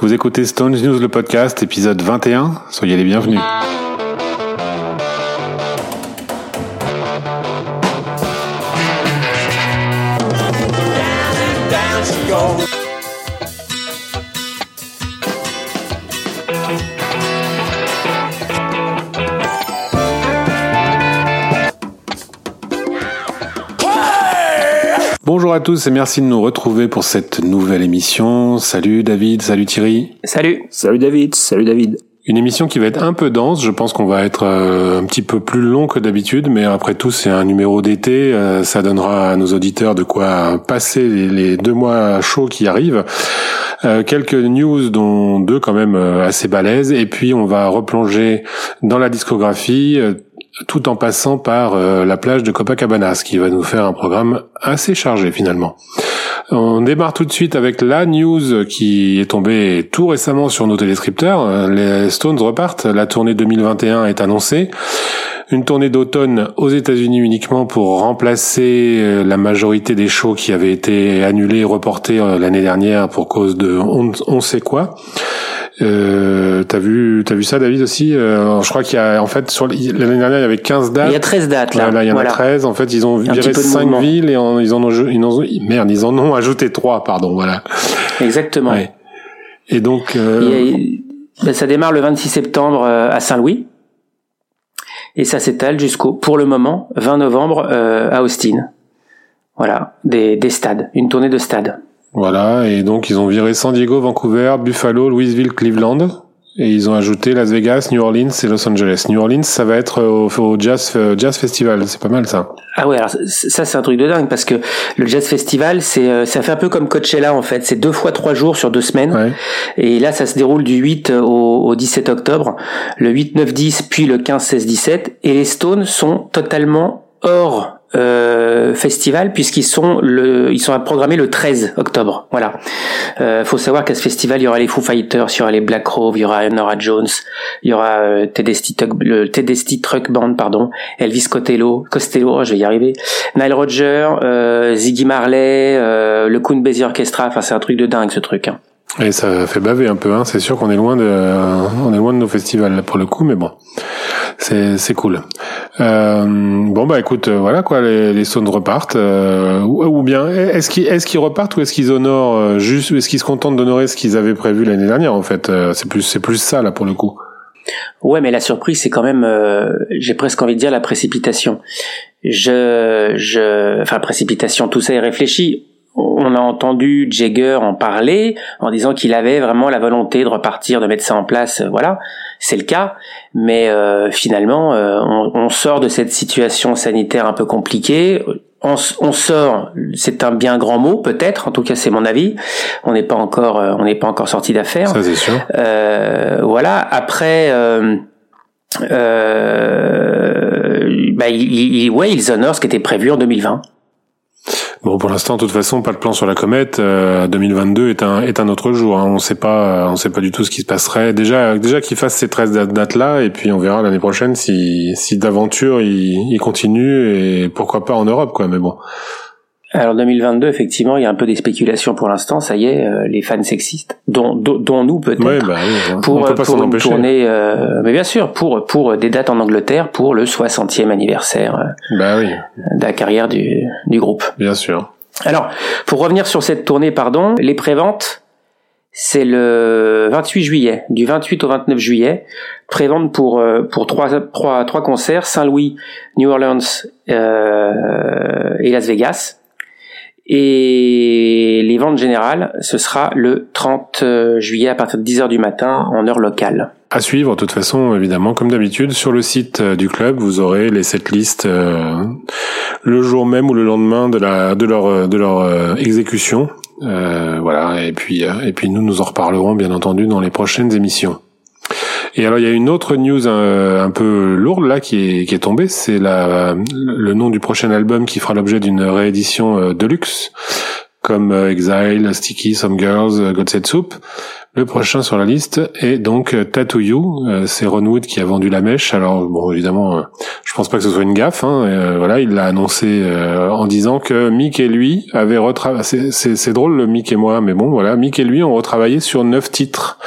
Vous écoutez Stones News, le podcast, épisode 21. Soyez les bienvenus. Bonjour à tous et merci de nous retrouver pour cette nouvelle émission. Salut David, salut Thierry. Salut. Salut David, salut David. Une émission qui va être un peu dense, je pense qu'on va être euh, un petit peu plus long que d'habitude, mais après tout c'est un numéro d'été, euh, ça donnera à nos auditeurs de quoi passer les, deux mois chauds qui arrivent. Euh, quelques news dont deux quand même assez balèzes, et puis on va replonger dans la discographie tout en passant par euh, la plage de Copacabana, ce qui va nous faire un programme assez chargé finalement. On démarre tout de suite avec la news qui est tombée tout récemment sur nos téléscripteurs. Les Stones repartent, la tournée 2021 est annoncée. Une tournée d'automne aux États-Unis uniquement pour remplacer euh, la majorité des shows qui avaient été annulés et reportés euh, l'année dernière pour cause de on sait quoi. Euh, t'as vu, t'as vu ça, David aussi? Euh, Je crois qu'il y a, en fait, sur l'année dernière, il y avait 15 dates. Il y a 13 dates là. là il y en a 13. En fait, ils ont viré 5 villes et ils en ont, ils en ont, merde, ils en ont ajouté 3, pardon, voilà. Exactement. Ouais. Et donc, euh... ben, ça démarre le 26 septembre euh, à Saint-Louis. Et ça s'étale jusqu'au, pour le moment, 20 novembre euh, à Austin. Voilà, des, des stades, une tournée de stades. Voilà, et donc ils ont viré San Diego, Vancouver, Buffalo, Louisville, Cleveland. Et ils ont ajouté Las Vegas, New Orleans et Los Angeles. New Orleans, ça va être au, Jazz, euh, Jazz Festival. C'est pas mal ça. Ah ouais, alors ça c'est un truc de dingue parce que le Jazz Festival, c'est euh, ça fait un peu comme Coachella en fait. C'est deux fois trois jours sur deux semaines. Ouais. Et là, ça se déroule du 8 au, au 17 octobre. Le 8, 9, 10, puis le 15, 16, 17. Et les Stones sont totalement hors euh, festival puisqu'ils sont le, ils sont programmés le 13 octobre. Voilà. Euh, faut savoir qu'à ce festival il y aura les Foo Fighters, il y aura les Black Crowes, il y aura Nora Jones, il y aura euh, Tedeschi, Truck Band, pardon, Elvis Costello, Costello, oh, je vais y arriver, Nile Rodger, euh, Ziggy Marley, euh, le Coon Basie Orchestra. Enfin c'est un truc de dingue ce truc. Hein. Et ça fait baver un peu, hein. c'est sûr qu'on est loin de, on est loin de nos festivals pour le coup, mais bon, c'est c'est cool. Euh, bon bah écoute, euh, voilà quoi, les, les repartent, euh, ou, bien est-ce qu'ils est-ce qu'ils repartent ou est-ce qu'ils honorent euh, juste, est-ce qu'ils se contentent d'honorer ce qu'ils avaient prévu l'année dernière en fait, c'est plus c'est plus ça là pour le coup. Ouais, mais la surprise c'est quand même, j'ai presque envie de dire la précipitation. Je je, enfin précipitation, tout ça est réfléchi on a entendu Jagger en parler en disant qu'il avait vraiment la volonté de repartir, de mettre ça en place. Euh, voilà, c'est le cas. Mais euh, finalement, euh, on, sort de cette situation sanitaire un peu compliquée. On, sort, c'est un bien grand mot peut-être. En tout cas, c'est mon avis. On n'est pas encore, on n'est pas encore sorti d'affaire. Ça c'est sûr. voilà. Après. bah, il, ouais, ils honorent ce qui était prévu en 2020. Bon, pour l'instant, de toute façon, pas de plan sur la comète. Euh, 2022 est un est un autre jour. Hein. On sait pas, on sait pas du tout ce qui se passerait. Déjà, déjà qu'ils fassent ces 13 dates là, et puis on verra l'année prochaine si si d'aventure il, il continue et pourquoi pas en Europe, quoi. Mais bon. Alors 2022, effectivement, il y a un peu des spéculations pour l'instant. Ça y est, euh, les fans sexistes, dont, dont, nous peut-être, bah pour, pour une tournée, euh, mais bien sûr, pour pour des dates en Angleterre pour le 60e anniversaire euh, bah oui. de la carrière du, du groupe. Bien sûr. Alors, pour revenir sur cette tournée, pardon, les préventes, c'est le 28 juillet, du 28 au 29 juillet. Prévente pour pour trois trois trois concerts, Saint-Louis, New Orleans euh, et Las Vegas. Et les ventes générales, ce sera le 30 euh, juillet à partir de 10h du matin en heure locale. À suivre, de toute façon, évidemment, comme d'habitude, sur le site euh, du club, vous aurez les setlists euh, le jour même ou le lendemain de la de leur de leur exécution. voilà, et puis et puis nous nous en reparlerons bien entendu dans les prochaines émissions. Et alors il y a une autre news un, un peu lourde là qui est, qui est tombée, c'est la le nom du prochain album qui fera l'objet d'une réédition euh, de luxe comme euh, Exile, Sticky, Some Girls, euh, God Said Soup. Le prochain sur la liste est donc Tattoo You. c'est Ron Wood qui a vendu la mèche. Alors bon, évidemment, je pense pas que ce soit une gaffe. Hein. voilà, il l'a annoncé en disant que Mick et lui avaient retravaillé. C'est drôle le Mick et moi, mais bon, voilà, Mick et lui ont retravaillé sur neuf titres.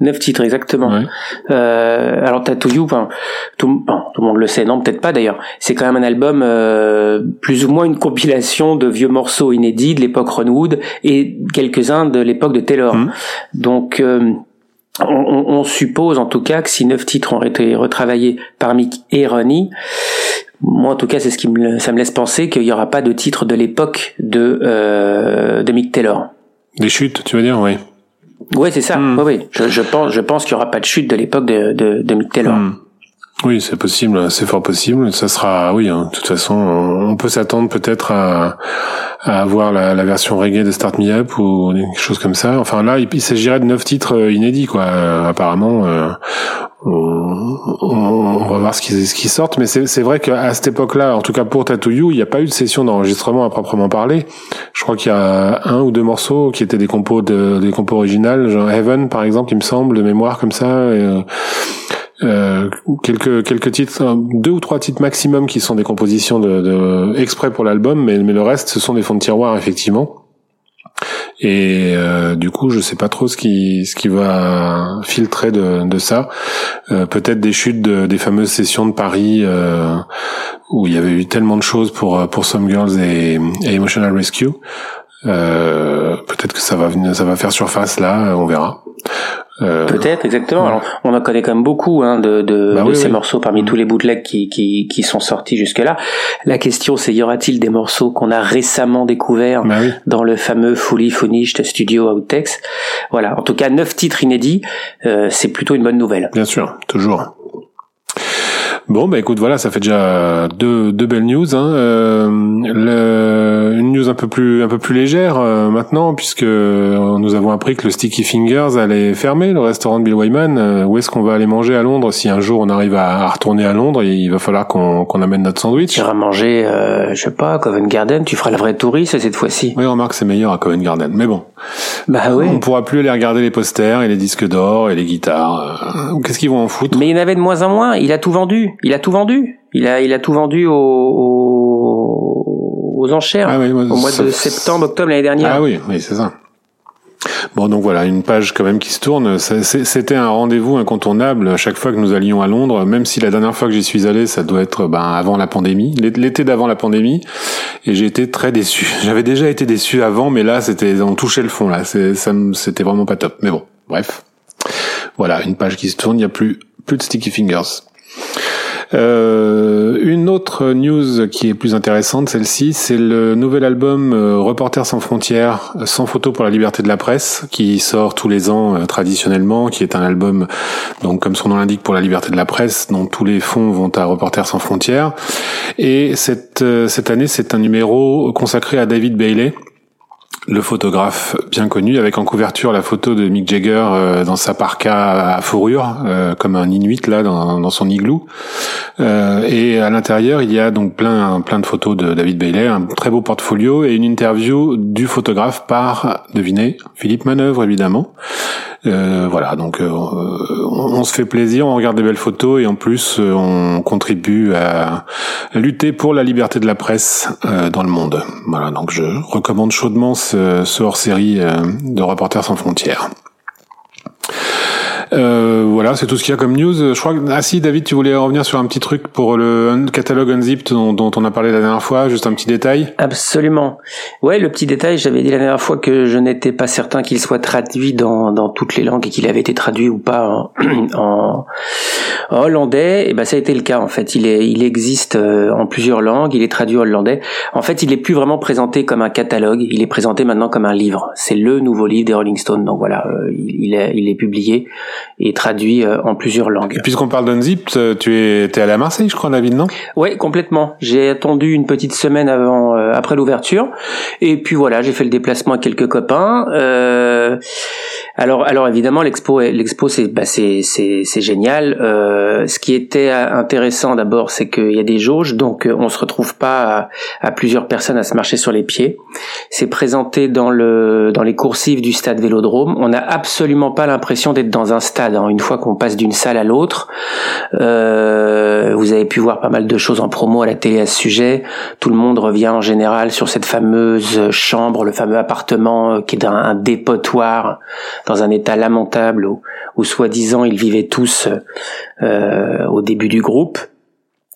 Neuf titres, exactement. Euh, alors Tattoo You, tout, tout, le monde le sait, non peut-être pas d'ailleurs. C'est quand même un album euh, plus ou moins une compilation de vieux morceaux inédits de l'époque Ronwood et quelques-uns de l'époque de Taylor. Mmh. Donc euh, on, on, suppose en tout cas que si neuf titres ont été retravaillés par Mick et Ronnie, moi en tout cas c'est ce qui me ça me laisse penser qu'il n'y aura pas de titre de l'époque de euh, de Mick Taylor. Des chutes, tu veux dire, oui. Oui, c'est ça. Hmm. Oui, oui. Je, je, pense, je pense qu'il y aura pas de chute de l'époque de, de, de Mick Taylor. Hmm. Oui, c'est possible, c'est fort possible. Ça sera, oui, hein, de toute façon, on peut s'attendre peut-être à, à avoir la, la, version reggae de Start Me Up ou quelque chose comme ça. Enfin là, il, s'agirait de neuf titres euh, inédits, quoi. Euh, apparemment, euh, on, on, va voir ce qui, ce qui sortent. Mais c'est vrai qu'à cette époque-là, en tout cas pour Tattoo You, il n'y a pas eu de session d'enregistrement à proprement parler. Je crois qu'il y a un ou deux morceaux qui étaient des compos de, des compos originales, genre Heaven par exemple, il me semble, de mémoire comme ça. Euh, quelques quelques titres, deux ou trois titres maximum qui sont des compositions de, de exprès pour l'album, mais mais le reste ce sont des fonds de tiroir effectivement. Et euh, du coup, je sais pas trop ce qui ce qui va filtrer de, de ça. Euh, peut-être des chutes de, des fameuses sessions de Paris euh, où il y avait eu tellement de choses pour pour Some Girls et, Emotional Rescue. Euh, peut-être que ça va ça va faire surface là, on verra. Euh, Peut-être, exactement. Alors, on en connaît quand même beaucoup hein, de, de, bah de ces morceaux parmi tous les bootlegs qui, qui, qui sont sortis jusque-là. La question, c'est y aura-t-il des morceaux qu'on a récemment découverts bah dans le fameux Fully Finished Studio Outtakes? Voilà. En tout cas, neuf titres inédits, euh, c'est plutôt une bonne nouvelle. Bien sûr, toujours. Bon, bah écoute, voilà, ça fait déjà deux, deux belles news. Hein. Euh, le, une news un peu plus un peu plus légère euh, maintenant, puisque nous avons appris que le Sticky Fingers allait fermer, le restaurant de Bill Wyman. Euh, où est-ce qu'on va aller manger à Londres si un jour on arrive à, retourner à Londres Il va falloir qu'on qu'on amène notre sandwich? Tu iras manger, euh, je sais pas, Covent Garden. Tu feras la vraie touriste cette fois-ci. Oui, remarque, c'est meilleur à Covent Garden. Mais bon, bah oui. On pourra plus aller regarder les posters et les disques d'or et les guitares. Qu'est-ce qu'ils vont en foutre? Mais il y en avait de moins en moins. Il a tout vendu. Il a tout vendu. Il a, il a tout vendu aux, aux, enchères ah au mois de septembre, octobre l'année dernière. Ah oui, oui, c'est ça. Bon, donc voilà, une page quand même qui se tourne. C'était un rendez-vous incontournable à chaque fois que nous allions à Londres, même si la dernière fois que j'y suis allé, ça doit être ben, avant la pandémie, l'été d'avant la pandémie, et j'ai été très déçu. J'avais déjà été déçu avant, mais là, c'était on touchait le fond là. C'était vraiment pas top. Mais bon, bref. Voilà, une page qui se tourne. Il n'y a plus plus de sticky fingers. Euh, une autre news qui est plus intéressante, celle-ci, c'est le nouvel album euh, Reporters sans frontières, sans photo pour la liberté de la presse, qui sort tous les ans euh, traditionnellement, qui est un album, donc comme son nom l'indique, pour la liberté de la presse, dont tous les fonds vont à Reporters sans frontières. Et cette, cette année, c'est un numéro consacré à David Bailey, le photographe bien connu, avec en couverture la photo de Mick Jagger euh, dans sa parka à fourrure, euh, comme un inuit là dans, dans son igloo. Euh, et à l'intérieur, il y a donc plein plein de photos de David Bailey, un très beau portfolio et une interview du photographe par, devinez, Philippe Manœuvre évidemment. Euh, voilà, donc euh, on, se fait plaisir, on regarde des belles photos et en plus euh, on contribue à lutter pour la liberté de la presse dans le monde. Voilà, donc je recommande chaudement ce, ce hors-série de Reporters sans frontières. Euh, voilà, c'est tout ce qu'il y a comme news. Je crois que ah si David, tu voulais revenir sur un petit truc pour le catalogue unzipped dont, on a parlé la dernière fois, juste un petit détail. Absolument. Ouais, le petit détail, j'avais dit la dernière fois que je n'étais pas certain qu'il soit traduit dans, dans toutes les langues et qu'il avait été traduit ou pas en, hollandais. Et ben ça a été le cas en fait. Il est, il existe euh, en plusieurs langues. Il est traduit en hollandais. En fait, il est plus vraiment présenté comme un catalogue. Il est présenté maintenant comme un livre. C'est le nouveau livre des Rolling Stones. Donc voilà, euh, il est, il est publié et traduit euh, en plusieurs langues. Puisqu'on parle d'Unzipped, euh, tu es, es allé à Marseille, je crois, David, non? Oui, complètement. J'ai attendu une petite semaine avant, euh, après l'ouverture, et puis voilà, j'ai fait le déplacement avec quelques copains. Euh, Alors, alors évidemment, l'expo, l'expo, c'est, bah, c'est, c'est, c'est génial. Euh, ce qui était intéressant d'abord, c'est qu'il y a des jauges, donc euh, on se retrouve pas à, plusieurs personnes à se marcher sur les pieds. C'est présenté dans le, dans les coursives du stade Vélodrome. On n'a absolument pas l'impression d'être dans un stade. Hein. Une fois qu'on passe d'une salle à l'autre, euh, vous avez pu voir pas mal de choses en promo à la télé à ce sujet. Tout le monde revient en général sur cette fameuse chambre, le fameux appartement euh, qui est un dépotoir dans un état lamentable où, où soi-disant ils vivaient tous euh, au début du groupe.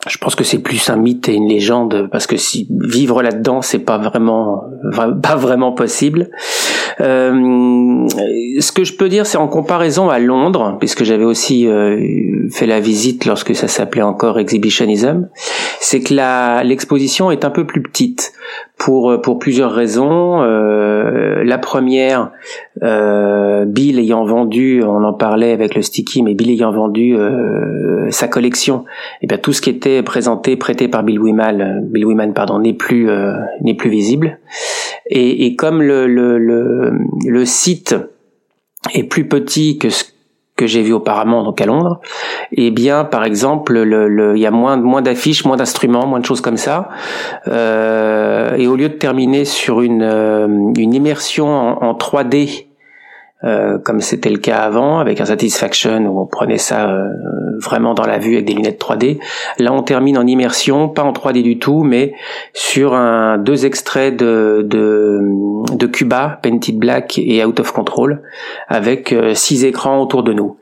Je pense que c'est plus un mythe et une légende parce que si vivre là-dedans c'est pas vraiment pas vraiment possible. Euh, ce que je peux dire c'est en comparaison à Londres puisque j'avais aussi euh, fait la visite lorsque ça s'appelait encore Exhibitionism, c'est que l'exposition est un peu plus petite pour pour plusieurs raisons. Euh, la première, euh, Bill ayant vendu, on en parlait avec le sticky, mais Bill ayant vendu euh, sa collection, et eh bien tout ce qui était présenté, prêté par Bill Wyman, Bill Wyman pardon, n'est plus euh, n'est plus visible. Et, et comme le, le, le, le site est plus petit que ce que j'ai vu auparavant donc à Londres, eh bien par exemple le, il y a moins moins d'affiches, moins d'instruments, moins de choses comme ça. Euh, et au lieu de terminer sur une euh, une immersion en 3D euh, comme c'était le cas avant avec un Satisfaction où on prenait ça euh, vraiment dans la vue avec des lunettes 3D. Là, on termine en immersion, pas en 3D du tout, mais sur deux extraits de de, Cuba, Painted Black et Out of Control, avec euh, six écrans autour de nous.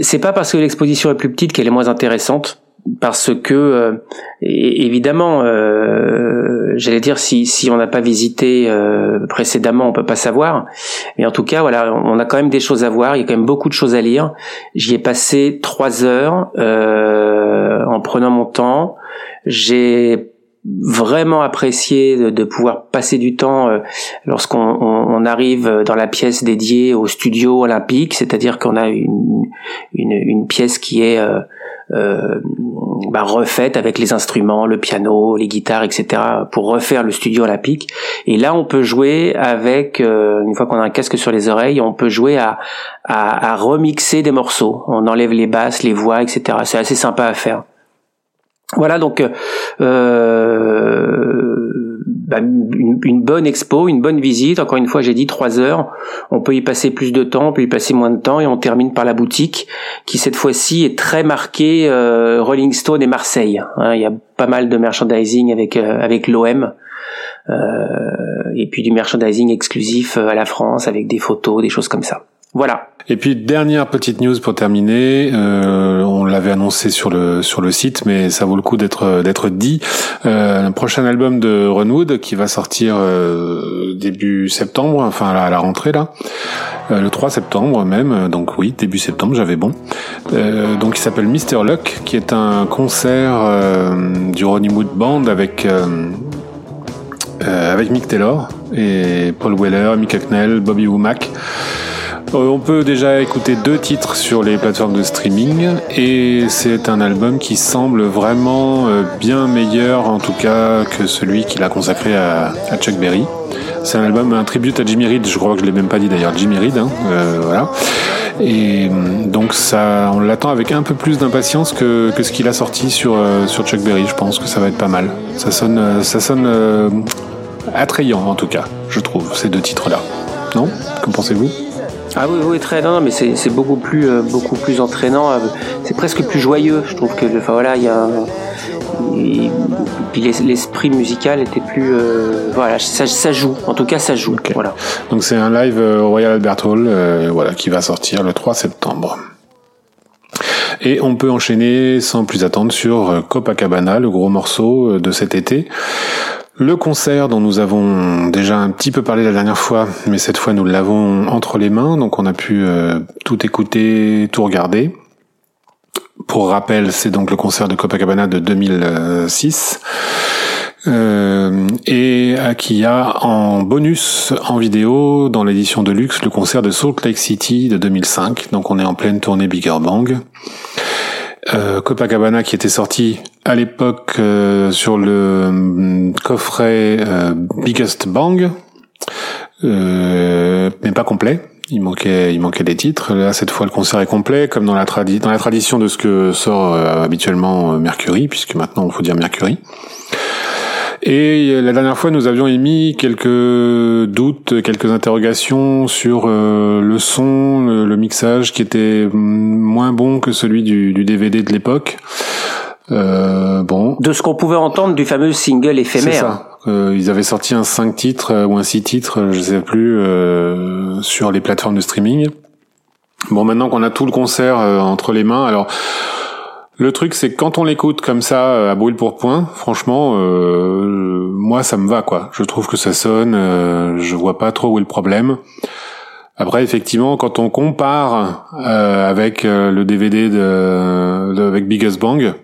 C'est pas parce que l'exposition est plus petite qu'elle est moins intéressante parce que euh, évidemment, euh, j'allais dire si si on n'a pas visité euh, précédemment, on peut pas savoir. Mais en tout cas, voilà, on a quand même des choses à voir. Il y a quand même beaucoup de choses à lire. J'y ai passé trois heures en prenant mon temps. J'ai vraiment apprécié de, pouvoir passer du temps lorsqu'on on, arrive dans la pièce dédiée au studio olympique, c'est-à-dire qu'on a une, une, une, pièce qui est euh, bah, refaite avec les instruments, le piano, les guitares, etc. pour refaire le studio olympique. Et là, on peut jouer avec, euh, une fois qu'on a un casque sur les oreilles, on peut jouer à, à, à remixer des morceaux. On enlève les basses, les voix, etc. C'est assez sympa à faire. Voilà donc euh, bah, une, bonne expo, une bonne visite. Encore une fois, j'ai dit trois heures. On peut y passer plus de temps, on peut y passer moins de temps, et on termine par la boutique, qui cette fois-ci est très marquée euh, Rolling Stone et Marseille. Hein, il y a pas mal de merchandising avec euh, avec l'OM. Euh, et puis du merchandising exclusif à la France avec des photos, des choses comme ça. Voilà. Et puis dernière petite news pour terminer, euh, on l'avait annoncé sur le sur le site, mais ça vaut le coup d'être d'être dit. Euh, un prochain album de Runwood qui va sortir euh, début septembre, enfin à la rentrée là, euh, le 3 septembre même. Donc oui, début septembre, j'avais bon. Euh, donc il s'appelle Mr Luck, qui est un concert du Ronniewood Band avec avec Mick Taylor et Paul Weller, Mick Hucknall, Bobby Womack. Euh, on peut déjà écouter deux titres sur les plateformes de streaming et c'est un album qui semble vraiment euh, bien meilleur en tout cas que celui qu'il a consacré à, Chuck Berry. C'est un album, un tribute à Jimmy Reed, je crois que je l'ai même pas dit d'ailleurs, Jimmy Reed, hein, euh, voilà. Et donc ça, on l'attend avec un peu plus d'impatience que, ce qu'il a sorti sur, sur Chuck Berry. Je pense que ça va être pas mal. Ça sonne, ça sonne attrayant en tout cas, je trouve, ces deux titres-là. Non? Qu'en pensez-vous? Ah oui, oui, très non, mais c'est beaucoup plus euh, beaucoup plus entraînant. Euh, c'est presque plus joyeux. Je trouve que, enfin voilà, il y a puis l'esprit musical était plus euh, voilà ça, ça, joue en tout cas ça joue voilà donc c'est un live Royal Albert Hall voilà qui va sortir le 3 septembre et on peut enchaîner sans plus attendre sur Copacabana, le gros morceau de cet été. Le concert dont nous avons déjà un petit peu parlé la dernière fois, mais cette fois nous l'avons entre les mains, donc on a pu euh, tout écouter, tout regarder. Pour rappel, c'est donc le concert de Copacabana de 2006. Euh, et qui a en bonus en vidéo dans l'édition de luxe le concert de Salt Lake City de 2005. Donc on est en pleine tournée Bigger Bang. Euh, Copacabana qui était sorti à l'époque euh, sur le hum, coffret euh, Biggest Bang, mais pas complet. Il manquait, il manquait des titres. Là, cette fois, le concert est complet, comme dans la, dans la tradition de ce que sort euh, habituellement euh, Mercury, puisque maintenant, il faut dire Mercury. Et la dernière fois, nous avions émis quelques doutes, quelques interrogations sur euh, le son, le, mixage qui était moins bon que celui du, du DVD de l'époque. Euh, bon. De ce qu'on pouvait entendre du fameux single éphémère. C'est ça. Euh, ils avaient sorti un 5 titres euh, ou un 6 titres, je sais plus, euh, sur les plateformes de streaming. Bon, maintenant qu'on a tout le concert entre les mains, alors le truc c'est que quand on l'écoute comme ça à brûle pour point, franchement, moi ça me va quoi. Je trouve que ça sonne, je vois pas trop où est le problème. Après, effectivement, quand on compare avec le DVD de, de, avec Biggest Bang,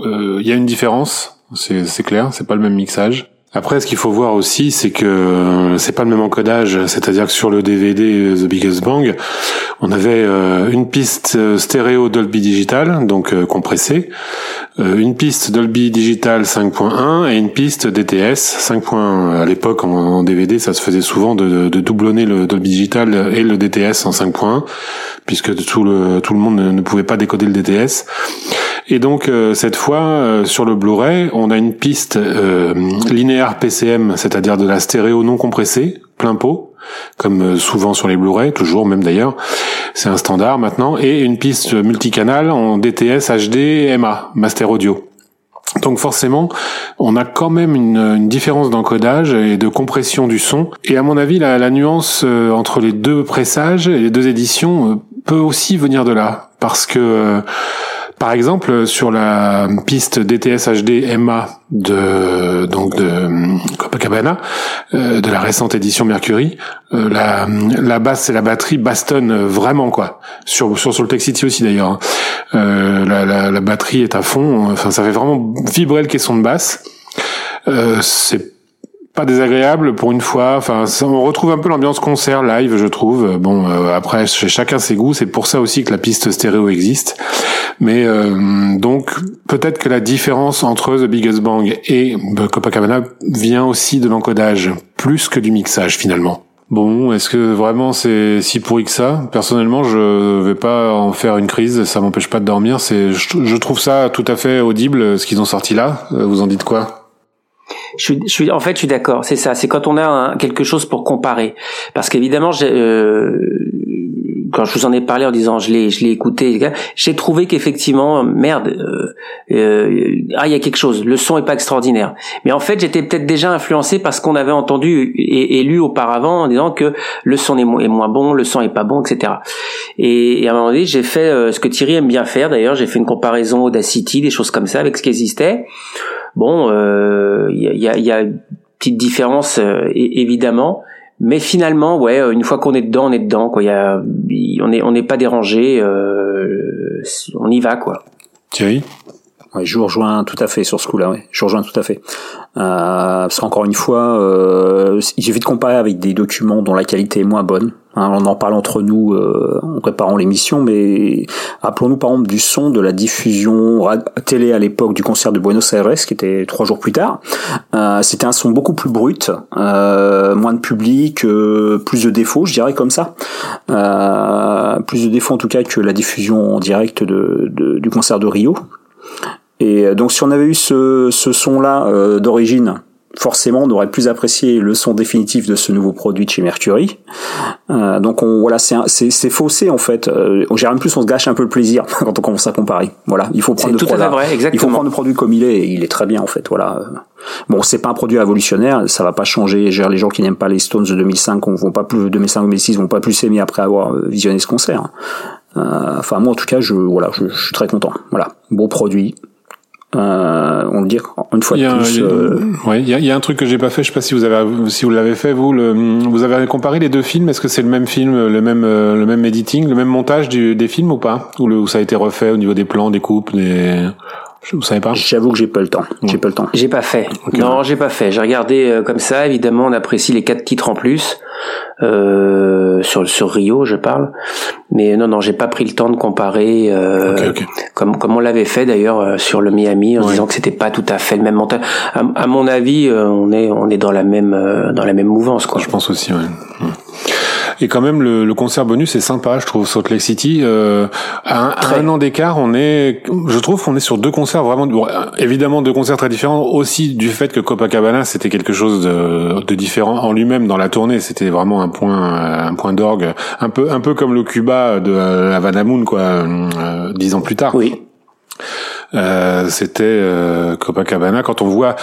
il y a une différence, c'est clair, c'est pas le même mixage. Après, ce qu'il faut voir aussi, c'est que euh, c'est pas le même encodage. C'est-à-dire que sur le DVD euh, The Biggest Bang, on avait euh, une piste stéréo Dolby Digital, donc compressée, une piste Dolby Digital 5.1 et une piste DTS 5.1. À l'époque, en, DVD, ça se faisait souvent de, de, doublonner le Dolby Digital et le DTS en 5.1, puisque tout le tout le monde ne pouvait pas décoder le DTS. Et donc euh, cette fois euh, sur le Blu-ray, on a une piste euh, linéaire PCM, c'est-à-dire de la stéréo non compressée, plein pot, comme souvent sur les Blu-ray, toujours même d'ailleurs, c'est un standard maintenant, et une piste multicanal en DTS HD MA, Master Audio. Donc forcément, on a quand même une, une différence d'encodage et de compression du son. Et à mon avis, la, la nuance entre les deux pressages et les deux éditions peut aussi venir de là, parce que par exemple, sur la piste DTS HD MA de donc de Copacabana, euh, de la récente édition Mercury, euh, la, la basse et la batterie bastonnent vraiment quoi. Sur sur, sur le Tech City aussi d'ailleurs. Hein. Euh, la, la, la, batterie est à fond. Enfin, ça fait vraiment vibrer le caisson de basse. Euh, c'est pas désagréable pour une fois. Enfin, on retrouve un peu l'ambiance concert live, je trouve. Bon, euh, après, chez chacun ses goûts. C'est pour ça aussi que la piste stéréo existe. Mais euh, donc, peut-être que la différence entre The Biggest Bang et Copacabana vient aussi de l'encodage, plus que du mixage finalement. Bon, est-ce que vraiment c'est si pourri que ça? Personnellement, je vais pas en faire une crise, ça m'empêche pas de dormir. C'est, je trouve ça tout à fait audible ce qu'ils ont sorti là. Euh, vous en dites quoi? Je suis, en fait, je suis d'accord. C'est ça. C'est quand on a quelque chose pour comparer. Parce qu'évidemment, euh, quand je vous en ai parlé en disant je l'ai, je l'ai écouté, j'ai trouvé qu'effectivement, merde, euh, euh, ah, il y a quelque chose. Le son est pas extraordinaire. Mais en fait, j'étais peut-être déjà influencé par ce qu'on avait entendu et, lu auparavant en disant que le son est, moins bon, le son est pas bon, etc. Et, à un moment donné, j'ai fait euh, ce que Thierry aime bien faire. D'ailleurs, j'ai fait une comparaison Audacity, des choses comme ça avec ce qui existait. Bon, il euh, y, a, y, a, une petite différence euh, évidemment, mais finalement, ouais, une fois qu'on est dedans, on est dedans. Quoi. Y a, on n'est on n'est pas dérangé, euh, on y va quoi. Thierry? Je vous rejoins tout à fait sur ce coup-là. Ouais, je vous rejoins tout à fait. Euh, parce qu'encore une fois, euh, il suffit de comparer avec des documents dont la qualité est moins bonne. Hein, on en parle entre nous euh, en préparant l'émission, mais rappelons-nous par exemple du son de la diffusion télé à l'époque du concert de Buenos Aires, qui était trois jours plus tard. Euh, C'était un son beaucoup plus brut, euh, moins de public, euh, plus de défauts, je dirais comme ça. Euh, plus de défauts en tout cas que la diffusion en direct de, de, du concert de Rio. Et donc si on avait eu ce, ce son-là d'origine, forcément on aurait plus apprécié le son définitif de ce nouveau produit de chez Mercury. Euh, donc on, voilà, c'est faussé en fait. Euh, en plus on se gâche un peu le plaisir quand on commence à comparer. Voilà, il faut prendre le produit. Il faut prendre le produit comme il est. Et il est très bien en fait. Voilà. Bon, c'est pas un produit révolutionnaire, ça va pas changer. Les gens qui n'aiment pas les Stones de 2005, on vont pas plus 2005 2006, vont pas plus s'aimer après avoir euh, visionné ce concert. Euh, enfin moi en tout cas, je voilà, je, je suis très content. Voilà, beau produit, euh, on le dit une fois de plus. Euh, il y, a, un truc que j'ai pas fait. Je sais pas si vous avez, si vous l'avez fait vous. Le, vous avez comparé les deux films. Est-ce que c'est le même film, le même, euh, le même editing, le même montage des films ou pas? Ou, le, ça a été refait au niveau des plans, des coupes, des vous savez pas J'avoue que j'ai pas le temps. J'ai pas le temps. J'ai pas fait. non, j'ai pas fait. J'ai regardé euh, comme ça. Évidemment, on apprécie les quatre titres en plus euh, sur sur Rio, je parle. Mais non, non, j'ai pas pris le temps de comparer euh, comme comme on l'avait fait d'ailleurs euh, sur le Miami en disant que c'était pas tout à fait le même montage. À, mon avis, on est on est dans la même dans la même mouvance quoi. Je pense aussi. Ouais. Et quand même, le, le concert bonus est sympa, je trouve, Salt Lake City. Euh, à, un, an d'écart, on est, je trouve qu'on est sur deux concerts vraiment, évidemment deux concerts très différents, aussi du fait que Copacabana c'était quelque chose de, de différent en lui-même dans la tournée. C'était vraiment un point, un point d'orgue, un peu, un peu comme le Cuba de Havana Moon, quoi, euh, dix ans plus tard. Oui. Euh, c'était euh, Copacabana. Quand on voit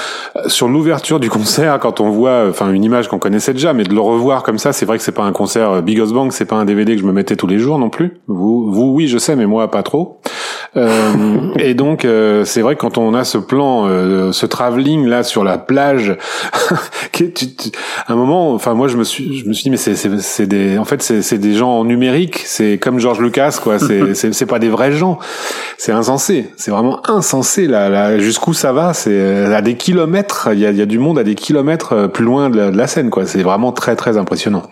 sur l'ouverture du concert, quand on voit, enfin une image qu'on connaissait déjà, mais de le revoir comme ça, c'est vrai que c'est pas un concert euh, Big Bang, c'est pas un DVD que je me mettais tous les jours non plus. Vous, vous oui, je sais, mais moi pas trop. Euh, et donc c'est vrai que quand on a ce plan, ce travelling là sur la plage, à un moment, enfin moi je me suis, je me suis dit mais c'est c'est des, en fait c'est c'est des gens numériques, c'est comme George Lucas quoi, c'est c'est pas des vrais gens, c'est insensé, c'est vraiment insensé là, là jusqu'où ça va. C'est euh, à des kilomètres. Il y a, y a, du monde à des kilomètres euh, plus loin de la, scène, quoi. C'est vraiment très très impressionnant.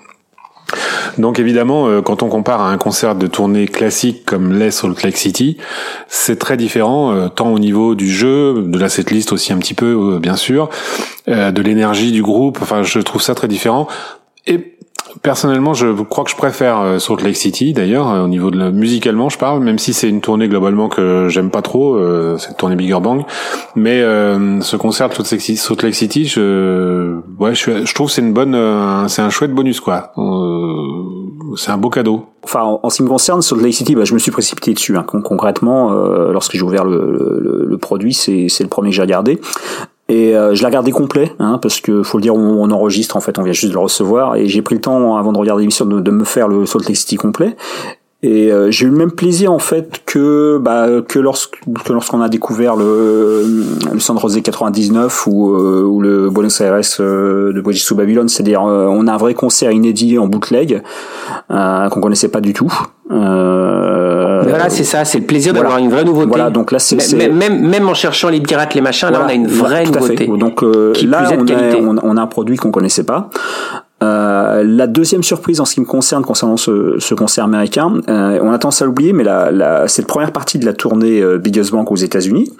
Donc évidemment, euh, quand on compare à un concert de tournée classique comme l'est Salt Lake City, c'est très différent, tant au niveau du jeu, de la setlist aussi un petit peu, bien sûr, de l'énergie du groupe. Enfin, je trouve ça très différent. Et Personnellement, je crois que je préfère euh, Salt Lake City. D'ailleurs, euh, au niveau de la, musicalement, je parle, même si c'est une tournée globalement que j'aime pas trop, euh, cette tournée Bigger Bang. Mais ce concert de Salt Lake City, je, ouais, je, je trouve c'est une bonne, c'est un chouette bonus quoi. c'est un beau cadeau. Enfin, en, ce qui me concerne, Salt Lake City, bah, je me suis précipité dessus. Hein. Concrètement, lorsque j'ai ouvert le, le, le produit, c'est le premier que j'ai regardé. Et euh, je l'ai regardé complet, hein, parce que faut le dire, on, enregistre en fait, on vient juste de le recevoir, et j'ai pris le temps avant de regarder l'émission de, de, me faire le Salt Lake City complet. Et euh, j'ai eu le même plaisir en fait que bah, que lorsque que lorsqu'on a découvert le le San Jose 99 ou euh, ou le Buenos Aires de Bridge to Babylon, c'est-à-dire on a un vrai concert inédit en bootleg qu'on connaissait pas du tout. Euh, voilà, c'est ça, c'est le plaisir d'avoir une vraie nouveauté. Voilà, donc là, c'est même, même en cherchant les pirates, les machins, là, on a une vraie nouveauté. Donc euh, là, on a, on, on, a un produit qu'on connaissait pas. Euh, la deuxième surprise en ce qui me concerne concernant ce, ce concert américain, euh, on a tendance à l'oublier, mais la, la, c'est la première partie de la tournée euh, Biggest Bank aux États-Unis,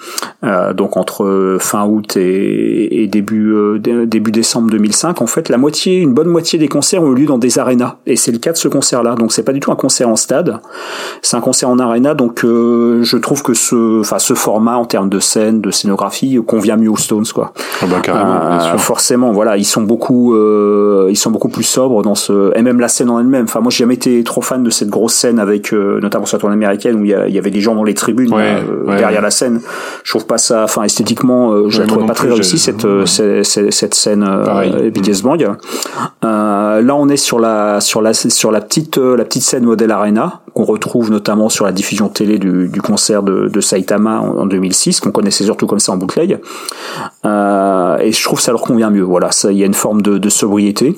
euh, donc entre fin août et, et début début décembre 2005. En fait, la moitié, une bonne moitié des concerts ont eu lieu dans des arénas, et c'est le cas de ce concert-là. Donc c'est pas du tout un concert en stade, c'est un concert en aréna. Donc je trouve que ce, enfin ce format en termes de scène, de scénographie convient mieux aux Stones, quoi. Ah bah, carrément, forcément, voilà, ils sont beaucoup, ils sont beaucoup plus sobres dans ce et même la scène en elle-même. Enfin moi j'ai jamais été trop fan de cette grosse scène avec euh, notamment sur la tournée américaine où il y, avait des gens dans les tribunes euh, derrière la scène. Je trouve pas ça enfin esthétiquement euh, je la trouve pas très réussie cette, cette, cette scène euh, Biggest Bang. là on est sur la sur la sur la petite la petite scène modèle Arena qu'on retrouve notamment sur la diffusion télé du, du concert de, de Saitama en, 2006 qu'on connaissait surtout comme ça en bootleg. et je trouve que ça leur convient mieux. Voilà, il y a une forme de, de sobriété.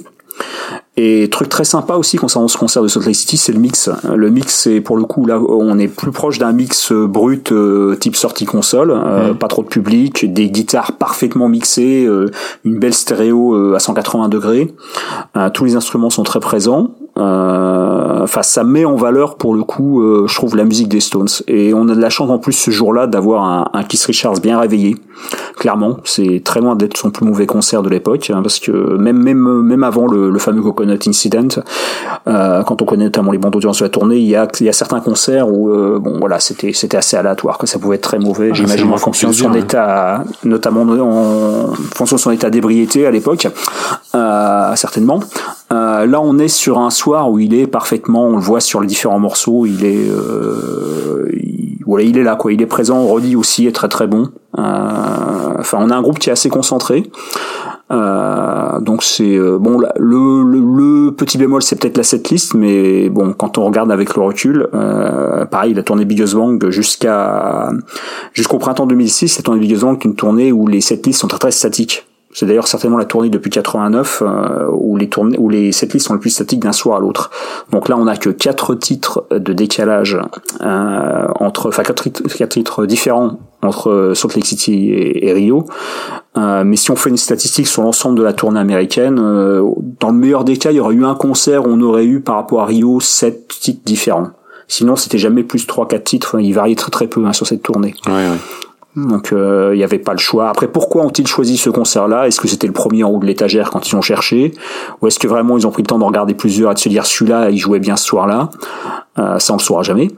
Et truc très sympa aussi concernant ce concert de Salt Lake City, c'est le mix. Le mix, c'est pour le coup là, on est plus proche d'un mix euh, brut euh, type sortie console, euh, mm. pas trop de public, des guitares parfaitement mixées, une belle stéréo à 180 degrés. tous les instruments sont très présents. Enfin, ça met en valeur pour le coup, je trouve, la musique des Stones. Et on a de la chance en plus ce jour-là d'avoir un, un Keith Richards bien réveillé. Clairement, c'est très loin d'être son plus mauvais concert de l'époque, hein, parce que même même même avant le, le fameux Coconut Incident, euh, quand on connaît notamment les bandes audience de la tournée, il y a il y a certains concerts où euh, bon voilà c'était c'était assez aléatoire, que ça pouvait être très mauvais. Ah, J'imagine en fonction de son état, notamment en, fonction de son état d'ébriété à l'époque, euh, certainement. Euh, là, on est sur un soir où il est parfaitement, on le voit sur les différents morceaux, il est, euh, il, voilà, il est là quoi, il est présent. Roddy aussi est très très bon. Euh, enfin, on a un groupe qui est assez concentré. Euh, donc c'est bon le, petit bémol c'est peut-être la setlist mais bon quand on regarde avec le recul pareil il a tourné Biggest Bang jusqu'à jusqu'au printemps 2006 la tourné Biggest Bang une tournée où les setlists sont très très statiques c'est d'ailleurs certainement la tournée depuis 89 euh, où les tournées où les setlists sont les plus statiques d'un soir à l'autre. Donc là, on a que quatre titres de décalage euh, entre, enfin quatre, titres différents entre Salt Lake City et, Rio. Euh, mais si on fait une statistique sur l'ensemble de la tournée américaine, euh, dans le meilleur des cas, il y aurait eu un concert où on aurait eu par rapport à Rio sept titres différents. Sinon, c'était jamais plus trois quatre titres. il variait très très peu hein, sur cette tournée. Ouais, ouais. Donc il n'y avait pas le choix. Après, pourquoi ont-ils choisi ce concert-là? Est-ce que c'était le premier en haut de l'étagère quand ils ont cherché? Ou est-ce que vraiment ils ont pris le temps d'en regarder plusieurs et de se dire celui-là, il jouait bien ce soir-là? Ça, on le saura jamais.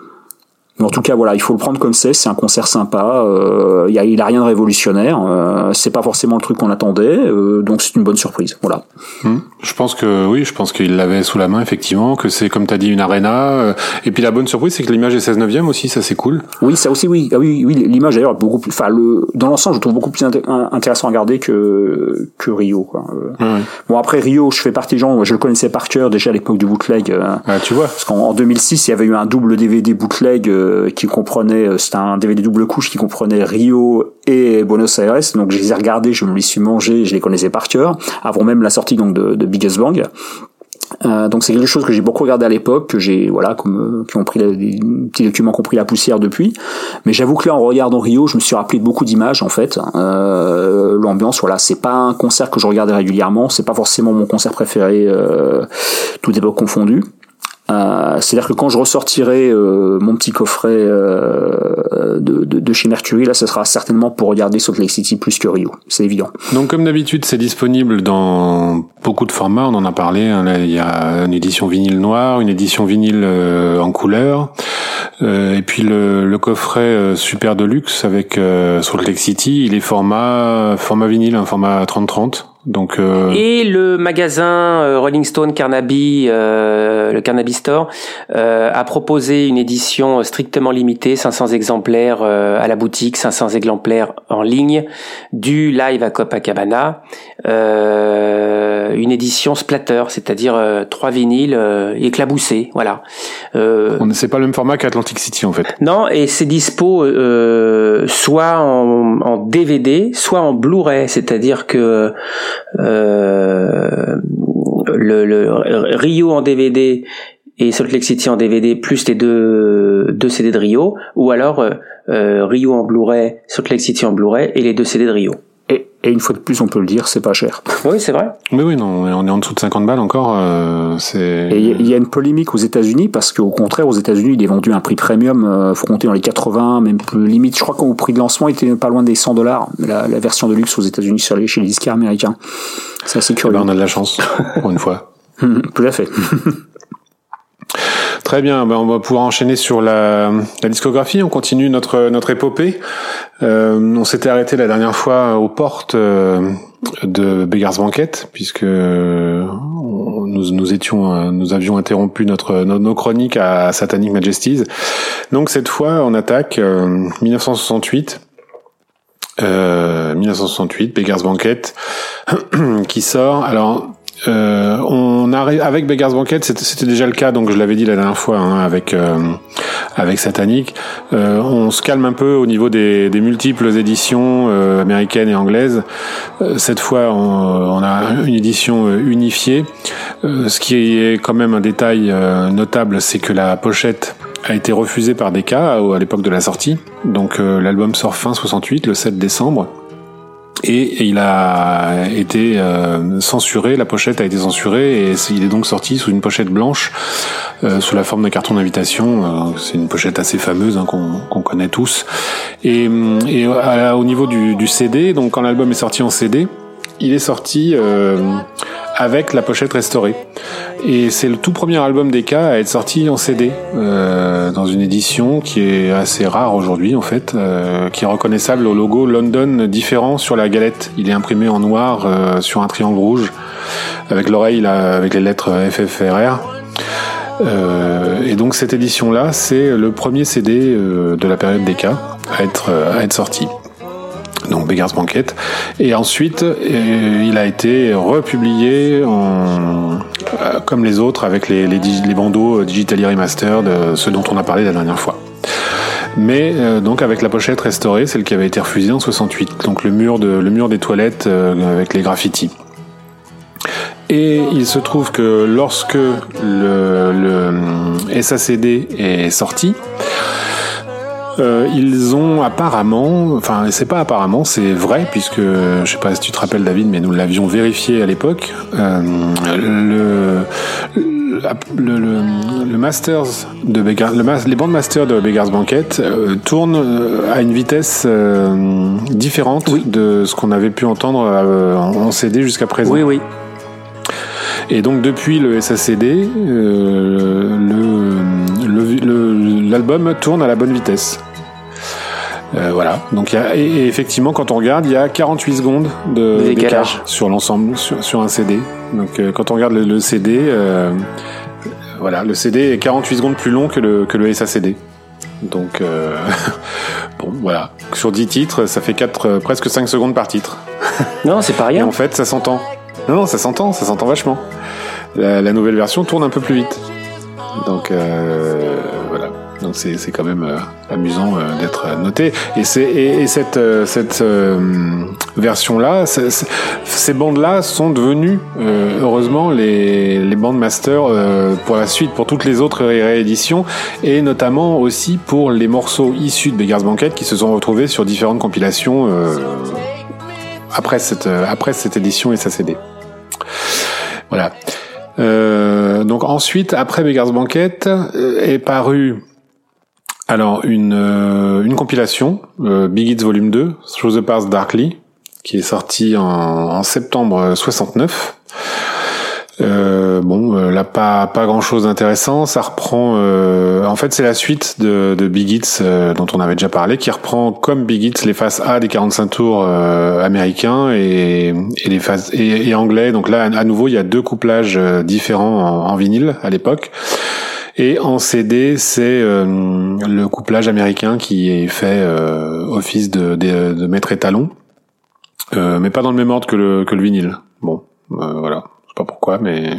Mais en tout cas, voilà, il faut le prendre comme c'est. C'est un concert sympa. Euh, il, a, il a rien de révolutionnaire. Euh, c'est pas forcément le truc qu'on attendait. Euh, donc c'est une bonne surprise. Voilà. Hmm. Je pense que oui, je pense qu'il l'avait sous la main effectivement. Que c'est comme tu as dit une arena. Euh, et puis la bonne surprise, c'est que l'image est 16 neuvième aussi. Ça c'est cool. Oui, ça aussi oui. Ah oui, oui. L'image d'ailleurs beaucoup plus. Enfin, le dans l'ensemble, je trouve beaucoup plus intéressant à regarder que que Rio. Quoi. Euh, bon après Rio, je fais partie des gens. Je le connaissais par cœur déjà à l'époque du bootleg. Ah, tu vois. Parce qu'en 2006, il y avait eu un double DVD bootleg euh, qui comprenait, euh, c'était un DVD double couche qui comprenait Rio et Buenos Aires. Donc je les ai regardés, je me les suis mangés, je les connaissais par cœur, avant même la sortie donc de, de Biggest Bang. Euh, donc c'est quelque chose que j'ai beaucoup regardé à l'époque, que j'ai voilà, comme qui ont pris des petits documents qui ont pris la poussière depuis. Mais j'avoue que là, en regardant Rio, je me suis rappelé de beaucoup d'images en fait. Euh, L'ambiance, voilà, c'est pas un concert que je regardais régulièrement, c'est pas forcément mon concert préféré, euh, tout époque confondu. Euh, c'est-à-dire que quand je ressortirai euh, mon petit coffret euh, de, chez Mercury, là, ce sera certainement pour regarder Salt Lake City plus que Rio, c'est évident. Donc comme d'habitude, c'est disponible dans beaucoup de formats, on en a parlé. Hein, il y a une édition vinyle noire, une édition vinyle en couleur, et puis le, coffret super de luxe avec Salt Lake City, il est format format vinyle, un format 30-30. Euh... et le magasin euh, Rolling Stone Carnaby, euh, le Carnaby Store, euh, a proposé une édition strictement limitée, 500 exemplaires à la boutique, 500 exemplaires en ligne, du live à Copacabana, une édition splatter, c'est-à-dire trois vinyles éclaboussés, voilà. On c'est pas le même format qu'Atlantic City en fait. Non, et c'est dispo soit en, en DVD, soit en Blu-ray, c'est-à-dire que euh, le, le, Rio en DVD et Salt Lake City en DVD plus les deux, deux CD de Rio, ou alors euh, euh, Rio en Blu-ray, Salt Lake City en Blu-ray et les deux CD de Rio. Et une fois de plus, on peut le dire, c'est pas cher. Oui, c'est vrai. Mais oui, non, on est en dessous de 50 balles encore. Euh, c'est. Et il y a une polémique aux États-Unis parce qu'au contraire, aux États-Unis, il est vendu à un prix premium, euh, faut compter dans les 80, même plus limite. Je crois qu'au prix de lancement, il était pas loin des 100 dollars. La, la, version de luxe aux États-Unis sur les, chez les disquaires américains. C'est assez curieux. Eh ben, on a de la chance pour une fois. Tout à fait. Très bien, ben on va pouvoir enchaîner sur la, la, discographie. On continue notre notre épopée. Euh, on s'était arrêté la dernière fois aux portes euh, de Beggars Banquet, puisque nous, nous étions, nous avions interrompu notre nos, chroniques à Satanic Majesties. Donc cette fois, on attaque 1968. Euh, 1968, euh, Beggars Banquet, qui sort. Alors euh, on arrive avec Beggars Banquet, c'était déjà le cas, donc je l'avais dit la dernière fois hein, avec euh, avec Satanic. Euh, on se calme un peu au niveau des, des multiples éditions euh, américaines et anglaises. Euh, cette fois, on, on, a une édition unifiée. ce qui est quand même un détail notable, c'est que la pochette a été refusée par DK à, à l'époque de la sortie. Donc l'album sort fin 68, le 7 décembre et il a été euh, censuré, la pochette a été censurée et il est donc sorti sous une pochette blanche, euh, sous la forme d'un carton d'invitation. Euh, c'est une pochette assez fameuse hein, qu'on connaît tous. Et, et au niveau du, du, CD, donc quand l'album est sorti en CD, il est sorti avec la pochette restaurée. Et c'est le tout premier album des cas à être sorti en CD, euh, dans une édition qui est assez rare aujourd'hui en fait, euh, qui est reconnaissable au logo London différent sur la galette. Il est imprimé en noir euh, sur un triangle rouge, avec l'oreille avec les lettres FFRR. Euh, et donc cette édition-là, c'est le premier CD euh, de la période des à être, à être sorti donc Beggars Banquet. Et ensuite, euh, il a été republié en, euh, comme les autres avec les, les, les bandeaux Digitally Remastered, ceux dont on a parlé la dernière fois. Mais euh, donc avec la pochette restaurée, celle qui avait été refusée en 68, donc le mur, de, le mur des toilettes avec les graffitis. Et il se trouve que lorsque le, le SACD est sorti, euh, ils ont apparemment, enfin c'est pas apparemment, c'est vrai puisque je sais pas si tu te rappelles David, mais nous l'avions vérifié à l'époque. Euh, le le, le, Masters de le, les bandes Masters de Beggar's Banquet euh, tournent à une vitesse différente de ce qu'on avait pu entendre en CD jusqu'à présent. Oui, oui. Et donc depuis le SACD, l'album tourne à la bonne vitesse. Euh, voilà. Donc, y a, et, effectivement, quand on regarde, il y a 48 secondes de décalage sur l'ensemble, sur, sur, un CD. Donc, euh, quand on regarde le, CD, euh, voilà, le CD est 48 secondes plus long que le, que le SACD. Donc, euh, bon, voilà. Sur 10 titres, ça fait 4, presque 5 secondes par titre. Non, c'est pas rien. Et en fait, ça s'entend. Non, non, ça s'entend, ça s'entend vachement. La, la, nouvelle version tourne un peu plus vite. Donc, voilà. Donc c'est c'est quand même euh, amusant euh, d'être noté. Et c'est et, cette euh, cette version là, ces bandes là sont devenues heureusement les les bandes master pour la suite, pour toutes les autres rééditions et notamment aussi pour les morceaux issus de Beggars Banquet qui se sont retrouvés sur différentes compilations après cette après cette édition et sa CD. Voilà. Euh, donc ensuite, après Beggars Banquet, est paru alors, une, euh, une compilation, euh, Big Hits Volume 2, Through the Past Darkly, qui est sorti en, en septembre 69. Euh, bon, euh, là pas pas grand chose d'intéressant. Ça reprend. en fait, c'est la suite de, de Big Hits dont on avait déjà parlé, qui reprend comme Big Hits les faces A des 45 tours américains et, et les phases et, anglais. Donc là, à nouveau, il y a deux couplages différents en, en vinyle à l'époque. Et en CD, c'est euh, le couplage américain qui est fait euh, office de, de, de maître étalon, euh, mais pas dans le même ordre que le, que le vinyle. Bon, voilà, sais pas pourquoi, mais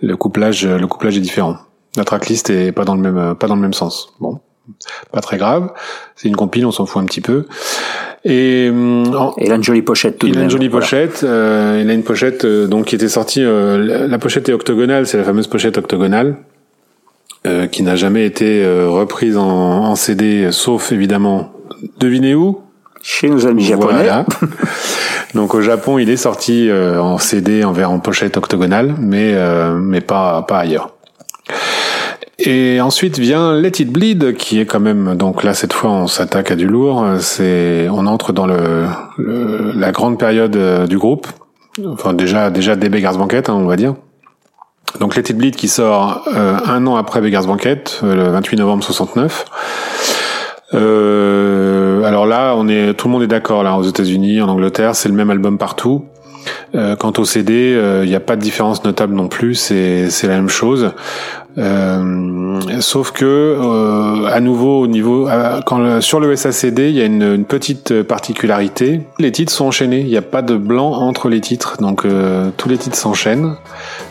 le couplage, le couplage est différent. La tracklist est pas dans le même, pas dans le même sens. Bon, pas très grave. C'est une compile, on s'en fout un petit peu. Et, il a une jolie pochette. Tout il a une jolie pochette. Euh, il a une pochette donc qui était sortie. la pochette est octogonale, c'est la fameuse pochette octogonale. Euh, qui n'a jamais été euh, reprise en, en, CD, sauf évidemment, devinez où? Chez nos amis japonais. Donc au Japon, il est sorti euh, en CD, en en pochette octogonale, mais mais pas pas ailleurs. Et ensuite vient Let It Bleed, qui est quand même donc là cette fois on s'attaque à du lourd. C'est on entre dans le, la grande période du groupe. Enfin déjà déjà des Beggars Banquet, hein, on va dire. Donc Let It Bleed qui sort euh, un an après Beggars Banquet, euh, le 28 novembre 69. Euh, alors là, on est, tout le monde est d'accord là aux États-Unis, en Angleterre, c'est le même album partout. Euh, quant au CD, il n'y a pas de différence notable non plus, c'est la même chose. Euh, sauf que euh, à nouveau au niveau quand sur le SACD, il y a une, une, petite particularité. Les titres sont enchaînés. Il n'y a pas de blanc entre les titres, donc tous les titres s'enchaînent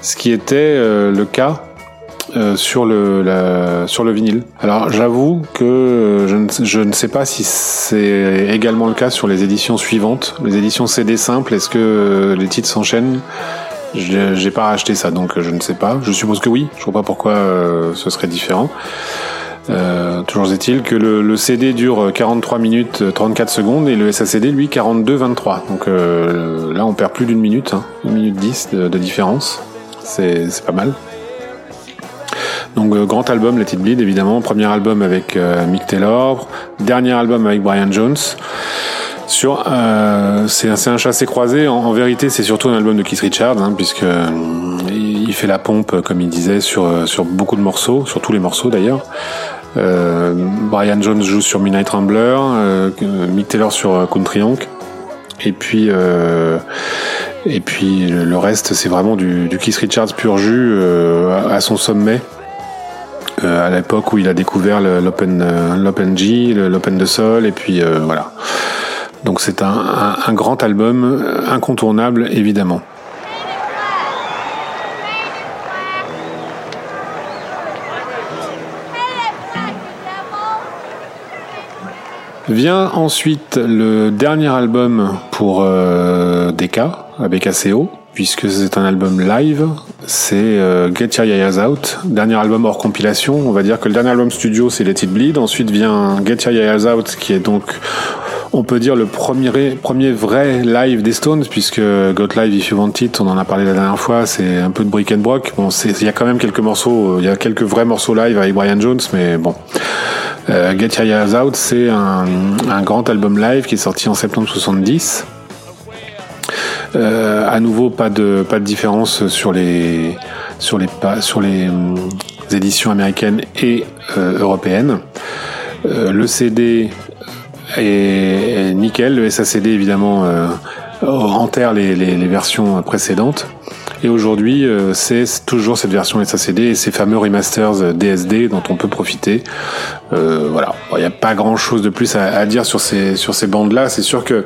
ce qui était euh, le cas euh, sur le sur le vinyle. Alors j'avoue que euh, je ne, je ne sais pas si c'est également le cas sur les éditions suivantes, les éditions CD simples. Est-ce que les titres s'enchaînent? J'ai pas racheté ça, donc je ne sais pas. Je suppose que oui. Je vois pas pourquoi ce serait différent. Euh, toujours est-il que le, CD dure 43 minutes 34 secondes et le SACD lui 42 23. Donc euh, là on perd plus d'une minute, hein, une minute 10 de, de différence c'est pas mal. Donc euh, grand album, Let It Bleed évidemment, premier album avec euh, Mick Taylor, dernier album avec Brian Jones. Sur, euh, c'est un chassé croisé. En, vérité, c'est surtout un album de Keith Richards, hein, puisque il fait la pompe, comme il disait, sur beaucoup de morceaux, sur tous les morceaux d'ailleurs. Brian Jones joue sur Midnight Rambler, Mick Taylor sur Country Honk. Et puis, et puis le reste, c'est vraiment du, du Keith Richards pur jus à son sommet. Euh, à l'époque où il a découvert l'Open l'Open G, l'Open de Sol, et puis voilà. Donc c'est un, grand album incontournable évidemment. Vient ensuite le dernier album pour euh, avec ACO, puisque c'est un album live. c'est Get Your Yayas Out, dernier album hors compilation. On va dire que le dernier album studio, c'est Let It Bleed. Ensuite vient Get Your Yayas Out, qui est donc on peut dire le premier, premier vrai live des Stones, puisque Got Live If You Want It, on en a parlé la dernière fois, c'est un peu de brick and brock. Bon, il y a quand même quelques morceaux, il y a quelques vrais morceaux live avec Brian Jones, mais bon. Euh, Get Your Eyes Out, c'est un, grand album live qui est sorti en septembre 70. Euh, à nouveau, pas de pas de différence sur les sur les sur les hum, éditions américaines et euh, européennes. Euh, le CD est, nickel. Le SACD évidemment euh, enterre les, les, les, versions précédentes. Et aujourd'hui, euh, c'est toujours cette version SACD et ces fameux remasters DSD dont on peut profiter. Euh, voilà, il n'y a pas grand-chose de plus à, à, dire sur ces sur ces bandes-là. C'est sûr que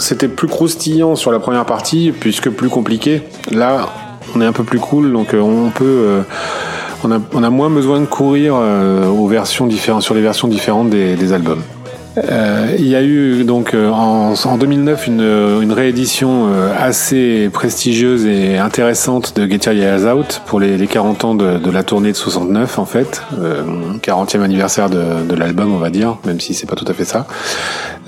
c'était plus croustillant sur la première partie puisque plus compliqué. Là, on est un peu plus cool, donc euh, on peut euh, on a, moins besoin de courir euh, aux versions différentes sur les versions différentes des albums. Euh, il y a eu donc euh, en, en 2009 une, une réédition euh, assez prestigieuse et intéressante de Get Your Years Out pour les, les 40 ans de, de, la tournée de 69 en fait, euh, 40e anniversaire de, de l'album on va dire, même si c'est pas tout à fait ça.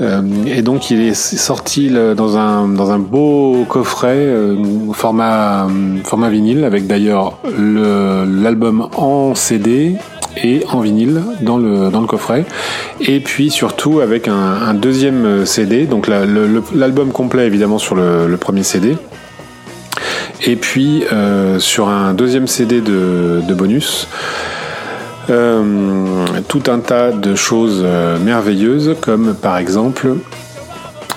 Euh, et donc il est sorti dans un dans un beau coffret euh, format format vinyle avec d'ailleurs l'album en CD et en vinyle dans le, dans le coffret. Et puis surtout avec un, deuxième CD, donc l'album la, complet évidemment sur le, premier CD. Et puis euh, sur un deuxième CD de, bonus. Euh, tout un tas de choses euh, merveilleuses comme par exemple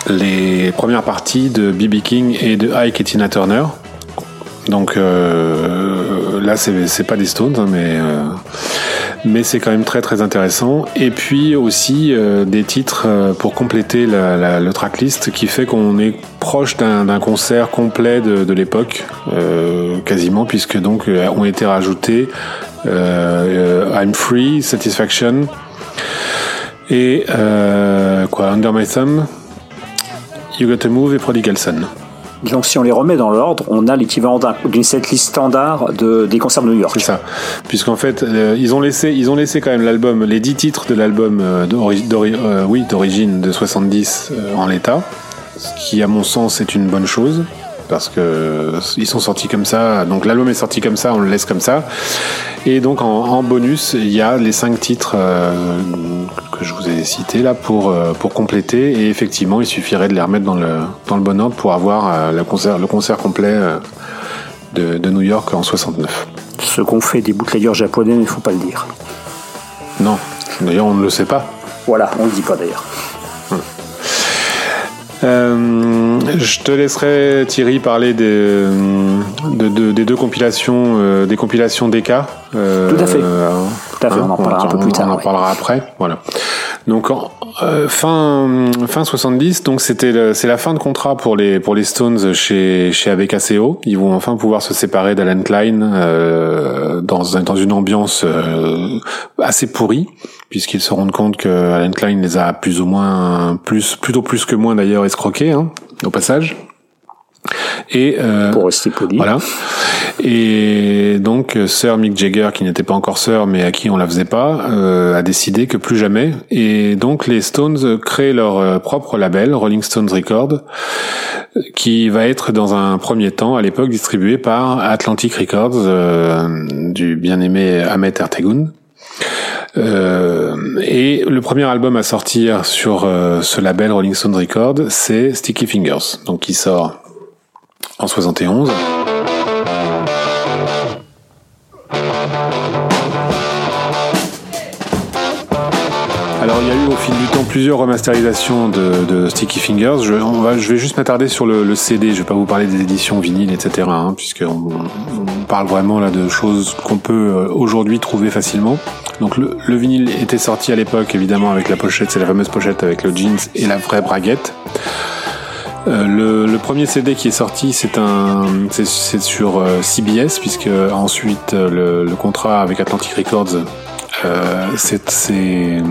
les premières parties de B.B. King et de Ike et Tina Turner. Donc là, c'est pas des Stones, hein, mais mais c'est quand même très très intéressant. Et puis aussi euh, des titres euh, pour compléter le tracklist qui fait qu'on est proche d'un concert complet de, l'époque, euh, quasiment, puisque donc ont été rajoutés I'm Free, Satisfaction et quoi, Under My Thumb, You Got to Move et Prodigal Son. Que si on les remet dans l'ordre, on a l'équivalent d'une setlist standard de, des concerts de New York. C'est ça. Puisqu'en fait, euh, ils, ont laissé, ils ont laissé quand même l'album, les 10 titres de l'album euh, euh, oui, d'origine de 70 en l'état. Ce qui, à mon sens, est une bonne chose parce que ils sont sortis comme ça. Donc l'album est sorti comme ça, on le laisse comme ça. Et donc en, en bonus, il y a les cinq titres euh, que je vous ai cités là pour euh, pour compléter. Et effectivement, il suffirait de les remettre dans le dans le bon ordre pour avoir euh, le concert le concert complet de, de, New York en 69. Ce qu'on fait des bootleggers japonais, il faut pas le dire. Non, d'ailleurs on ne le sait pas. Voilà, on le dit pas d'ailleurs. Euh, je te laisserai Thierry parler des, de, de, des deux compilations, euh, des compilations DK. Euh, Tout à fait. Tout à fait. Hein, on en parlera on, un peu plus tard. On en parlera après. Voilà. Donc en, euh, fin fin 70, donc c'était c'est la fin de contrat pour les pour les Stones chez chez ABKCO. Ils vont enfin pouvoir se séparer d'Alan Klein euh, dans dans une ambiance euh, assez pourrie puisqu'ils se rendent compte que Alan Klein les a plus ou moins plus plutôt plus que moins d'ailleurs escroqués hein, au passage. Et euh, pour rester poli. Voilà. Et donc Sir Mick Jagger, qui n'était pas encore Sir, mais à qui on la faisait pas, euh, a décidé que plus jamais. Et donc les Stones créent leur euh, propre label, Rolling Stones Records, qui va être dans un premier temps, à l'époque, distribué par Atlantic Records euh, du bien-aimé Ahmet Ertegun. Euh, et le premier album à sortir sur euh, ce label Rolling Stones Records, c'est Sticky Fingers, donc qui sort en 71. Alors il y a eu au fil du temps plusieurs remasterisations de, de Sticky Fingers. Je, on va, je vais juste m'attarder sur le, CD. Je vais pas vous parler des éditions vinyles, etc. Hein, puisqu'on on parle vraiment là de choses qu'on peut euh, aujourd'hui trouver facilement. Donc le, le, vinyle était sorti à l'époque évidemment avec la pochette, c'est la fameuse pochette avec le jeans et la vraie braguette. Euh, le, premier CD qui est sorti, c'est un, c'est sur euh, CBS puisque ensuite euh, le, contrat avec Atlantic Records s'est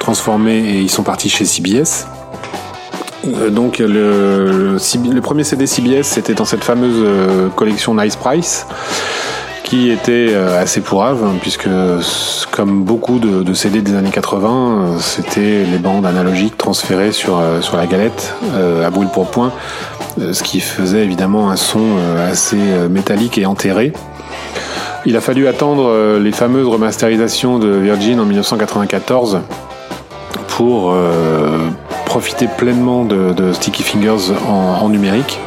transformé et ils sont partis chez CBS. donc le, le, premier CD CBS, c'était dans cette fameuse collection Nice Price qui était assez pourrave, hein, puisque comme beaucoup de, CD des années 80, c'était les bandes analogiques transférées sur, sur la galette à brûle pour point, ce qui faisait évidemment un son assez métallique et enterré. Il a fallu attendre euh, les fameuses remasterisations de Virgin en 1994 pour euh, profiter pleinement de, Sticky Fingers en, numérique.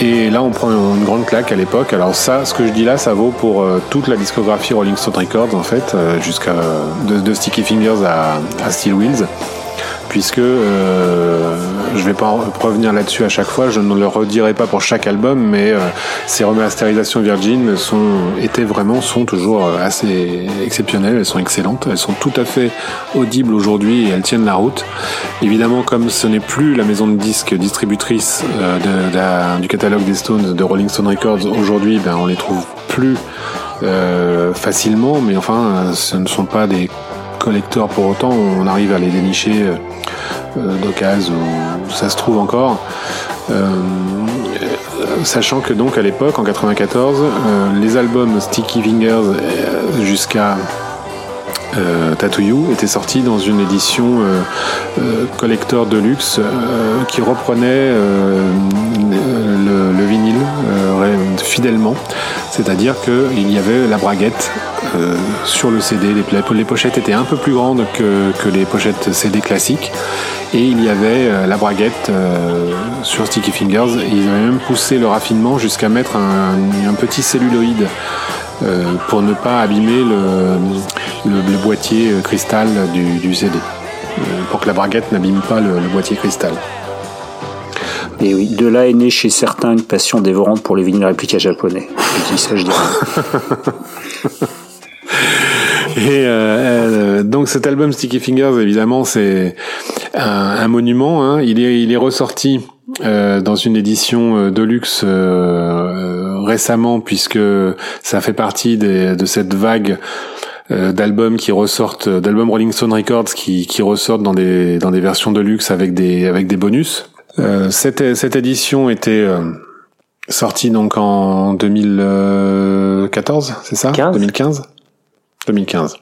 Et là, on prend une grande claque à l'époque. Alors ça, ce que je dis là, ça vaut pour euh, toute la discographie Rolling Stone Records, en fait, jusqu'à de, Sticky Fingers à, à Steel Wheels puisque euh, je vais pas revenir là-dessus à chaque fois, je ne le redirai pas pour chaque album, mais euh, ces remasterisations Virgin sont étaient vraiment sont toujours euh, assez exceptionnelles, elles sont excellentes, elles sont tout à fait audibles aujourd'hui et elles tiennent la route. Évidemment, comme ce n'est plus la maison de disques distributrice euh, du catalogue des Stones de Rolling Stone Records aujourd'hui, ben on les trouve plus facilement, mais enfin, ce ne sont pas des pour autant, on arrive à les dénicher euh, euh, d'occasion où ça se trouve encore. Euh, sachant que donc à l'époque, en 94, les albums Sticky Fingers jusqu'à euh, Tattoo You était sorti dans une édition collector de luxe qui reprenait fidèlement, c'est-à-dire qu'il y avait la braguette sur le CD. Les, pochettes étaient un peu plus grandes que, les pochettes CD classiques et il y avait la braguette sur Sticky Fingers. ils avaient même poussé le raffinement jusqu'à mettre un petit celluloïde euh, pour ne pas abîmer le, boîtier euh, cristal du, CD, euh, pour que la braguette n'abîme pas le, boîtier cristal. Et oui, de là est née chez certains une passion dévorante pour les vinyles réplicas japonais. Je dis ça, je dirais. Et donc cet album Sticky Fingers, évidemment, c'est un, monument. Hein. Il, est, ressorti dans une édition de luxe récemment puisque ça fait partie de cette vague euh, d'albums qui ressortent, d'albums Rolling Stone Records qui, ressortent dans des versions de luxe avec des bonus. Euh, cette cette édition était euh, sortie donc en 2014, c'est ça? 2015 2015.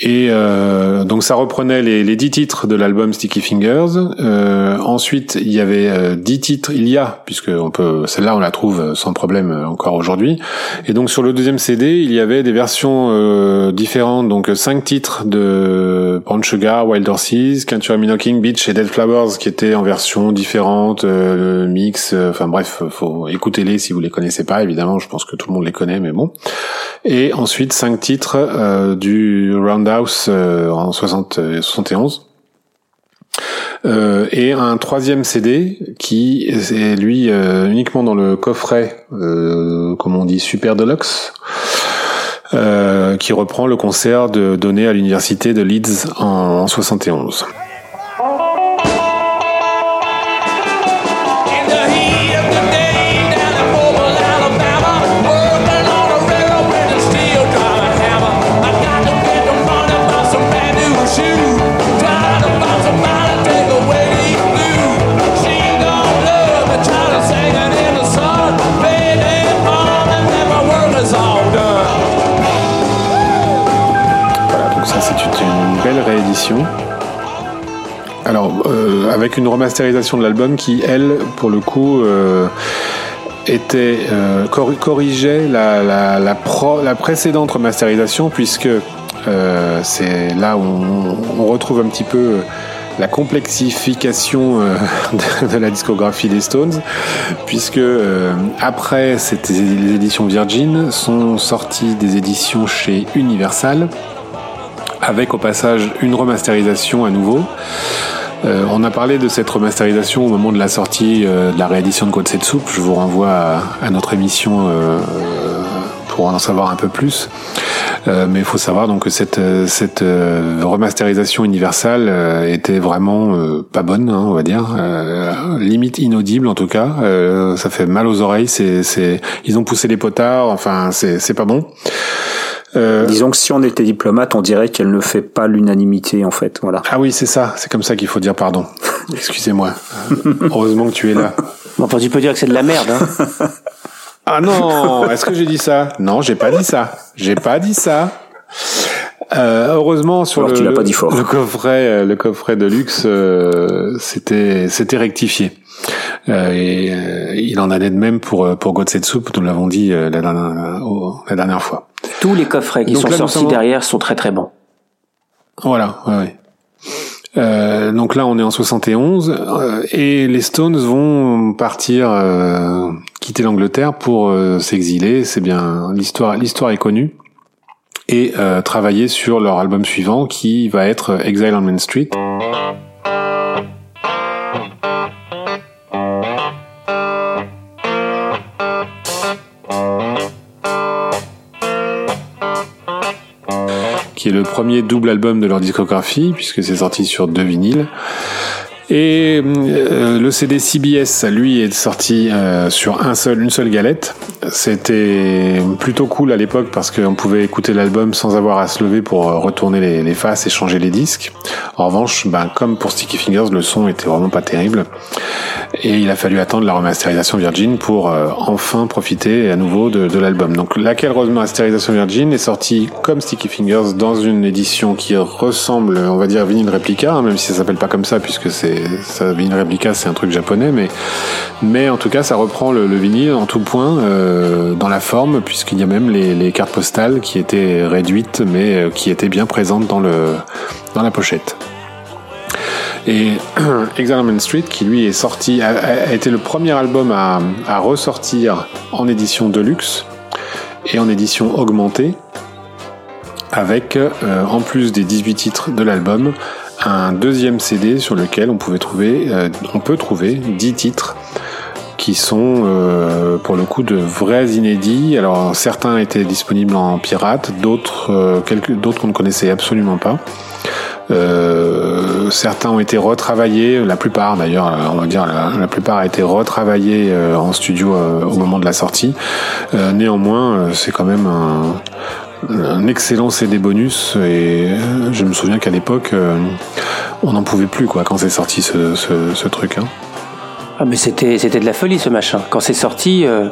Et euh, donc ça reprenait les, les 10 titres de l'album Sticky Fingers. Euh, ensuite, il y avait euh, 10 titres, il y a, puisque on peut, celle-là on la trouve sans problème encore aujourd'hui. Et donc sur le deuxième CD, il y avait des versions euh, différentes, donc 5 titres de Brown Sugar, Wild Horses, Can't Knocking, Beach et Dead Flowers qui étaient en versions différentes, euh, mix, euh, enfin bref, faut écouter-les si vous les connaissez pas, évidemment, je pense que tout le monde les connaît, mais bon. Et ensuite 5 titres du Round euh, en 60, 71. Euh, euh, et un troisième CD qui est lui uniquement dans le coffret, comme on dit, Super Deluxe, qui reprend le concert de, donné à l'université de Leeds en 71. Alors, euh, avec une remasterisation de l'album qui, elle, pour le coup, euh, était euh, corrigeait la, précédente remasterisation, puisque c'est là où on, retrouve un petit peu la complexification de, la discographie des Stones, puisque après les éditions Virgin sont sorties des éditions chez Universal avec au passage une remasterisation à nouveau. Euh, on a parlé de cette remasterisation au moment de la sortie euh, de la réédition de Code Soup. Je vous renvoie à, notre émission euh, pour en savoir un peu plus. mais il faut savoir donc que cette, cette remasterisation universelle était vraiment pas bonne, hein, on va dire, limite inaudible en tout cas. ça fait mal aux oreilles. C'est, ils ont poussé les potards. Enfin, c'est pas bon. Euh, Disons que si on était diplomate, on dirait qu'elle ne fait pas l'unanimité en fait. Voilà. Ah oui, c'est ça. C'est comme ça qu'il faut dire pardon. Excusez-moi. Heureusement que tu es là. Bon, enfin, tu peux dire que c'est de la merde. Hein. ah non, est-ce que j'ai dit ça? Non, j'ai pas dit ça. J'ai pas dit ça. Euh, heureusement sur le, pas dit fort. le, coffret, le coffret de luxe, euh, c'était c'était rectifié. Euh, et euh, il en allait de même pour pour Gotsetsu, nous l'avons dit la dernière, la dernière fois. Tous les coffrets qui sont sortis derrière sont très très bons. Voilà, ouais, ouais. Euh, donc là, on est en 71 euh, et les Stones vont partir, euh, quitter l'Angleterre pour s'exiler. C'est bien l'histoire. L'histoire est connue et travailler sur leur album suivant qui va être Exile on Main Street. Qui est le premier double album de leur discographie, puisque c'est sorti sur deux vinyles. Et euh, le CD CBS, lui, est sorti euh, sur un seul, une seule galette. C'était plutôt cool à l'époque parce qu'on pouvait écouter l'album sans avoir à se lever pour euh, retourner les, les, faces et changer les disques. En revanche, ben, comme pour Sticky Fingers, le son était vraiment pas terrible. Et il a fallu attendre la remasterisation Virgin pour enfin profiter à nouveau de, de l'album. Donc laquelle remasterisation Virgin est sortie comme Sticky Fingers dans une édition qui ressemble, on va dire, vinyle réplica, hein, même si ça s'appelle pas comme ça puisque c'est ça vinyle réplica, c'est un truc japonais, mais mais en tout cas, ça reprend le, vinyle en tout point euh, dans la forme, puisqu'il y a même les, cartes postales qui étaient réduites, mais euh, qui étaient bien présentes dans le dans la pochette. Et Examen Street, qui lui est sorti, a, été le premier album à, à ressortir en édition deluxe et en édition augmentée, avec, euh, en plus des 18 titres de l'album, un deuxième CD sur lequel on pouvait trouver, euh, on peut trouver 10 titres qui sont euh, pour le coup de vrais inédits. Alors certains étaient disponibles en pirate, d'autres euh, quelques d'autres qu'on ne connaissait absolument pas. certains ont été retravaillés, la plupart d'ailleurs, on va dire la, plupart a été retravaillé en studio au moment de la sortie. néanmoins, c'est quand même un, un excellent CD bonus et je me souviens qu'à l'époque euh, on n'en pouvait plus quoi quand c'est sorti ce, truc. Hein. Ah mais c'était de la folie ce machin. Quand c'est sorti, euh,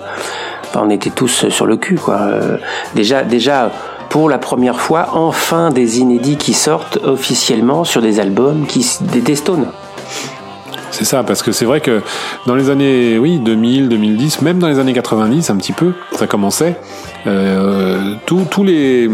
on était tous sur le cul quoi. Euh, déjà déjà pour la première fois enfin des inédits qui sortent officiellement sur des albums qui des Stones. C'est ça, parce que c'est vrai que dans les années, oui, 2000, 2010, même dans les années 90, un petit peu, ça commençait. Euh, tous les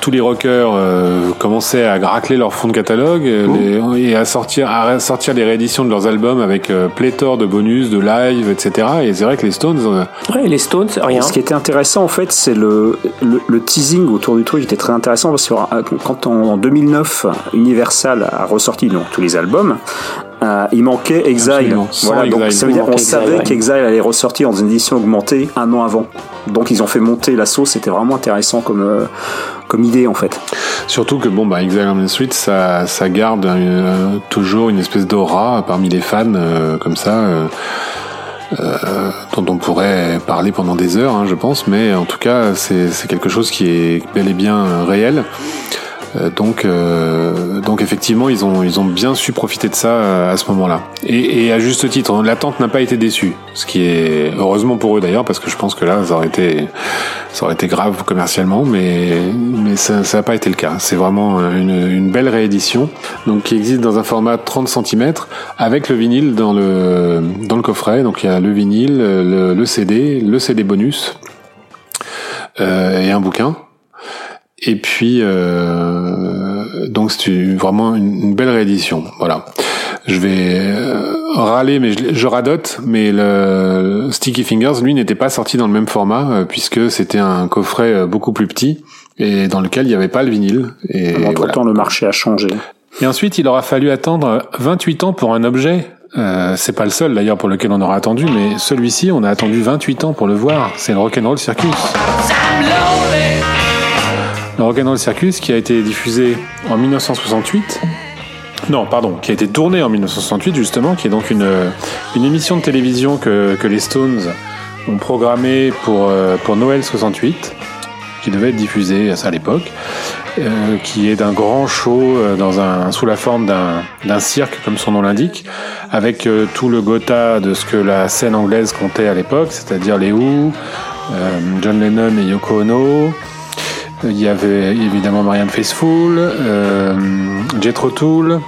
tous les rockers euh, commençaient à racler leur fond de catalogue euh, et à sortir à sortir des rééditions de leurs albums avec euh, pléthore de bonus, de live, etc. Et c'est vrai que les Stones. Ouais, les Stones, rien. Ce qui était intéressant en fait, c'est le, le, teasing autour du truc était très intéressant parce que quand en 2009 Universal a ressorti donc, tous les albums, euh, il manquait Exile. Voilà, donc ça veut dire qu'on savait qu'Exile allait ressortir dans une édition augmentée un an avant. Donc ils ont fait monter la sauce, c'était vraiment intéressant comme, euh, comme idée en fait. Surtout que bon, bah, Exile on Street, ça, ça garde euh, toujours une espèce d'aura parmi les fans comme ça. dont on pourrait parler pendant des heures, hein, je pense, mais en tout cas, c'est quelque chose qui est bel et bien réel. Euh, donc, euh, donc effectivement, ils ont, ils ont bien su profiter de ça euh, à ce moment-là. Et, et à juste titre, l'attente n'a pas été déçue, ce qui est heureusement pour eux d'ailleurs, parce que je pense que là, ça aurait été, ça aurait été grave commercialement, mais, mais ça n'a pas été le cas. C'est vraiment une, une, belle réédition, donc qui existe dans un format 30 cm avec le vinyle dans le, dans le coffret. Donc il y a le vinyle, le, le CD, le CD bonus euh, et un bouquin. Et puis, euh, donc c'est vraiment une, belle réédition. Voilà. Je vais euh, râler, mais je, radote. Mais le Sticky Fingers, lui, n'était pas sorti dans le même format euh, puisque c'était un coffret euh, beaucoup plus petit et dans lequel il n'y avait pas le vinyle. Et entre temps, le marché a changé. Et ensuite, il aura fallu attendre 28 ans pour un objet. Euh, c'est pas le seul d'ailleurs pour lequel on aura attendu, mais celui-ci, on a attendu 28 ans pour le voir. C'est le Rock'n'Roll Circus. Le Rock'n'Roll Circus qui a été diffusé en 1968. Non, pardon, qui a été tourné en 1968 justement, qui est donc une, une émission de télévision que, que les Stones ont programmée pour, euh, pour Noël 68, qui devait être diffusée à l'époque. euh, qui est d'un grand show euh, dans un, sous la forme d'un cirque, comme son nom l'indique, avec euh, tout le Gotha de ce que la scène anglaise comptait à l'époque, c'est-à-dire les Who, John Lennon et Yoko Ono. Il y avait évidemment Marianne Faithfull, Jethro Tull,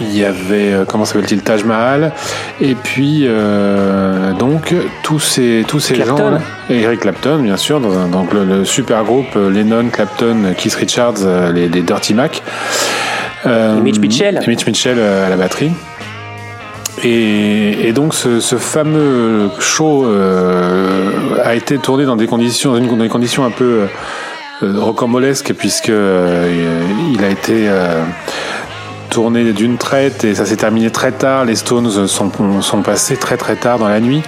il y avait euh, comment s'appelle-t-il Taj Mahal. Et puis euh, donc tous ces tous ces gens là, Eric Clapton bien sûr dans un, donc le, super groupe euh, Lennon Clapton Keith Richards les, les, Dirty Mac. Et Mitch Mitchell. et Mitch Mitchell à la batterie et, et, donc ce, ce, fameux show a été tourné dans des conditions, dans des conditions un peu euh, rocambolesques puisque il a été tourné d'une traite et ça s'est terminé très tard. Les Stones sont, sont passés très très tard dans la nuit.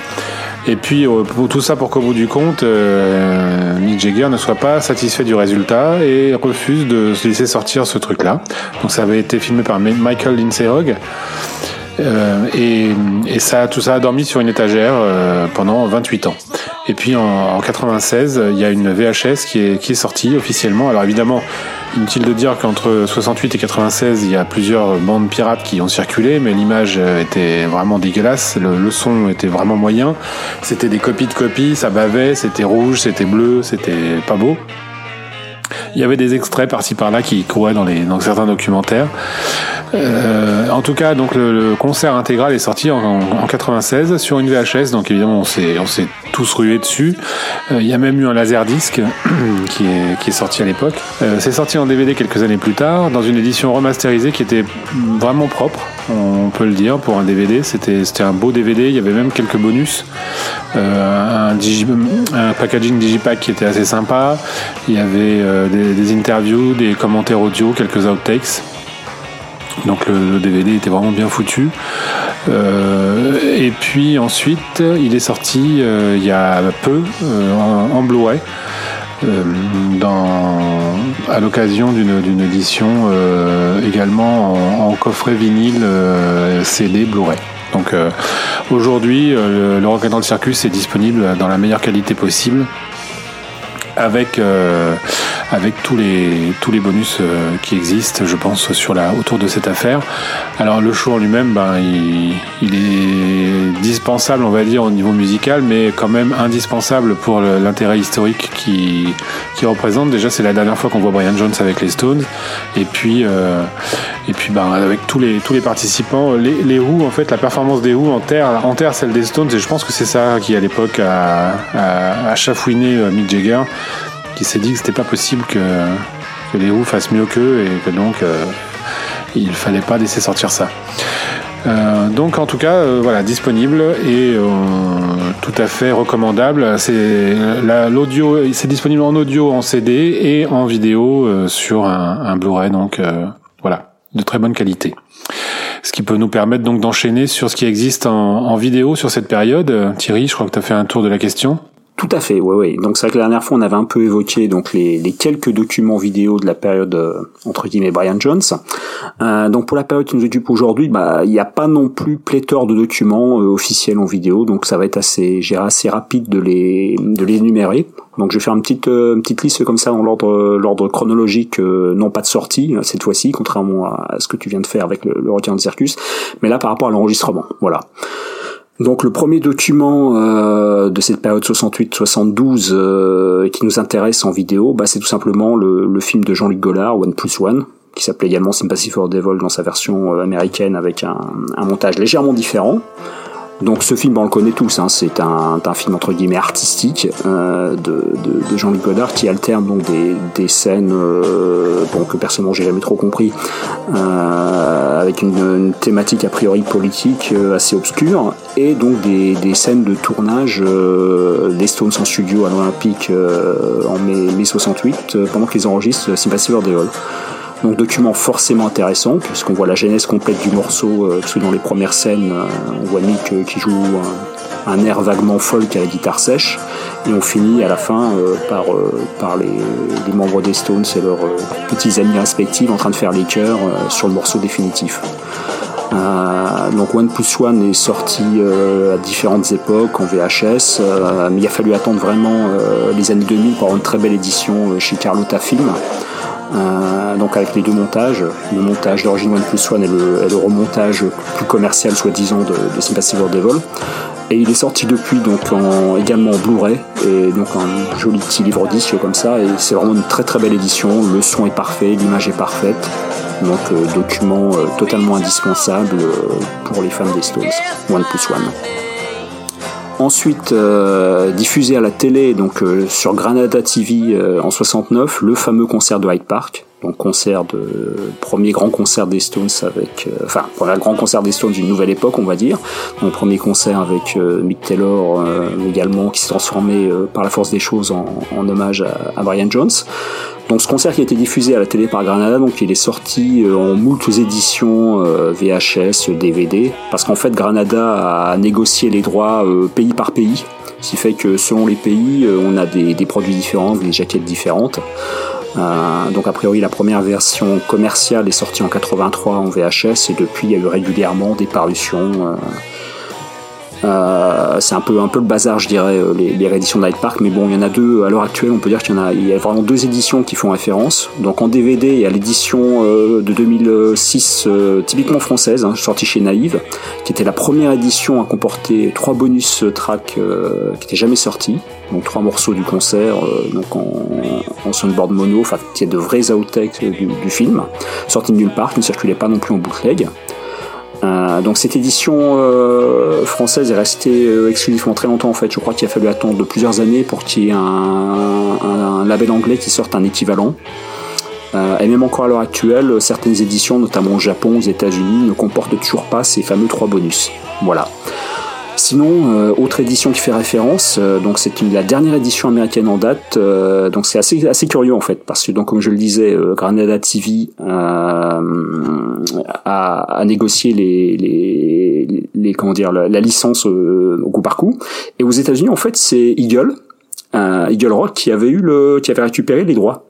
Et puis euh, tout ça pour qu'au bout du compte, euh, Mick Jagger ne soit pas satisfait du résultat et refuse de se laisser sortir ce truc-là. Donc ça avait été filmé par Michael Lindsay Hogg. Euh, et, ça, tout ça a dormi sur une étagère euh, pendant 28 ans. Et puis en, en, 96, il y a une VHS qui est, sortie officiellement. Alors évidemment, inutile de dire qu'entre 68 et 96, il y a plusieurs bandes pirates qui ont circulé, mais l'image était vraiment dégueulasse. Le, le son était vraiment moyen. C'était des copies de copies, ça bavait, c'était rouge, c'était bleu, c'était pas beau. Il y avait des extraits par-ci par-là qui couraient dans, les, dans certains documentaires. Euh, en tout cas, donc le, concert intégral est sorti en, en, 96 sur une VHS, donc évidemment on s'est on s'est tous rués dessus. Euh, il y a même eu un laserdisc qui est qui est sorti à l'époque. Euh, c'est sorti en DVD quelques années plus tard dans une édition remasterisée qui était vraiment propre, on peut le dire pour un DVD. C'était un beau DVD. Il y avait même quelques bonus, euh, un, packaging digipack qui était assez sympa. Il y avait euh, des, interviews, des commentaires audio, quelques outtakes. Donc le, DVD était vraiment bien foutu. Euh, et puis ensuite, il est sorti il y a peu en, en Blu-ray. Dans, à l'occasion d'une édition également en, en, coffret vinyle CD Blu-ray. Donc aujourd'hui, le, le Rock and Roll Circus est disponible dans la meilleure qualité possible avec euh, avec tous les tous les bonus euh, qui existent, je pense, sur la autour de cette affaire. Alors le show en lui-même, ben, il, il, est dispensable, on va dire, au niveau musical, mais quand même indispensable pour l'intérêt historique qui qui représente. Déjà, c'est la dernière fois qu'on voit Brian Jones avec les Stones, et puis euh, et puis ben, avec tous les tous les participants, les, les Who, en fait, la performance des Who enterre enterre celle des Stones, et je pense que c'est ça qui à l'époque a, a, a chafouiné Mick Jagger qui s'est dit que c'était pas possible que, que les Who fassent mieux qu'eux et que donc euh, il fallait pas laisser sortir ça. Euh, donc en tout cas, euh, voilà, disponible et euh, tout à fait recommandable. C'est l'audio, c'est disponible en audio, en CD et en vidéo euh, sur un, un Blu-ray. Donc voilà, de très bonne qualité. Ce qui peut nous permettre donc d'enchaîner sur ce qui existe en, en vidéo sur cette période. Thierry, je crois que tu as fait un tour de la question. Tout à fait, ouais, ouais. Donc c'est vrai que la dernière fois on avait un peu évoqué donc les, quelques documents vidéo de la période euh, entre guillemets Brian Jones. Euh, donc pour la période qui nous occupe aujourd'hui, bah il n'y a pas non plus pléthore de documents euh, officiels en vidéo, donc ça va être assez, assez rapide de les de les énumérer. Donc je vais faire une petite euh, petite liste comme ça dans l'ordre chronologique, non pas de sortie cette fois-ci, contrairement à, ce que tu viens de faire avec le, le de Circus, mais là par rapport à l'enregistrement. Voilà. Donc le premier document euh, de cette période 68-72 euh, qui nous intéresse en vidéo, bah, c'est tout simplement le, film de Jean-Luc Gollard, One Plus One, qui s'appelait également Sympathy for Devil dans sa version euh, américaine avec un, montage légèrement différent. Donc ce film, on le connaît tous, hein, c'est un, film entre guillemets artistique euh, de, Jean-Luc Godard qui alterne donc des, des scènes euh, que personnellement j'ai jamais trop compris, euh, avec une, thématique a priori politique euh, assez obscure, et donc des, des scènes de tournage des Stones en studio à l'Olympique en mai, mai 68 pendant qu'ils enregistrent Sympathy for the. Donc document forcément intéressant puisqu'on voit la genèse complète du morceau, euh, parce que dans les premières scènes, euh, on voit Nick euh, qui joue un, air vaguement folk à la guitare sèche, et on finit à la fin par, par les, les, membres des Stones et leurs petits amis respectifs en train de faire les chœurs sur le morceau définitif. Euh, donc One Plus One est sorti euh, à différentes époques en VHS, euh, mais il a fallu attendre vraiment les années 2000 pour avoir une très belle édition chez Carlotta Film. Donc avec les deux montages, le montage d'origine One Plus One et le, remontage plus commercial soi-disant de, de Sympathy for Devil. Et il est sorti depuis donc en, également en Blu-ray et donc un joli petit livre disque comme ça et c'est vraiment une très très belle édition. Le son est parfait, l'image est parfaite. Donc euh, document euh, totalement indispensable euh, pour les fans des Stones. One plus one. Ensuite, diffusé à la télé, donc sur Granada TV en 69, le fameux concert de Hyde Park, donc concert de premier grand concert des Stones avec euh, enfin premier grand concert des Stones d'une nouvelle époque on va dire. Donc premier concert avec euh, Mick Taylor euh, également qui s'est transformé par la force des choses en, en hommage à, Brian Jones. Donc ce concert qui a été diffusé à la télé par Granada, donc il est sorti en moultes éditions VHS, DVD, parce qu'en fait Granada a négocié les droits pays par pays, ce qui fait que selon les pays, on a des, des produits différents, des jaquettes différentes. Euh, donc a priori la première version commerciale est sortie en 83 en VHS et depuis il y a eu régulièrement des parutions. Euh, c'est un peu un peu le bazar, je dirais, euh, les, les rééditions de Park, mais bon, il y en a deux à l'heure actuelle. On peut dire qu'il y a, vraiment deux éditions qui font référence. Donc en DVD, il y a l'édition euh, de 2006, typiquement française, hein, sortie chez Naïve, qui était la première édition à comporter trois bonus tracks qui n'étaient jamais sortis. Donc trois morceaux du concert, donc en, en soundboard mono, enfin qui est de vrais outtakes du, du film, sortis de nulle part, qui ne circulaient pas non plus en bootleg. Euh, donc cette édition euh, française est restée euh, exclusivement très longtemps en fait. Je crois qu'il a fallu attendre plusieurs années pour qu'il y ait un, label anglais qui sorte un équivalent. et même encore à l'heure actuelle, certaines éditions, notamment au Japon, aux États-Unis, ne comportent toujours pas ces fameux trois bonus. Voilà. Sinon, euh, autre édition qui fait référence, euh, donc c'est la dernière édition américaine en date, euh, donc c'est assez assez curieux en fait, parce que donc comme je le disais, Granada TV a, négocié les, les, comment dire la, licence au coup par coup, et aux États-Unis en fait c'est Eagle, Eagle Rock qui avait eu le qui avait récupéré les droits.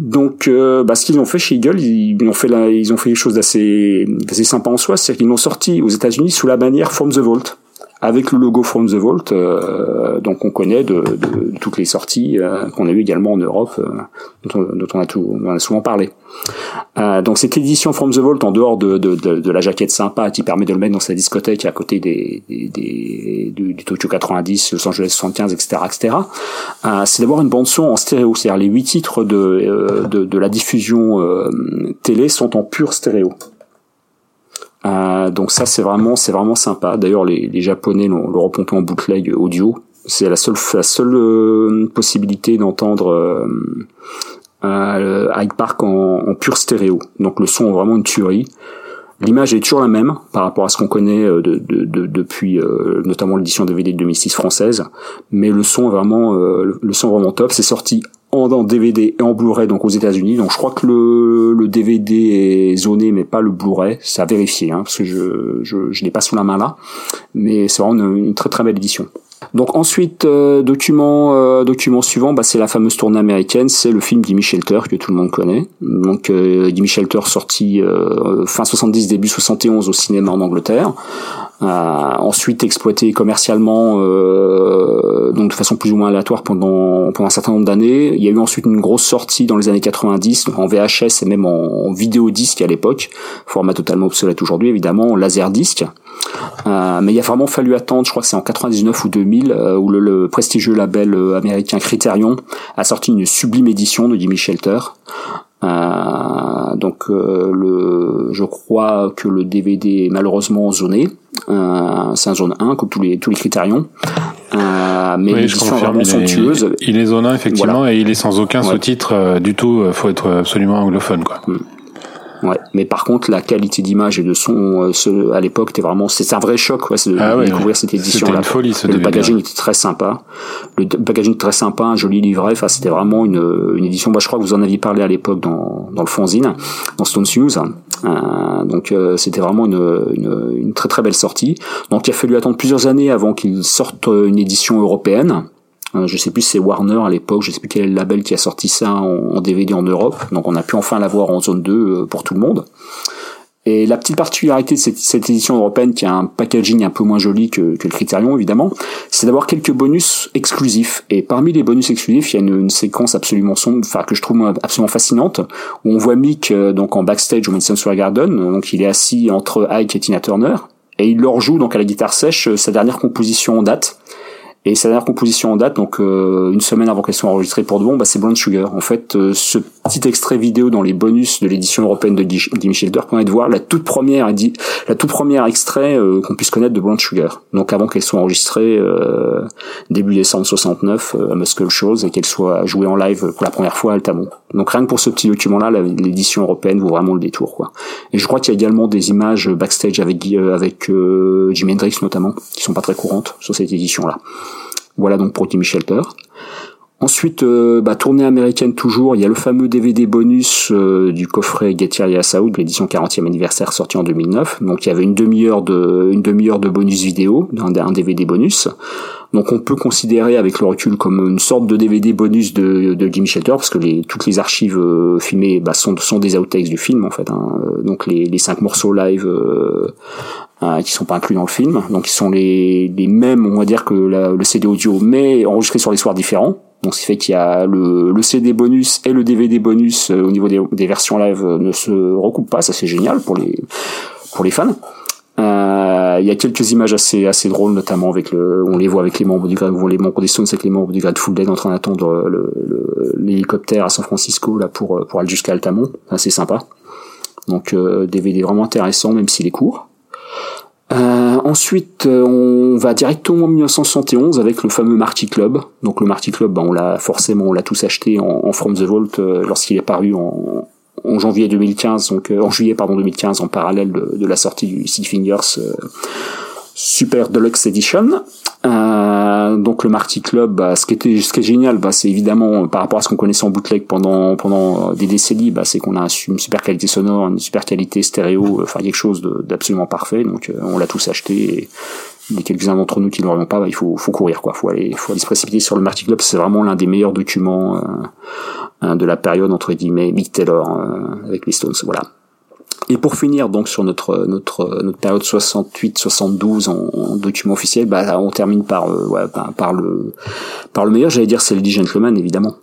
Donc, bah, ce qu'ils ont fait chez Eagle, ils, ont fait la, ils ont fait des choses assez, assez sympa en soi, c'est qu'ils l'ont sorti aux États-Unis sous la bannière From the Vault avec le logo From the Vault, euh, donc on connaît de, de, toutes les sorties euh, qu'on a eu également en Europe, euh, dont, on, dont, on, a tout, on a souvent parlé. donc cette édition From the Vault, en dehors de, de, la jaquette sympa qui permet de le mettre dans sa discothèque à côté des, des, des du, Tokyo 90, Los Angeles 75, etc., etc., c'est d'avoir une bande son en stéréo, c'est-à-dire les huit titres de, de, de la diffusion télé sont en pur stéréo. Euh, donc ça c'est vraiment c'est vraiment sympa. D'ailleurs les, les Japonais l'ont repompé en bootleg audio. C'est la seule la seule euh, possibilité d'entendre euh, euh, Hyde Park en, en, pur stéréo. Donc le son est vraiment une tuerie. L'image est toujours la même par rapport à ce qu'on connaît de, de, de, depuis notamment l'édition DVD de 2006 française, mais le son est vraiment le son est vraiment top. C'est sorti en, DVD et en Blu-ray donc aux États-Unis. Donc je crois que le, le DVD est zoné mais pas le Blu-ray. C'est à vérifier hein, parce que je je, je l'ai pas sous la main là, mais c'est vraiment une, très très belle édition. Donc ensuite, euh, document euh, document suivant, bah, c'est la fameuse tournée américaine, c'est le film Jimmy Shelter que tout le monde connaît. Donc euh, Jimmy Shelter sorti euh, fin 70 début 71 au cinéma en Angleterre. Euh, ensuite exploité commercialement euh, donc de façon plus ou moins aléatoire pendant pendant un certain nombre d'années. Il y a eu ensuite une grosse sortie dans les années 90 en VHS et même en, vidéo disque à l'époque, format totalement obsolète aujourd'hui évidemment, en laser disque. Euh, mais il a vraiment fallu attendre, je crois que c'est en 99 ou 2000, euh, où le, le, prestigieux label américain Criterion a sorti une sublime édition de Jimmy Shelter. Euh, donc euh, le, je crois que le DVD est malheureusement zoné. Euh, c'est un zone 1 comme tous les tous les critérions. Euh, mais oui, l'édition vraiment somptueuse. Il est zone 1 effectivement et il est sans aucun sous-titre euh, du tout. Faut être absolument anglophone quoi. Ouais. Mais par contre, la qualité d'image et de son euh, ce, à l'époque, c'était vraiment, c'est un vrai choc ouais, de ah découvrir cette édition. C'était une folie. Ce le packaging était très sympa. Le packaging très sympa, un joli livret. Enfin, c'était vraiment une, une édition. Bah, je crois que vous en aviez parlé à l'époque dans, dans le fanzine, dans Stone News. Euh, donc, euh, c'était vraiment une, une, une, très très belle sortie. Donc, il a fallu attendre plusieurs années avant qu'il sorte une édition européenne. Euh, je sais plus c'est Warner à l'époque, je sais plus quel est le label qui a sorti ça en, DVD en Europe. Donc on a pu enfin l'avoir en zone 2 euh, pour tout le monde. Et la petite particularité de cette, cette, édition européenne, qui a un packaging un peu moins joli que, que le Criterion évidemment, c'est d'avoir quelques bonus exclusifs. Et parmi les bonus exclusifs, il y a une, une séquence absolument sombre, enfin que je trouve absolument fascinante, où on voit Mick euh, donc en backstage au Madison Square Garden, donc il est assis entre Ike et Tina Turner, et il leur joue donc à la guitare sèche euh, sa dernière composition en date et sa dernière composition en date, donc euh, une semaine avant qu'elle soit enregistrée pour de bon, bah, c'est Blonde Sugar. En fait, euh, ce petit extrait vidéo dans les bonus de l'édition européenne de Jimmy Schilder permet de voir la toute première, la toute première extrait euh, qu'on puisse connaître de Blonde Sugar. Donc avant qu'elle soit enregistrée début décembre 69 à Muscle Shows et qu'elle soit jouée en live pour la première fois à Altamont. Donc rien que pour ce petit document-là, l'édition européenne vaut vraiment le détour. Et je crois qu'il y a également des images backstage avec avec Jimi Hendrix notamment, qui sont pas très courantes sur cette édition-là. Voilà donc pour Timmy Shelter. Ensuite, euh, bah, tournée américaine toujours, il y a le fameux DVD bonus euh, du coffret Get Out, l'édition 40e anniversaire sorti en 2009. Donc il y avait une demi-heure de une demi-heure de bonus vidéo, un, un, DVD bonus. Donc on peut considérer avec le recul comme une sorte de DVD bonus de, de Jimmy Shelter parce que les, toutes les archives euh, filmées bah, sont, sont des outtakes du film en fait. Hein. Donc les, les cinq morceaux live euh, qui sont pas inclus dans le film. Donc ils sont les, les mêmes, on va dire que le CD audio, mais enregistrés sur des soirs différents. Donc ce qui fait qu'il y a le, le, CD bonus et le DVD bonus euh, au niveau des, des, versions live euh, ne se recoupent pas. Ça c'est génial pour les pour les fans. Euh, il y a quelques images assez assez drôles, notamment avec le, on les voit avec les membres du les membres des Stones avec les membres du Grateful Dead en train d'attendre l'hélicoptère à San Francisco là pour pour aller jusqu'à Altamont. C'est sympa. Donc euh, DVD vraiment intéressant, même s'il est court. Euh, ensuite, euh, on va directement en 1971 avec le fameux Marty Club. Donc le Marty Club, bah, on l'a forcément, on l'a tous acheté en, From the Vault euh, lorsqu'il est paru en, janvier 2015, donc en juillet pardon 2015, en parallèle de, de la sortie du Six Fingers Super Deluxe Edition. Euh, donc le Marty Club, bah, ce qui était, ce qui est génial, bah, c'est évidemment par rapport à ce qu'on connaissait en bootleg pendant pendant des décennies, bah, c'est qu'on a une super qualité sonore, une super qualité stéréo, enfin quelque chose d'absolument parfait. Donc euh, on l'a tous acheté. Et, les quelques-uns d'entre nous qui ne l'aurions pas, bah, il faut, faut courir quoi, faut aller, faut aller se précipiter sur le Marty Club. C'est vraiment l'un des meilleurs documents euh, de la période entre guillemets Big Taylor euh, avec les Stones. Voilà. Et pour finir donc sur notre notre notre période 68-72 en, en, document officiel, bah on termine par euh, ouais, par, par, le par le meilleur, j'allais dire c'est Lady Gentleman évidemment.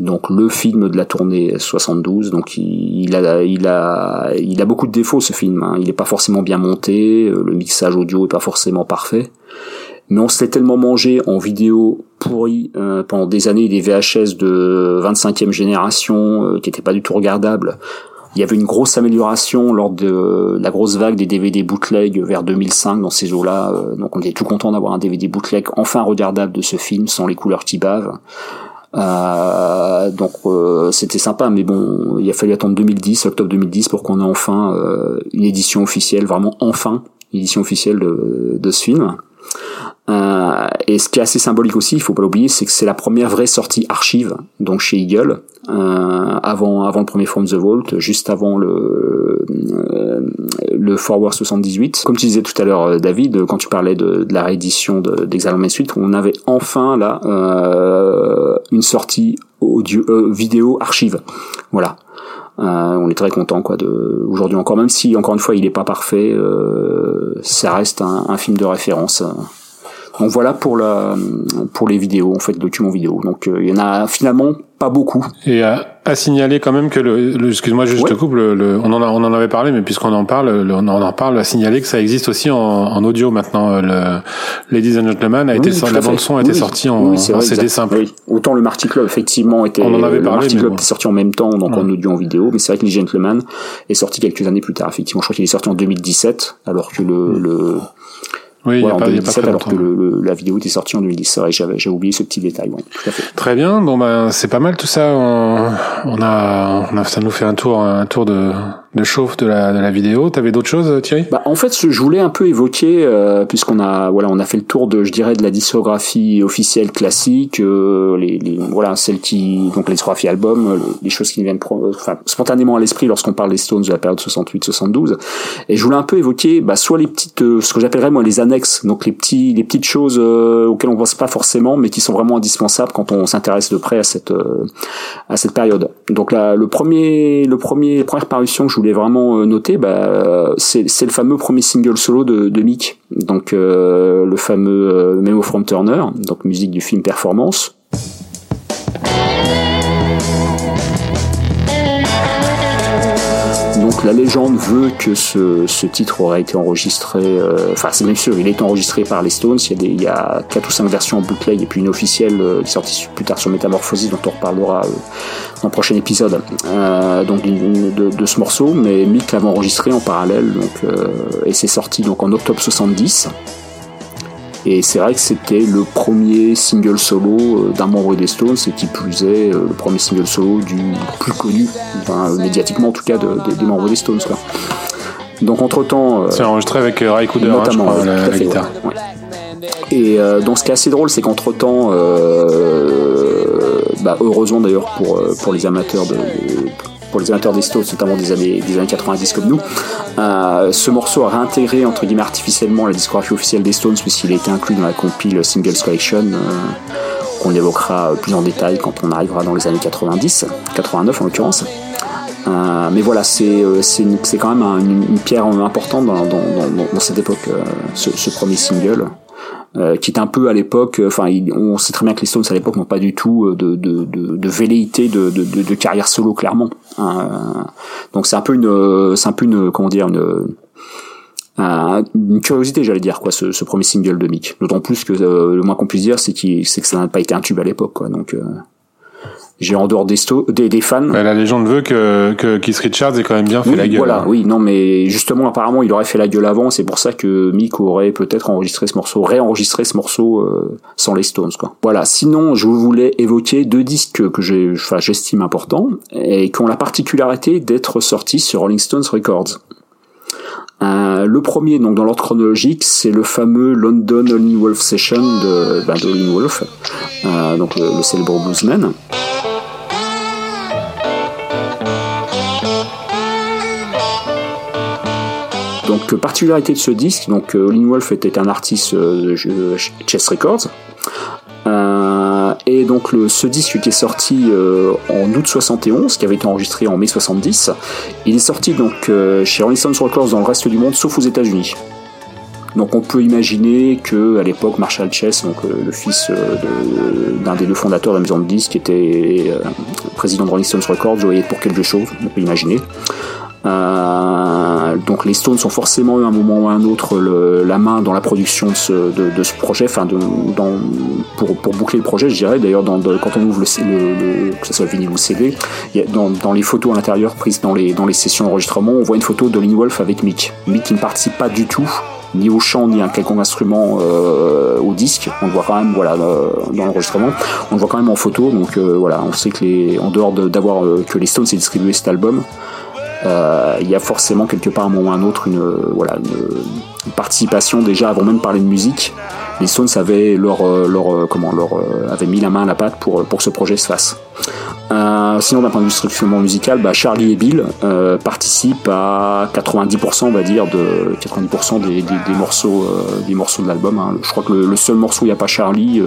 Donc le film de la tournée 72, donc il, il, a il a il a beaucoup de défauts ce film. Hein. Il est pas forcément bien monté, euh, le mixage audio est pas forcément parfait. Mais on s'est tellement mangé en vidéo pourri euh, pendant des années des VHS de 25e génération euh, qui étaient pas du tout regardables il y avait une grosse amélioration lors de la grosse vague des DVD bootleg vers 2005 dans ces eaux-là. Euh, donc on était tout content d'avoir un DVD bootleg enfin regardable de ce film sans les couleurs qui bavent. Euh, donc euh, c'était sympa, mais bon, il a fallu attendre 2010, octobre 2010, pour qu'on ait enfin une édition officielle, vraiment enfin une édition officielle de, de ce film. Euh, et ce qui est assez symbolique aussi, il faut pas l'oublier, c'est que c'est la première vraie sortie archive, donc chez Eagle, euh, avant avant le premier From the Vault, juste avant le euh, le Forward 78. Comme tu disais tout à l'heure, euh, David, quand tu parlais de, de la réédition d'Exile Main Suite, on avait enfin là euh, une sortie audio vidéo archive. Voilà. Euh, on est très content quoi de aujourd'hui encore même si encore une fois il est pas parfait euh, ça reste un, un, film de référence donc voilà pour la pour les vidéos, en fait, documents vidéo. Donc euh, il y en a finalement pas beaucoup. Et à, à signaler quand même que le, excuse-moi juste te coupe, le, on en a, on en avait parlé, mais puisqu'on en parle, on en parle, à signaler que ça existe aussi en, en audio maintenant. Le Ladies and Gentlemen a été la bande son a été sortie en, en CD simple. Autant le Marty Club effectivement était. On en avait parlé. Le Marty Club était sorti en même temps, donc en audio en vidéo, mais c'est vrai que les Gentlemen est sorti quelques années plus tard. Effectivement, je crois qu'il est sorti en 2017, alors que le, le oui, il y a pas, 2017, alors que le, la vidéo était sortie en 2010. J'avais, j'ai oublié ce petit détail. Ouais, tout à fait. Très bien. Bon ben, c'est pas mal tout ça. On, on, a, on a, ça nous fait un tour, un tour de, de chauffe de la, de la vidéo. T'avais d'autres choses, Thierry? Bah, En fait, je voulais un peu évoquer, euh, puisqu'on a, voilà, on a fait le tour de, je dirais, de la discographie officielle classique, euh, les, les, voilà, celle qui, donc la discographie album, les choses qui nous viennent, enfin, spontanément à l'esprit lorsqu'on parle des Stones de la période 68-72. Et je voulais un peu évoquer, bah, soit les petites, euh, ce que j'appellerais moi les annexes, donc les petits, les petites choses auxquelles on pense pas forcément, mais qui sont vraiment indispensables quand on s'intéresse de près à cette à cette période. Donc là, le premier, le premier, première parution que je voulais vraiment noter, bah, c'est le fameux premier single solo de, de Mick, donc le fameux Memo from Turner, donc musique du film Performance. Donc la légende veut que ce, titre aurait été enregistré, euh, enfin c'est bien sûr, il est enregistré par les Stones, il y a, des, il y a 4 ou 5 versions en bootleg et puis une officielle euh, qui sortie plus tard sur Metamorphosis dont on reparlera euh, dans le prochain épisode de, ce morceau, mais Mick l'avait enregistré en parallèle et c'est sorti en octobre 70. Et c'est vrai que c'était le premier single solo euh, d'un membre des Stones, et qui plus est euh, le premier single solo du plus connu, médiatiquement en tout cas, des membres des Stones. Quoi. Donc entre temps. Euh, c'est enregistré avec Ray Cooder, hein, notamment, la, guitare. Et donc ce qui est assez drôle, c'est qu'entre temps, bah, heureusement d'ailleurs pour, pour les amateurs de, pour les amateurs des Stones, notamment des années, des années 90 comme nous, euh, ce morceau a réintégré entre guillemets artificiellement la discographie officielle des Stones puisqu'il a été inclus dans la compile Singles Collection euh, qu'on évoquera plus en détail quand on arrivera dans les années 90, 89 en l'occurrence. Euh, mais voilà, c'est quand même une, pierre importante dans, cette époque, ce, premier single. Euh, qui est un peu à l'époque, euh, enfin, on sait très bien que les Stones à l'époque n'ont pas du tout euh, de, de, de, de velléité de, de, de, carrière solo clairement. Hein. donc c'est un peu une, c'est un peu une, comment dire, une, une curiosité, j'allais dire, quoi, ce, ce, premier single de Mick. D'autant plus que le moins qu'on puisse dire, c'est, qu'il, que ça n'a pas été un tube à l'époque, quoi. Donc j'ai en dehors des, des, des, fans. la légende veut que, que Keith Richards ait quand même bien fait la gueule. Voilà, hein. oui, non, mais justement, apparemment, il aurait fait la gueule avant. C'est pour ça que Mick aurait peut-être enregistré ce morceau, réenregistré ce morceau euh, sans les Stones, quoi. Voilà. Sinon, je voulais évoquer deux disques que j'estime importants et qui ont la particularité d'être sortis sur Rolling Stones Records. Euh, le premier, donc dans l'ordre chronologique, c'est le fameux London All Wolf Session de, ben, Wolf, euh, donc le, célèbre bluesman. Donc particularité de ce disque, donc euh, Wolf était un artiste de Chess Records. Euh, et donc ce disque qui est sorti en août 71, qui avait été enregistré en mai 70, il est sorti donc chez Rolling Stones Records dans le reste du monde, sauf aux États-Unis. Donc on peut imaginer que à l'époque Marshall Chess, donc le fils d'un des deux fondateurs de la maison de était président de Rolling Stones Records, jouait pour quelque chose. On peut imaginer. Euh, donc les Stones ont forcément eu un moment ou un autre le, la main dans la production de ce, de, de ce projet, enfin pour, pour, boucler le projet, je dirais. D'ailleurs, quand on ouvre le, le, que ce soit vinyle ou CD, y a, dans, dans, les photos à l'intérieur prises dans les, dans les sessions d'enregistrement, on voit une photo de Lin Wolf avec Mick. Mick qui ne participe pas du tout ni au chant ni à quelconque instrument euh, au disque. On le voit quand même voilà euh, dans l'enregistrement. On le voit quand même en photo. Donc euh, voilà, on sait que les en dehors d'avoir euh, que les Stones aient distribué cet album, il y a forcément quelque part un moment ou un autre une, voilà, une, participation déjà avant même de parler de musique. Les Stones avaient leur, euh, leur, euh, comment, leur, avaient mis la main à la pâte pour, pour que ce projet se fasse. Euh, sinon, d'un point de vue structurellement musical, bah, Charlie et Bill euh, participent à 90%, on va dire, de 90% des, des, des, morceaux, euh, des morceaux de l'album. Hein. Je crois que le, le, seul morceau où il n'y a pas Charlie,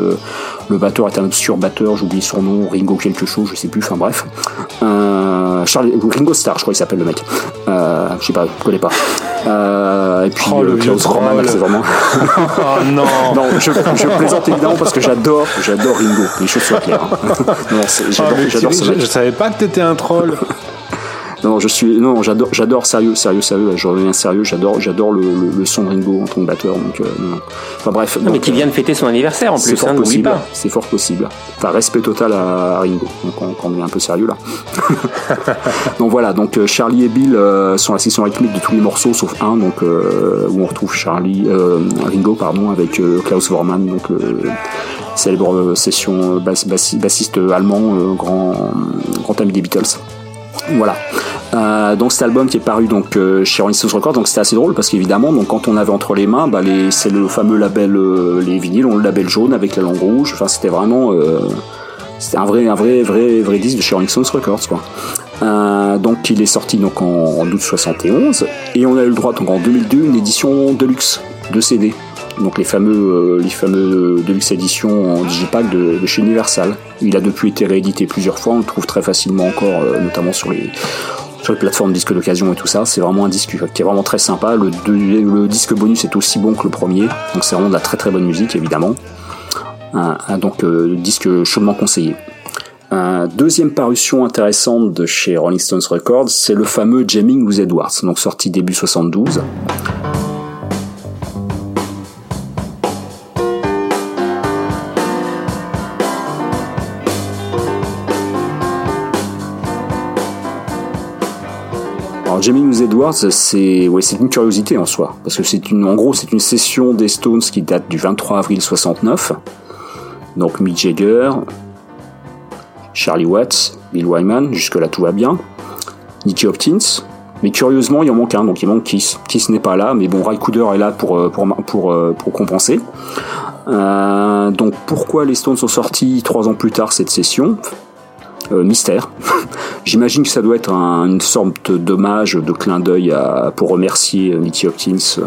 le batteur est un obscur batteur, j'oublie son nom, Ringo quelque chose, je sais plus. Enfin bref, Charlie, Ringo Starr, je crois qu'il s'appelle le mec. je sais pas, je connais pas. et puis oh, Klaus Roman, c'est vraiment. oh non. non, je, je, plaisante évidemment parce que j'adore, j'adore Ringo. Les choses soient claires. non, j'adore je, je, savais pas que t'étais un troll. non, je suis, non, j'adore, j'adore sérieux, sérieux, sérieux. Je reviens sérieux. J'adore, j'adore le, le, le, son de Ringo en tant que batteur. Donc, euh, enfin bref. Non, mais qui vient de fêter son anniversaire en plus. C'est fort hein, possible. C'est fort possible. Enfin, respect total à, Ringo. Donc, on, on, est un peu sérieux là. donc voilà. Donc euh, Charlie et Bill euh, sont la section rythmique de tous les morceaux sauf un, donc euh, où on retrouve Charlie, euh, Ringo, pardon, avec Klaus Vormann, donc célèbre session bass, bass, bassiste allemand, grand, grand ami des Beatles. Voilà. Euh, donc cet album qui est paru donc euh, chez Rolling Stones Records, donc c'était assez drôle parce qu'évidemment, donc quand on avait entre les mains, bah, les, c'est le fameux label, euh, les vinyles ont le label jaune avec la langue rouge. Enfin, c'était vraiment, c'était un vrai, un vrai, vrai, vrai disque de chez Rolling Stones Records, quoi. Donc il est sorti donc en, août 71 et on a eu le droit donc en 2002 une édition deluxe de CD donc les fameux, les fameux Deluxe Edition en digipack de, chez Universal. Il a depuis été réédité plusieurs fois, on le trouve très facilement encore, notamment sur les, sur les plateformes disques d'occasion et tout ça. C'est vraiment un disque qui est vraiment très sympa. Le, disque bonus est aussi bon que le premier, donc c'est vraiment de la très très bonne musique évidemment. donc euh, disque chaudement conseillé. deuxième parution intéressante de chez Rolling Stones Records, c'est le fameux Jamming with Edwards, donc sorti début 72. Jamie News Edwards, c'est une curiosité en soi, parce que c'est une, en gros, c'est une session des Stones qui date du 23 avril 69. Donc Mick Jagger, Charlie Watts, Bill Wyman, jusque là tout va bien. Nicky Hopkins, mais curieusement il en manque un, donc il manque Kiss. Kiss n'est pas là, mais bon Ray Cooder est là pour euh, euh, compenser. Euh, donc pourquoi les Stones sont sortis trois ans plus tard cette session? Euh, mystère. J'imagine que ça doit être une sorte d'hommage, de clin d'œil pour remercier Nicky Hopkins euh,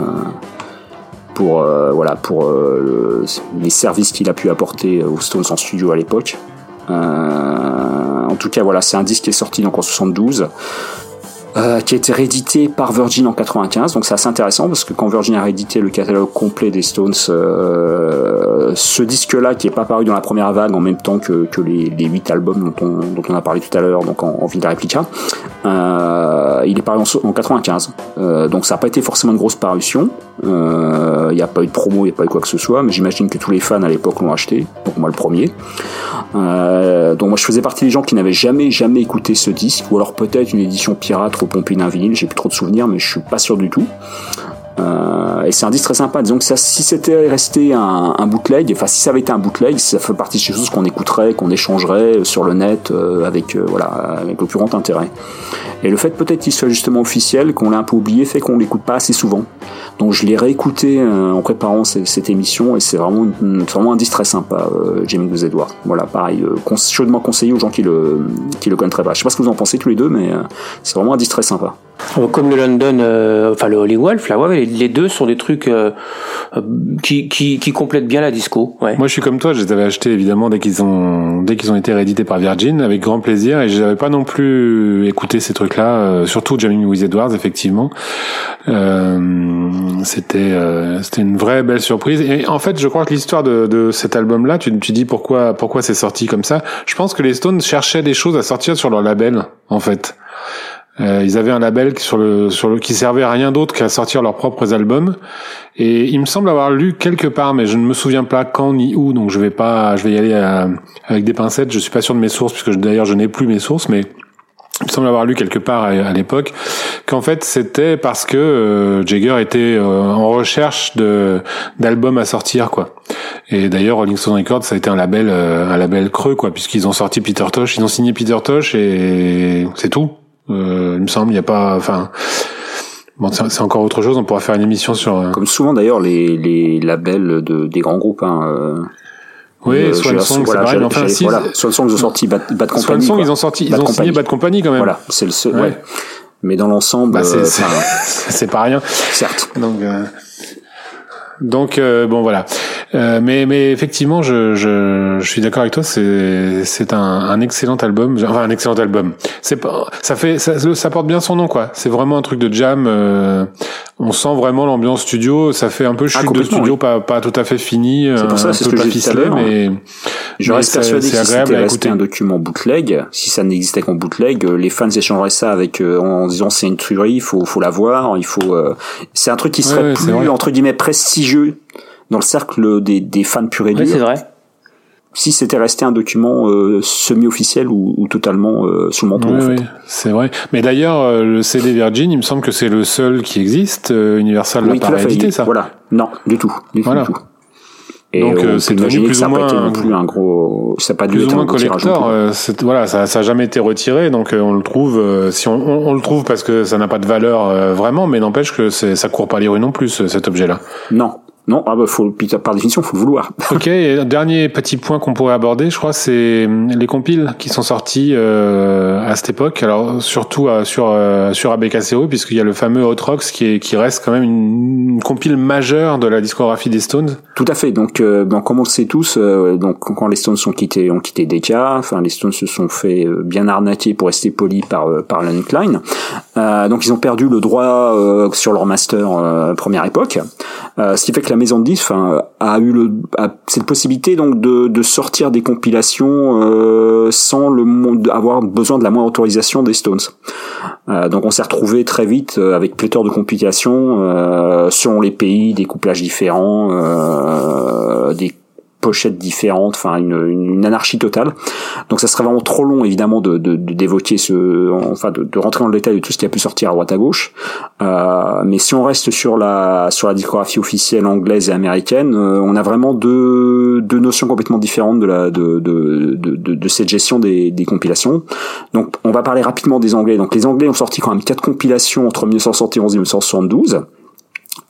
pour euh, voilà pour les services qu'il a pu apporter aux Stones en studio à l'époque. en tout cas, voilà, c'est un disque qui est sorti donc en 72. Euh, qui a été réédité par Virgin en 95. Donc c'est assez intéressant parce que quand Virgin a réédité le catalogue complet des Stones, euh, ce disque-là qui est pas paru dans la première vague en même temps que, les, les 8 albums dont on, a parlé tout à l'heure, donc en, en Replica, euh, il est paru en, en 95. Euh, donc ça n'a pas été forcément une grosse parution. Il n'y a pas eu de promo, il n'y a pas eu quoi que ce soit, mais j'imagine que tous les fans à l'époque l'ont acheté. Donc moi le premier. donc moi je faisais partie des gens qui n'avaient jamais jamais écouté ce disque, ou alors peut-être une édition pirate vinyle, j'ai plus trop de souvenirs, mais je suis pas sûr du tout. Euh, et c'est un disque très sympa. Disons que si c'était resté un, bootleg, enfin si ça avait été un bootleg, ça fait partie de ces choses qu'on écouterait, qu'on échangerait sur le net euh, avec euh, voilà avec le intérêt. Et le fait peut-être qu'il soit justement officiel, qu'on l'a un peu oublié, fait qu'on l'écoute pas assez souvent. Donc je l'ai réécouté en préparant cette, émission et c'est vraiment, vraiment un disque très sympa, Jamie Blues Edward. Voilà, pareil, chaudement conseillé aux gens qui le qui le connaîtraient pas. Je sais pas ce que vous en pensez tous les deux, mais c'est vraiment un disque très sympa. Comme le London, enfin le Holy Wolf, là, ouais, les deux sont des trucs euh, euh, qui, qui, qui, complètent bien la disco. Ouais. Moi, je suis comme toi, je les avais achetés évidemment dès qu'ils ont dès qu'ils ont été réédités par Virgin, avec grand plaisir, et je n'avais pas non plus écouté ces trucs-là, euh, surtout Jamming with Edwards, effectivement. Euh, c'était c'était une vraie belle surprise. Et en fait, je crois que l'histoire de, de cet album-là, tu, tu dis pourquoi pourquoi c'est sorti comme ça. Je pense que les Stones cherchaient des choses à sortir sur leur label, en fait. Euh, ils avaient un label sur le, sur le, qui servait à rien d'autre qu'à sortir leurs propres albums. Et il me semble avoir lu quelque part, mais je ne me souviens pas quand ni où, donc je vais pas, je vais y aller euh, avec des pincettes. Je suis pas sûr de mes sources, puisque d'ailleurs je n'ai plus mes sources, mais il me semble avoir lu quelque part à, l'époque qu'en fait c'était parce que euh, Jagger était en recherche de d'albums à sortir quoi. Et d'ailleurs Rolling Stone Records ça a été un label un label creux quoi puisqu'ils ont sorti Peter Tosh, ils ont signé Peter Tosh et c'est tout. Euh, il me semble, il n'y a pas, enfin. Bon, c'est encore autre chose. On pourra faire une émission sur. Euh, Comme souvent d'ailleurs, les, les labels de, des grands groupes. Hein, euh, oui, euh, Swan Song, c'est pareil. Enfin, si, voilà. Swan Song, ils ont sorti Bad, Bad Company. Swan Song, ils ont sorti, ils ont signé Bad Company quand même. Voilà, c'est le seul. Ouais. Mais dans l'ensemble, bah, c'est pas rien. Certes. Donc. Euh... Donc bon voilà. Euh, mais, mais effectivement, je, je, je suis d'accord avec toi. C'est, c'est un, un excellent album. Enfin, un excellent album. C'est pas, ça fait, ça, ça porte bien son nom, quoi. C'est vraiment un truc de jam. Euh, on sent vraiment l'ambiance studio. Ça fait un peu chute ah, de studio, pas, pas tout à fait fini. C'est pour ça, c'est ce que j'ai dit tout à l'heure. Mais je reste persuadé que si c'était resté un document bootleg, si ça n'existait qu'en bootleg, euh, les fans échangeraient ça avec en disant c'est une tuerie, il faut, faut la voir, il faut. c'est un truc qui serait plus entre guillemets prestigieux dans le cercle des, des fans purs et durs. Oui, c'est vrai. Si c'était resté un document euh, semi-officiel ou, ou, totalement euh, sous le manteau. Oui, en fait. oui c'est vrai. Mais d'ailleurs, euh, le CD Virgin, il me semble que c'est le seul qui existe. Euh, Universal l'a pas réédité, ça. Voilà. Non, du tout. Du voilà. tout, du tout. Et Donc c'est devenu plus ou moins non plus un gros, ça pas plus ou moins collector. voilà, ça, ça a jamais été retiré, donc on le trouve. si on, on, on, le trouve parce que ça n'a pas de valeur vraiment, mais n'empêche que ça court pas les rues non plus cet objet-là. Non, Non, ah bah faut, par définition, faut le vouloir. ok, et dernier petit point qu'on pourrait aborder, je crois, c'est les compiles qui sont sortis euh, à cette époque. Alors surtout euh, sur euh, sur ABKCO, puisqu'il y a le fameux Hot Rocks qui, est, qui reste quand même une, une, compile majeure de la discographie des Stones. Tout à fait. Donc, euh, bon, comme on le sait tous, euh, donc quand les Stones ont quitté ont quitté Decca, enfin les Stones se sont fait bien arnaquer pour rester polis par par Klein. donc ils ont perdu le droit sur leur master première époque, ce qui fait que la maison de disques a eu le, cette possibilité donc de, sortir des compilations euh, sans le avoir besoin de la moindre autorisation des Stones. Euh, donc on s'est retrouvé très vite euh, avec pléthore de compilations selon les pays, des couplages différents, des pochettes différentes, enfin une, une, anarchie totale. Donc ça serait vraiment trop long évidemment de d'évoquer de, ce, enfin de, de, rentrer dans le détail de tout ce qui a pu sortir à droite à gauche. Euh, mais si on reste sur la sur la discographie officielle anglaise et américaine, euh, on a vraiment deux deux notions complètement différentes de la de de de, de cette gestion des, des compilations. Donc on va parler rapidement des Anglais. Donc les Anglais ont sorti quand même quatre compilations entre 1971 et 1972.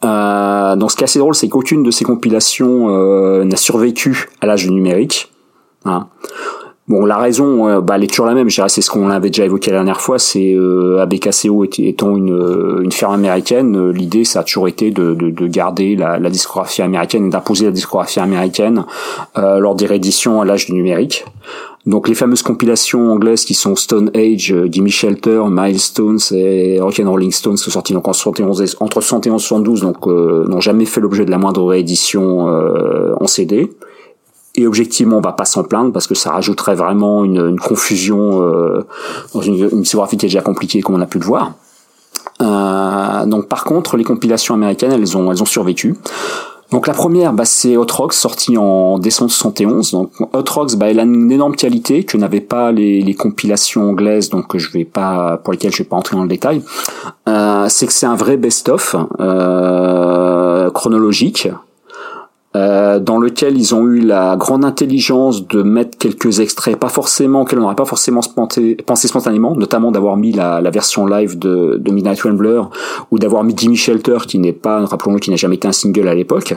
Euh, donc ce qui est assez drôle, c'est qu'aucune de ces compilations euh, n'a survécu à l'âge du numérique. Hein. Bon, la raison, euh, bah, elle est toujours la même. C'est ce qu'on avait déjà évoqué la dernière fois. C'est euh, ABKCO étant une, euh, une américaine, l'idée ça a toujours été de, de, de garder la, la, discographie américaine et d'imposer la discographie américaine lors des rééditions à l'âge du numérique. Donc les fameuses compilations anglaises qui sont Stone Age, euh, Gimme Shelter, Milestones et Rock Rolling Stones sont sortis donc en 71, entre 71 et 72, donc euh, n'ont jamais fait l'objet de la moindre réédition euh, en CD. Et objectivement, on va pas s'en plaindre parce que ça rajouterait vraiment une, confusion euh, dans une, une qui est déjà compliquée comme on a pu le voir. Euh, donc par contre, les compilations américaines, elles ont, elles ont survécu. Donc la première, bah, c'est Hot Rocks, sorti en décembre 71. Donc Hot bah, elle a une énorme qualité que n'avaient pas les, les, compilations anglaises, donc je vais pas, pour lesquelles je vais pas entrer dans le détail. Euh, c'est que c'est un vrai best-of euh, chronologique. Euh, dans lequel ils ont eu la grande intelligence de mettre quelques extraits, pas forcément, auxquels on n'aurait pas forcément pensé spontanément, notamment d'avoir mis la, version live de, Midnight Rambler ou d'avoir mis Jimmy Shelter, qui n'est pas, rappelons-le, qui n'a jamais été un single à l'époque.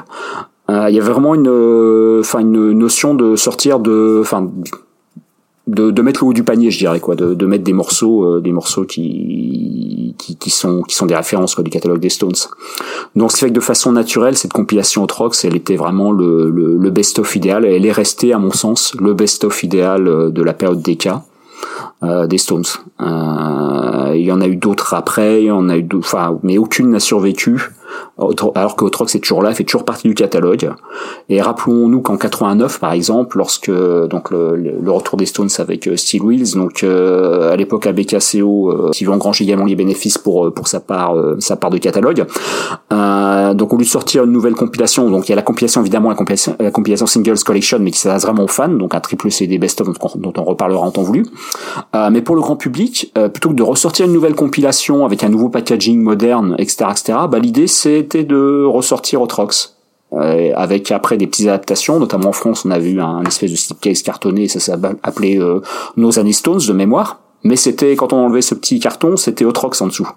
Euh, il y a vraiment une, enfin une notion de sortir de, enfin de, de mettre le haut du panier, je dirais quoi, de, de mettre des morceaux, euh, des morceaux qui, qui, qui sont qui sont des références quoi, du catalogue des Stones. Donc, ce qui fait que de façon naturelle, cette compilation Trox, elle était vraiment le, le, le best-of idéal. Elle est restée, à mon sens, le best-of idéal euh, de la période des cas. Euh, des Stones. Euh, il y en a eu d'autres après, il y en a eu enfin, mais aucune n'a survécu alors que Otrox est toujours là, fait toujours partie du catalogue. Et rappelons-nous qu'en 89, par exemple, lorsque donc le, le retour des Stones avec euh, Steel Wheels, donc euh, à l'époque à BKCO, euh, qui veut engranger également les bénéfices pour euh, pour sa part sa part de catalogue. donc lieu de sortir une nouvelle compilation, donc il y a la compilation évidemment la compilation, la compilation Singles Collection, mais qui s'adresse vraiment aux fans, donc un triple CD best-of dont, on reparlera en temps voulu. Mais pour le grand public, plutôt que de ressortir une nouvelle compilation avec un nouveau packaging moderne, etc., etc., bah l'idée c'était de ressortir Otrox. Euh, avec après des petites adaptations, notamment en France, on a vu un, espèce de slipcase cartonné, ça appelé euh, Nos Années Stones de mémoire. Mais c'était quand on enlevait ce petit carton, c'était Otrox en dessous.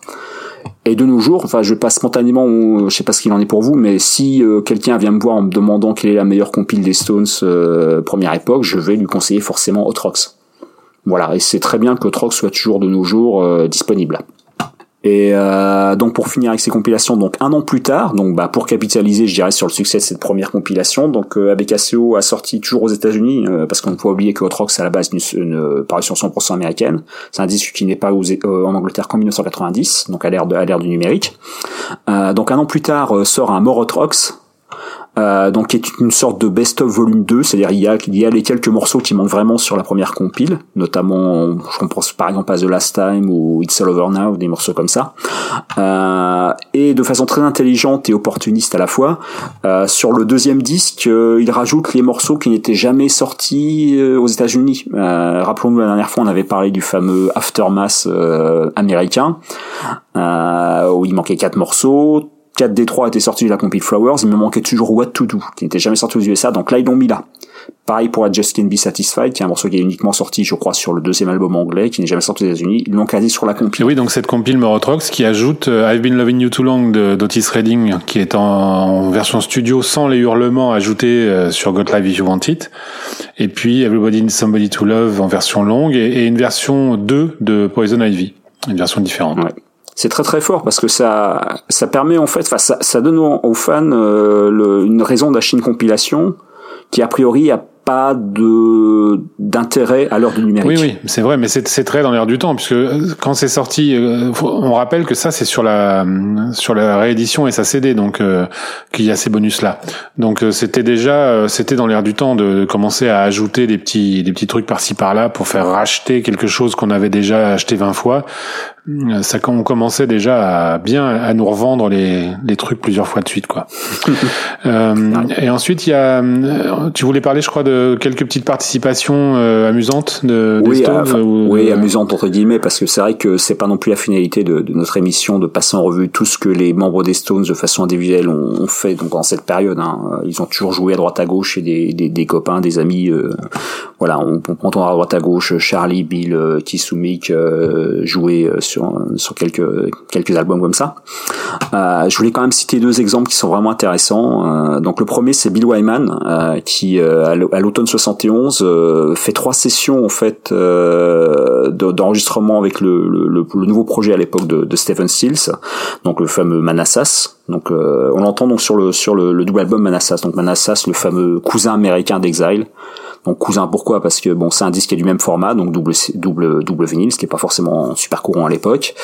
Et de nos jours, enfin, je passe spontanément, je sais pas ce qu'il en est pour vous, mais si euh, quelqu'un vient me voir en me demandant quelle est la meilleure compile des Stones euh, première époque, je vais lui conseiller forcément Otrox. Voilà, et c'est très bien que Otrox soit toujours de nos jours disponible. Et euh, donc pour finir avec ces compilations, donc un an plus tard, donc bah pour capitaliser, je dirais sur le succès de cette première compilation, donc euh, ABKCO a sorti toujours aux États-Unis euh, parce qu'on ne peut oublier que Hot à la base une, une parution 100% américaine. C'est un disque qui n'est pas euh, en Angleterre qu'en 1990, donc à l'ère à l'ère du numérique. Euh, donc un an plus tard sort un More Hot euh, donc qui est une sorte de best-of volume 2, c'est-à-dire il y a, il y a les quelques morceaux qui manquent vraiment sur la première compile, notamment je pense par exemple à The Last Time ou It's All Over Now, des morceaux comme ça. Euh, et de façon très intelligente et opportuniste à la fois, euh, sur le deuxième disque, euh, il rajoute les morceaux qui n'étaient jamais sortis euh, aux États-Unis. Rappelons-nous la dernière fois, on avait parlé du fameux Aftermath américain, où il manquait quatre morceaux 4 des 3 étaient sortis de la compil Flowers, il me manquait toujours What to Do, qui n'était jamais sorti aux USA, donc là ils l'ont mis là. Pareil pour Just Can't Be Satisfied, qui est un morceau qui est uniquement sorti, je crois, sur le deuxième album anglais, qui n'est jamais sorti aux États-Unis. Ils l'ont casé sur la compil. oui, donc cette compil Morotrox qui ajoute euh, I've Been Loving You Too Long d'Otis Redding, qui est en, version studio sans les hurlements ajoutés euh, sur Got Live If You Want It. Et puis Everybody Needs Somebody to Love en version longue et, une version 2 de Poison Ivy, une version différente. Ouais c'est très très fort parce que ça ça permet en fait, enfin ça, ça donne aux, fans euh, le, une raison d'acheter une compilation qui a priori a pas de d'intérêt à l'heure du numérique. Oui, oui, c'est vrai, mais c'est très dans l'air du temps, puisque euh, quand c'est sorti, euh, on rappelle que ça c'est sur la sur la réédition et sa CD, donc euh, qu'il y a ces bonus là. Donc c'était déjà c'était dans l'air du temps de commencer à ajouter des petits des petits trucs par-ci par-là pour faire racheter quelque chose qu'on avait déjà acheté 20 fois. Ça on commençait déjà à bien à nous revendre les les trucs plusieurs fois de suite quoi. et ensuite il y a tu voulais parler je crois de quelques petites participations euh, amusantes de oui, Stones, oui, euh, amusantes entre guillemets parce que c'est vrai que c'est pas non plus la finalité de, de, notre émission de passer en revue tout ce que les membres des Stones de façon individuelle ont, fait donc en cette période. Hein. Ils ont toujours joué à droite à gauche et des, des, des copains, des amis. Euh, voilà, on, on prend à droite à gauche Charlie, Bill, euh, Kisumik euh, jouer sur sur quelques quelques albums comme ça. je voulais quand même citer deux exemples qui sont vraiment intéressants. donc le premier c'est Bill Wyman qui à l'automne 71 euh, fait trois sessions en fait euh, d'enregistrement avec le, le, le, nouveau projet à l'époque de, de Stephen Stills, donc le fameux Manassas. Donc euh, on l'entend donc sur le sur le, double album Manassas. Donc Manassas, le fameux cousin américain d'Exile. Donc cousin pourquoi? Parce que bon c'est un disque qui est du même format, donc double double double vinyle, ce qui est pas forcément super courant à l'époque.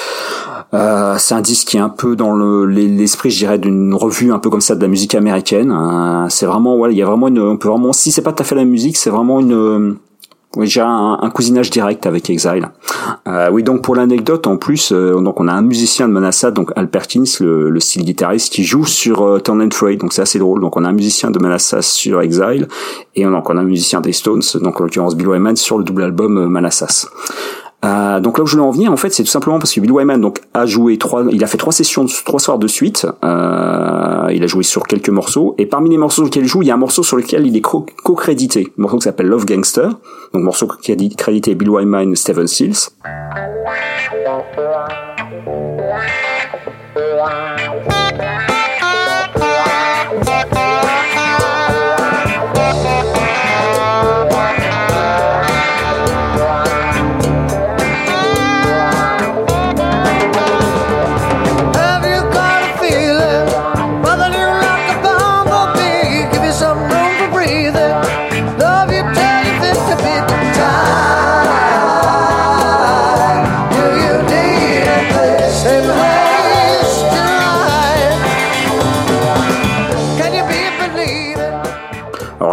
Euh, c'est un disque qui est un peu dans l'esprit, je dirais, d'une revue un peu comme ça de la musique américaine. Euh, c'est vraiment, voilà, il y a vraiment une, on peut vraiment, si c'est pas tout à fait la musique, c'est vraiment une, oui, j'ai un, un, cousinage direct avec Exile. Euh, oui, donc pour l'anecdote, en plus, euh, donc on a un musicien de Manassas, donc Al Perkins, le, le style guitariste, qui joue sur euh, Turn and Trade, donc c'est assez drôle. Donc on a un musicien de Manassas sur Exile, et donc on a un musicien des Stones, donc en l'occurrence Bill Wyman, sur le double album euh, Manassas. Euh, donc là où je voulais en venir, en fait, c'est tout simplement parce que Bill Wyman donc a joué trois, il a fait trois sessions, trois soirs de suite. Euh, il a joué sur quelques morceaux et parmi les morceaux qu'il joue, il y a un morceau sur lequel il est co-crédité, un morceau qui s'appelle Love Gangster, donc morceau crédité Bill Wyman, Steven Seals.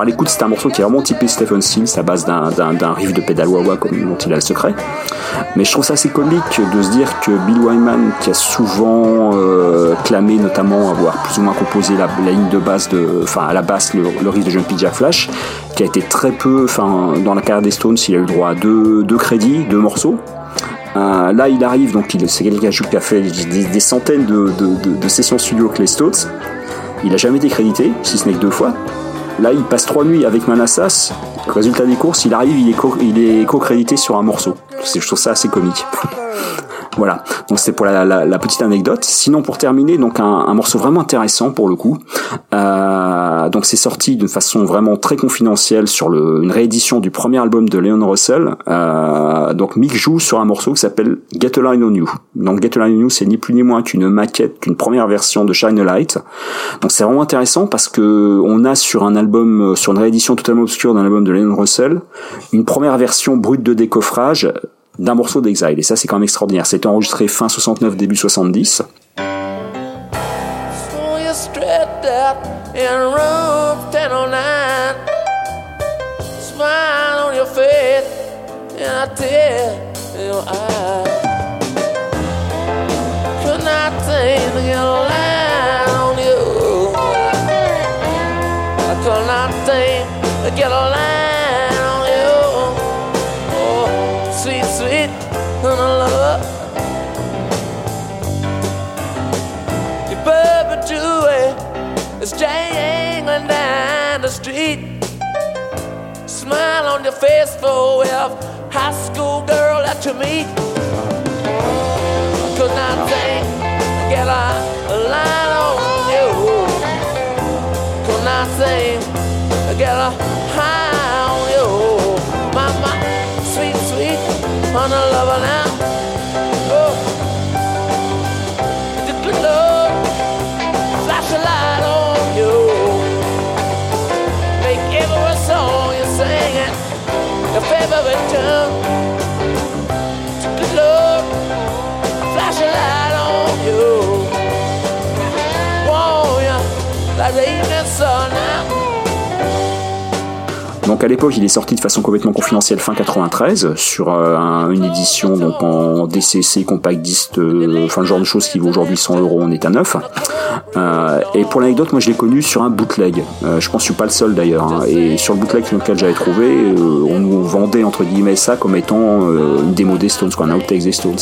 Écoute, c'est un morceau qui est vraiment typé Stephen Stills à base d'un riff de pédale wah comme dont il a le secret. Mais je trouve ça assez comique de se dire que Bill Wyman, qui a souvent euh, clamé notamment avoir plus ou moins composé la, ligne de basse de, enfin à la basse le, riff de Jumpy Jack Flash, qui a été très peu, enfin dans la carrière des Stones, il a eu droit à deux, crédits, deux morceaux. Euh, là, il arrive, donc c'est quelqu'un qui a fait des, centaines de, de, sessions studio avec les Stones. Il a jamais été crédité, si ce n'est que deux fois. Là, il passe trois nuits avec Manassas. Résultat des courses, il arrive, il est co-crédité sur un morceau. Je trouve ça assez comique. Voilà. Donc c'était pour la, la, la, petite anecdote. Sinon pour terminer, donc un, un morceau vraiment intéressant pour le coup. Euh, donc c'est sorti d'une façon vraiment très confidentielle sur le, une réédition du premier album de Leon Russell. Euh, donc Mick joue sur un morceau qui s'appelle Get a Line on You. Donc Get a Line on You, c'est ni plus ni moins qu'une maquette, qu'une première version de Shine a Light. Donc c'est vraiment intéressant parce que on a sur un album, sur une réédition totalement obscure d'un album de Leon Russell, une première version brute de décoffrage d'un morceau d'Exile. Et ça, c'est quand même extraordinaire. C'était enregistré fin 69, début 70. get You baby It's jangling down the street. Smile on your face for a high school girl that you meet. Could not think, get a line on you. Could not think, get a high down. Donc à l'époque, il est sorti de façon complètement confidentielle fin 93 sur euh, un- une édition donc en DCC compact disc, euh, enfin le genre de choses qui vaut aujourd'hui 100 euros en état neuf. Euh, et pour l'anecdote, moi je l'ai connu sur un bootleg. Je pense que je suis pas le seul d'ailleurs. hein. Et sur le bootleg lequel j'avais trouvé, on nous vendait entre guillemets ça comme étant une démo des Stones, quoi, un outtake des Stones.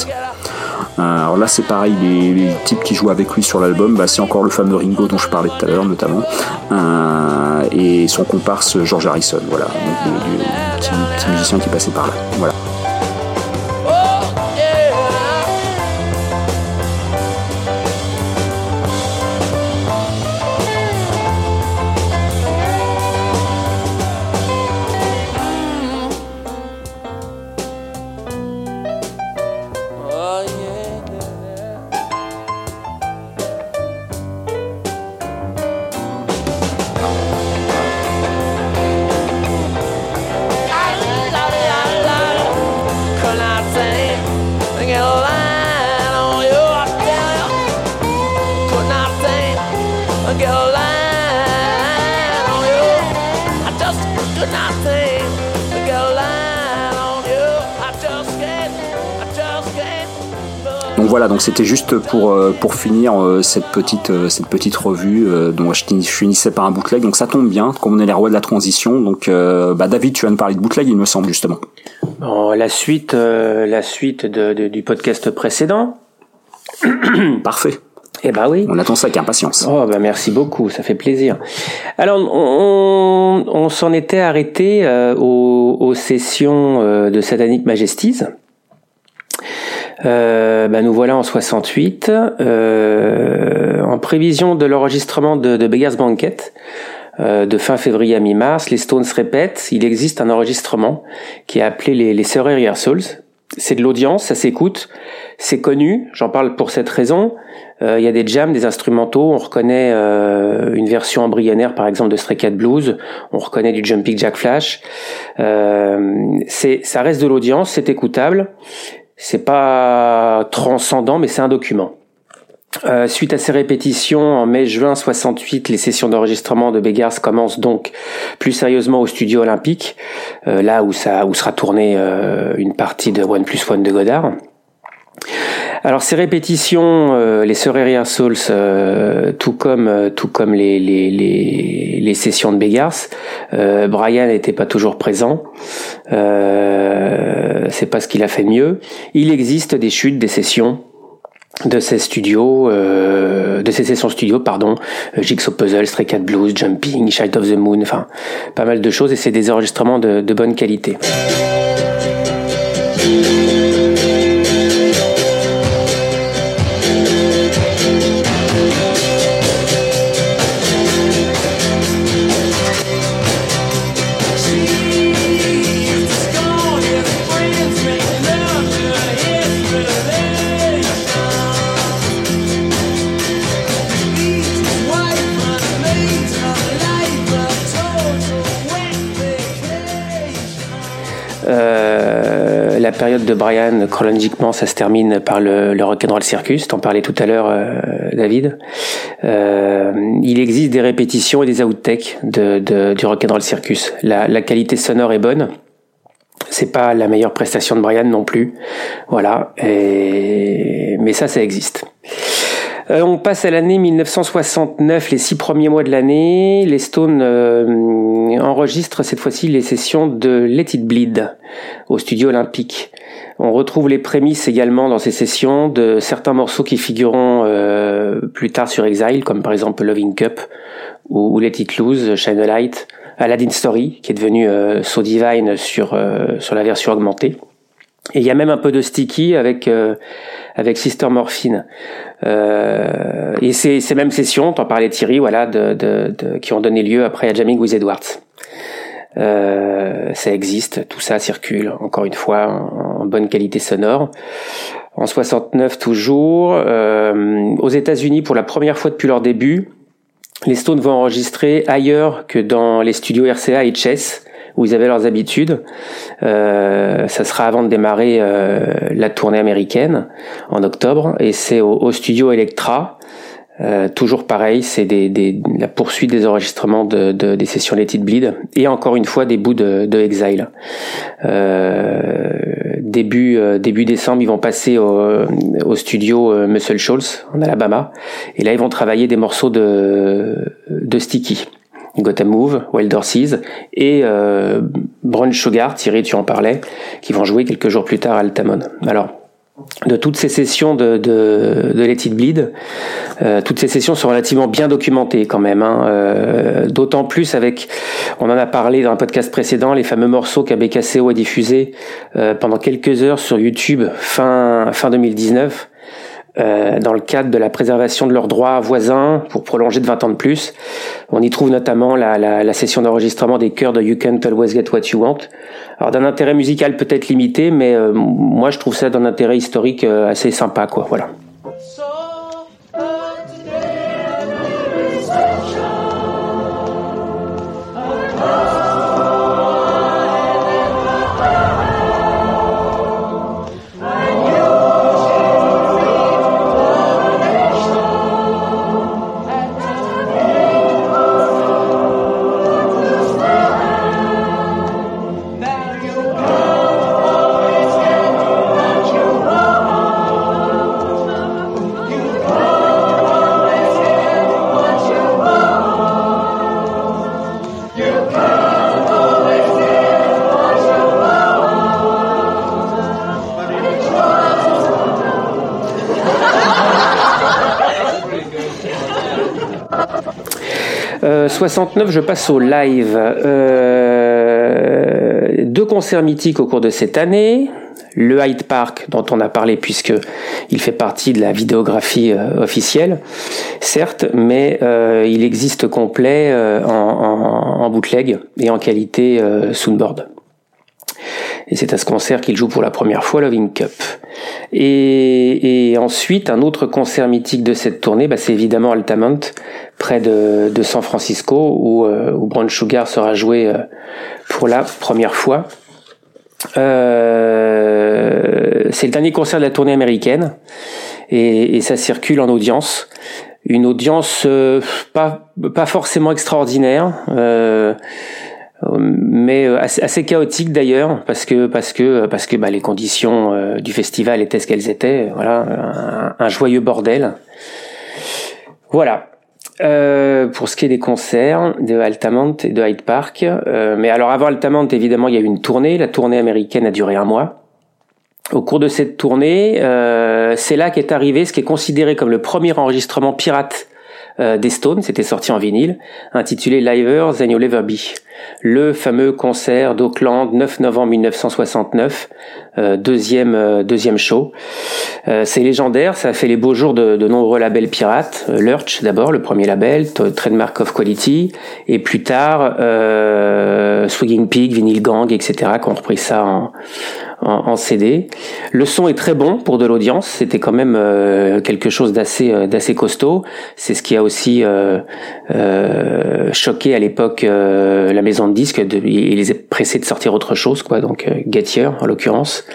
Euh, alors là, c'est pareil, les, types qui jouent avec lui sur l'album, bah, c'est encore le fameux Ringo dont je parlais tout à l'heure, notamment, Euh, et son comparse George Harrison, voilà, le petit, petit musicien qui passait par là. Voilà. Voilà, donc c'était juste pour euh, pour finir euh, cette petite euh, cette petite revue dont je finis- je finissais par un bootleg. Donc ça tombe bien, comme on est les rois de la transition. Donc euh, bah David, tu vas nous parler de bootleg, il me semble justement. La suite, euh, la suite de, de- du podcast précédent. Parfait. Eh ben oui. On attend ça avec impatience. Oh bah merci beaucoup, ça fait plaisir. Alors on, on, on s'en était arrêté euh, aux, aux sessions euh, de Satanic Majesties. Euh, bah, nous voilà en 68, euh, en prévision de l'enregistrement de, de Beggar's Banquet euh, de fin février à mi-mars. Les Stones répètent, il existe un enregistrement qui est appelé les, les Surrey Rehearsals. C'est de l'audience, ça s'écoute, c'est connu, j'en parle pour cette raison. Euh, Il y a des jams, des instrumentaux, on reconnaît euh, une version embryonnaire par exemple de Stray Cat Blues, on reconnaît du Jumping Jack Flash. Euh, ça reste de l'audience, c'est écoutable, c'est pas transcendant, mais c'est un document. Euh, suite à ces répétitions, en mai-juin 68, les sessions d'enregistrement de Beggars commencent donc plus sérieusement au studio olympique, euh, là où ça où sera tournée euh, une partie de One Plus One de Godard. Alors ces répétitions, euh, les Surrey Rehearsals, euh, tout comme euh, tout comme les les, les, sessions de Beggars, euh, Brian n'était pas toujours présent. Euh, c'est pas ce qu'il a fait mieux. Il existe des chutes, des sessions de ces studios, euh, de ces sessions studio, pardon, Jigsaw Puzzle, Stray Cat Blues, Jumping, Child of the Moon, enfin pas mal de choses et c'est des enregistrements de, de bonne qualité. Période de Brian, chronologiquement, ça se termine par le, le Rock'n'Roll Circus. T'en parlais tout à l'heure, euh, David. Euh, il existe des répétitions et des outtakes de, de, du Rock'n'Roll Circus. La, la qualité sonore est bonne. C'est pas la meilleure prestation de Brian non plus. Voilà. Mais ça, ça existe. Euh, on passe à l'année 1969, les six premiers mois de l'année. Les Stones euh, enregistrent cette fois-ci les sessions de Let It Bleed au studio olympique. On retrouve les prémices également dans ces sessions de certains morceaux qui figureront euh, plus tard sur Exile, comme par exemple Loving Cup ou, Let It Loose, Shine a Light, Aladdin Story, qui est devenu So Divine sur sur la version augmentée. Et il y a même un peu de sticky avec avec Sister Morphine. Euh, et ces, mêmes sessions, t'en parlais Thierry, voilà, de, de, de, qui ont donné lieu après à Jamming with Edwards. Euh, ça existe, tout ça circule, encore une fois, en, bonne qualité sonore. En 69 toujours, euh, aux États-Unis pour la première fois depuis leur début, les Stones vont enregistrer ailleurs que dans les studios RCA et Chess où ils avaient leurs habitudes. Euh, ça sera avant de démarrer euh, la tournée américaine en octobre, et c'est au, studio Electra. Euh, toujours pareil, c'est la poursuite des enregistrements de, de, des sessions Let It Bleed et encore une fois des bouts de, de Exile. Euh, début début décembre, ils vont passer au, studio Muscle Shoals en Alabama et là ils vont travailler des morceaux de Sticky. Gotham Move, Wild Horses et euh, Brown Sugar, Thierry tu en parlais, qui vont jouer quelques jours plus tard à Altamont. Alors, de toutes ces sessions de, de, de Let It Bleed, euh, toutes ces sessions sont relativement bien documentées quand même. Hein, euh, D'autant plus avec, on en a parlé dans un podcast précédent, les fameux morceaux qu'ABKCO a diffusés euh, pendant quelques heures sur YouTube fin fin 2019 euh, dans le cadre de la préservation de leurs droits voisins pour prolonger de 20 ans de plus. On y trouve notamment la, la, la session d'enregistrement des chœurs de You Can't Always Get What You Want. Alors d'un intérêt musical peut-être limité, mais euh, moi je trouve ça d'un intérêt historique euh, assez sympa, quoi. Voilà. 69, je passe au live. Euh, deux concerts mythiques au cours de cette année. Le Hyde Park, dont on a parlé puisque il fait partie de la vidéographie euh, officielle, certes, mais euh, il existe complet en, en, en, bootleg et en qualité Soundboard. Et c'est à ce concert qu'il joue pour la première fois Loving Cup. Et, et, ensuite, un autre concert mythique de cette tournée, bah, c'est évidemment Altamont, près de, de San Francisco, où, euh, où Sugar sera joué euh, pour la première fois. Euh, c'est le dernier concert de la tournée américaine, et, et ça circule en audience. Une audience euh, pas, pas forcément extraordinaire. Euh, mais euh, assez, chaotique d'ailleurs parce que parce que parce que bah, les conditions euh, du festival étaient ce qu'elles étaient voilà un, joyeux bordel. Voilà. Euh, pour ce qui est des concerts de Altamont et de Hyde Park euh, mais alors avant Altamont évidemment il y a eu une tournée. La tournée américaine a duré un mois. Au cours de cette tournée c'est là qu'est arrivé ce qui est considéré comme le premier enregistrement pirate des Stones, c'était sorti en vinyle, intitulé Livers Than You'll Ever Be le fameux concert d'Auckland 9 novembre 1969, euh, deuxième euh, deuxième show. Euh, c'est légendaire, ça a fait les beaux jours de, de nombreux labels pirates. Lurch d'abord, le premier label, Trademark of Quality, et plus tard Swigging Pig, Vinyl Gang, etc. qui ont repris ça en, en, CD. Le son est très bon pour de l'audience. C'était quand même euh, quelque chose d'assez euh, d'assez costaud. C'est ce qui a aussi euh, euh choqué à l'époque la maison de disques. De, il les a pressés de sortir autre chose, quoi. Donc Get en l'occurrence.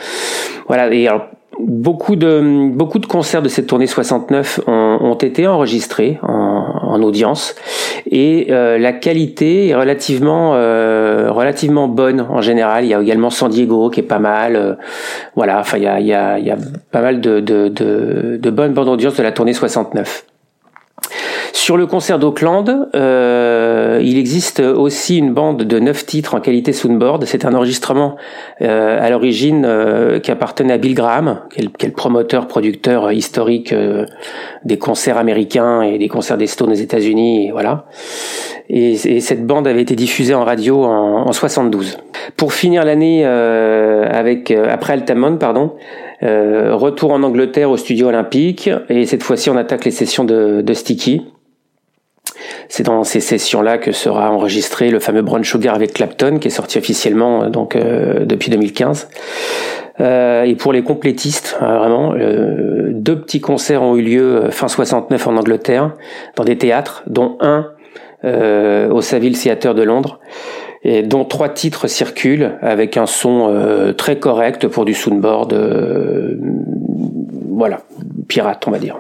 Voilà. Et alors, beaucoup de beaucoup de concerts de cette tournée 69 ont, ont été enregistrés en, en audience et euh, la qualité est relativement euh, relativement bonne en général. Il y a également San Diego qui est pas mal. Euh, voilà, enfin il y a, il y, a, il y a pas mal de, de, de, de bonnes bandes audience de la tournée 69. Sur le concert d'Auckland, euh, il existe aussi une bande de neuf titres en qualité soundboard. C'est un enregistrement euh, à l'origine euh, qui appartenait à Bill Graham, qui est le, promoteur, producteur historique des concerts américains et des concerts des Stones aux États-Unis. Et voilà. Et, et, cette bande avait été diffusée en radio en, en 72. Pour finir l'année avec après Altamont, pardon. retour en Angleterre au studio olympique et cette fois-ci on attaque les sessions de Sticky c'est dans ces sessions-là que sera enregistré le fameux Brown Sugar avec Clapton, qui est sorti officiellement euh, donc euh, depuis 2015. Euh, et pour les complétistes, vraiment, deux petits concerts ont eu lieu fin 69 en Angleterre, dans des théâtres, dont un au Savile Theatre de Londres, et dont trois titres circulent avec un son très correct pour du soundboard, voilà, pirate, on va dire.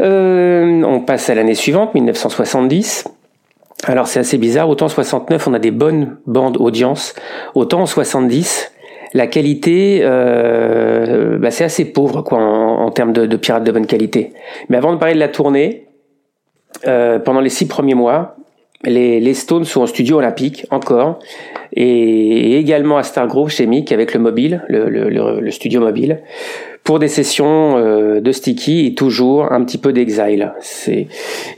Euh, on passe à l'année suivante, 1970. Alors c'est assez bizarre, autant en 69 on a des bonnes bandes audience, autant en 70 la qualité euh, bah, c'est assez pauvre quoi en, termes de, pirates de bonne qualité. Mais avant de parler de la tournée, euh, pendant les six premiers mois, les, Stones sont au studio olympique encore et, également à Stargrove chez Mick avec le mobile, le, le, le studio mobile pour des sessions euh, de sticky et toujours un petit peu d'exile.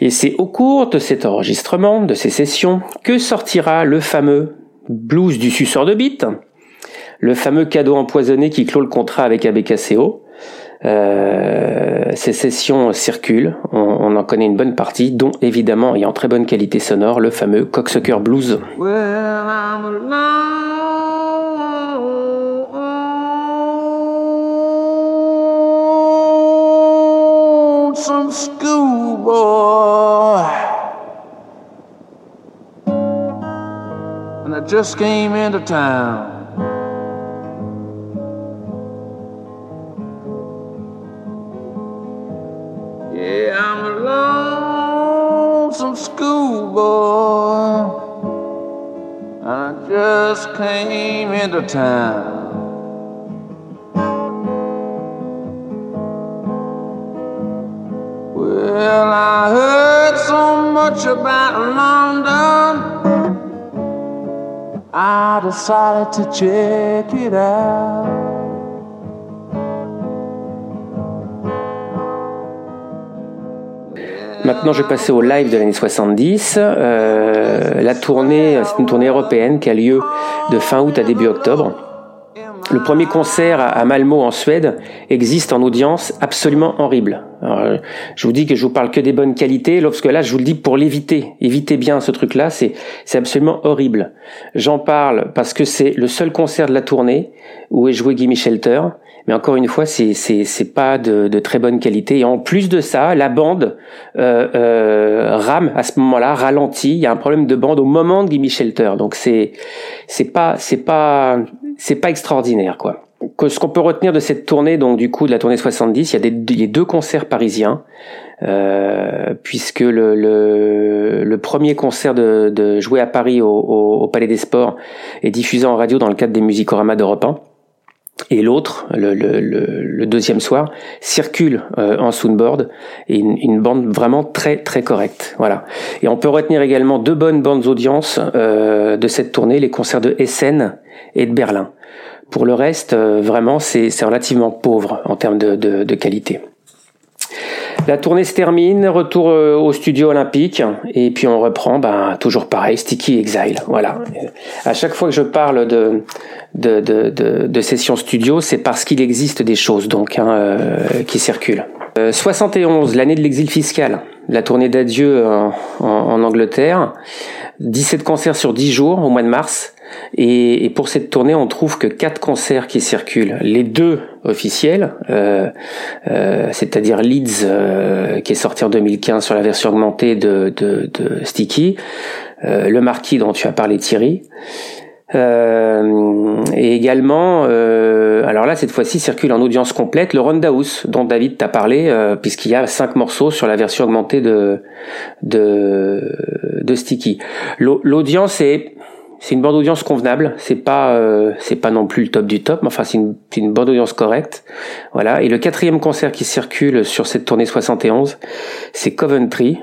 et c'est au cours de cet enregistrement, de ces sessions, que sortira le fameux blues du suceur de bite, le fameux cadeau empoisonné qui clôt le contrat avec ABKCO. Euh, ces sessions circulent, on, en connaît une bonne partie, dont évidemment, et en très bonne qualité sonore, le fameux Cocksucker Blues. Some schoolboy. And I just came into town. Yeah, I'm a lonesome schoolboy. And I just came into town. Much about London. I decided to check it out. Maintenant, je vais passer au live de l'année 70. Euh, la tournée, c'est une tournée européenne qui a lieu de fin août à début octobre. Le premier concert à Malmo en Suède existe en audience absolument horrible. Alors, je vous dis que je vous parle que des bonnes qualités, lorsque là je vous le dis pour l'éviter. Évitez bien ce truc-là, c'est c'est absolument horrible. J'en parle parce que c'est le seul concert de la tournée où est joué Gimme Shelter. Mais encore une fois, c'est c'est c'est pas de, de, très bonne qualité. Et en plus de ça, la bande euh, euh, rame à ce moment-là, ralentit. Il y a un problème de bande au moment de Gimme Shelter. Donc c'est c'est pas c'est pas c'est pas extraordinaire, quoi. Ce qu'on peut retenir de cette tournée, donc du coup de la tournée 70, il y a, des, deux concerts parisiens, euh, puisque le, le, le, premier concert de, de joué à Paris au, au, Palais des Sports est diffusé en radio dans le cadre des Musicoramas d'Europe 1. Et l'autre, le, le, le, deuxième soir, circule euh, en soundboard et une, une, bande vraiment très très correcte. Voilà. Et on peut retenir également deux bonnes bandes audience euh, de cette tournée, les concerts de Essen et de Berlin. Pour le reste, euh, vraiment, c'est relativement pauvre en termes de, de, de, qualité. La tournée se termine, retour euh, au studio olympique, et puis on reprend, ben, toujours pareil, Sticky Exile. Voilà. À chaque fois que je parle de, de, de, de, de session studio, c'est parce qu'il existe des choses donc hein, euh, qui circulent. 71, l'année de l'exil fiscal, la tournée d'adieu en, en, en Angleterre, 17 concerts sur 10 jours au mois de mars. Et, pour cette tournée, on trouve que quatre concerts qui circulent. Les deux officiels, euh, euh, c'est-à-dire Leeds, euh, qui est sorti en 2015 sur la version augmentée de, de Sticky, le Marquis dont tu as parlé Thierry, et également, alors là cette fois-ci circule en audience complète le Roundhouse dont David t'a parlé, puisqu'il y a cinq morceaux sur la version augmentée de de, de Sticky. L'audience est c'est une bande audience convenable. C'est pas euh, c'est pas non plus le top du top, mais enfin c'est une, une bande audience correcte. Voilà. Et le quatrième concert qui circule sur cette tournée 71, c'est Coventry.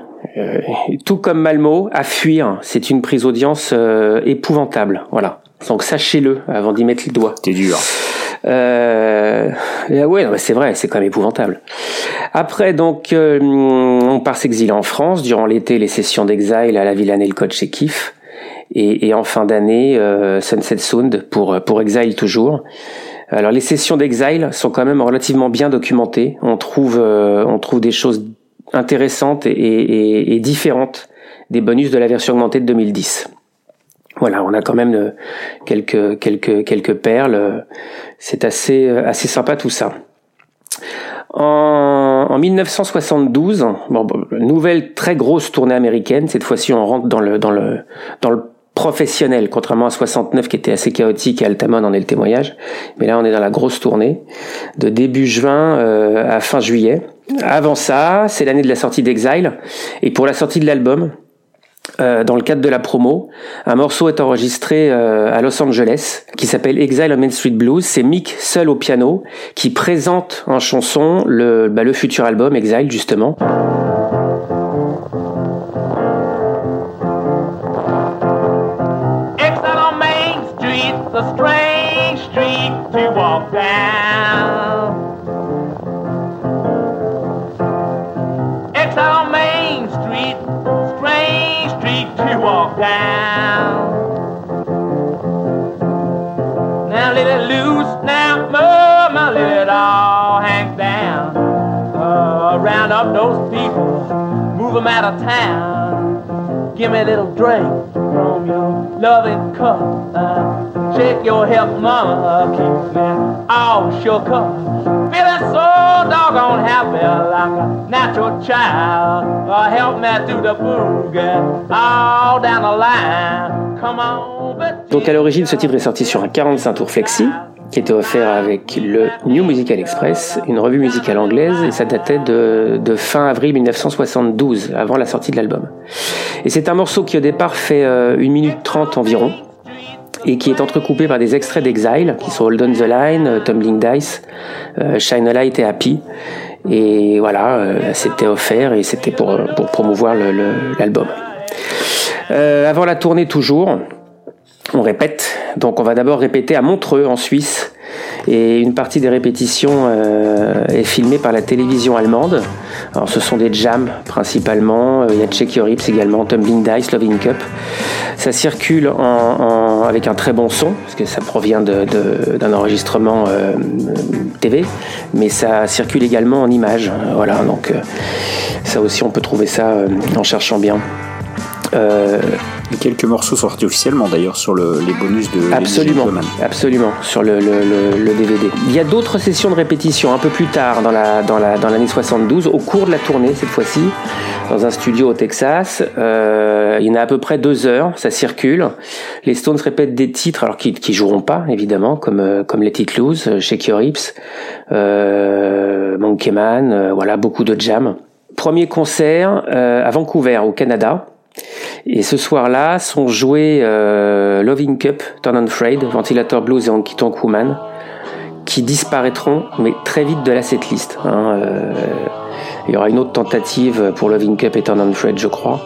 Tout comme Malmo, à fuir. C'est une prise d'audience épouvantable. Voilà. Donc sachez-le avant d'y mettre le doigt. C'est dur. Euh, ouais, c'est vrai, c'est quand même épouvantable. Après, donc, euh, on part s'exiler en France durant l'été, les sessions d'exil à la Villa et chez Kiff, et, et en fin d'année, euh, Sunset Sound pour pour Exile toujours. Alors, les sessions d'exil sont quand même relativement bien documentées. On trouve euh, on trouve des choses intéressantes et, et, différentes des bonus de la version augmentée de 2010. Voilà, on a quand même euh, quelques quelques quelques perles. C'est assez euh, assez sympa tout ça. En, en 1972, bon, nouvelle très grosse tournée américaine. Cette fois-ci, on rentre dans le dans le dans le professionnel, contrairement à 69 qui était assez chaotique et Altamont en est le témoignage. Mais là, on est dans la grosse tournée de début juin euh, à fin juillet. Avant ça, c'est l'année de la sortie d'Exile. Et pour la sortie de l'album, euh, dans le cadre de la promo. Un morceau est enregistré euh, à Los Angeles qui s'appelle Exile on Main Street Blues. C'est Mick seul au piano qui présente en chanson le, bah, futur album Exile justement. Exile on Main Street, strange street to walk down. Down. Now let it loose, now mama, let it all hang down. Uh, round up those people, move them out of town. Give me a little drink from your loving cup. Shake your hip, mama, keep me all shook up. Feeling so doggone happy like a natural child. Help me do the boogie all down the line. Come on, but Donc à l'origine, ce titre est sorti sur un 45 tours flexi qui était offert avec le New Musical Express, une revue musicale anglaise, et ça datait de, de fin avril 1972, avant la sortie de l'album. Et c'est un morceau qui au départ fait euh, 1 minute 30 environ, et qui est entrecoupé par des extraits d'Exile, qui sont Hold on the Line, euh, Tumbling Dice, euh, Shine a Light et Happy. Et voilà, euh, c'était offert et c'était pour, pour promouvoir le- le- l'album. Euh, avant la tournée toujours, on répète. Donc on va d'abord répéter à Montreux en Suisse. Et une partie des répétitions euh, est filmée par la télévision allemande. Alors ce sont des jams principalement. Euh, Il y a Check Your Hips également, Tumbling Dice, Loving Cup. Ça circule avec un très bon son, parce que ça provient d'un enregistrement euh, TV, mais ça circule également en images. Voilà, donc ça aussi on peut trouver ça en cherchant bien. Et quelques morceaux sont sortis officiellement d'ailleurs sur le- les bonus de Absolument, absolument, sur le, le, le- le DVD. Il y a d'autres sessions de répétition un peu plus tard dans la dans la dans l'année 72, au cours de la tournée cette fois-ci, dans un studio au Texas. Euh, il y en a à peu près deux heures, ça circule. Les Stones répètent des titres, alors qui qui joueront pas évidemment, comme euh, comme Let It Loose, euh, Shake Your Hips, euh, Monkey Man, euh, voilà beaucoup de jams. Premier concert euh, à Vancouver, au Canada. Et ce soir-là sont joués euh, Loving Cup, Turn on Frayed, Ventilator Blues et Honky Tonk Woman, qui disparaîtront, mais très vite de la setlist. Hein, euh, il y aura une autre tentative pour Loving Cup et Turn on Frayed, je crois.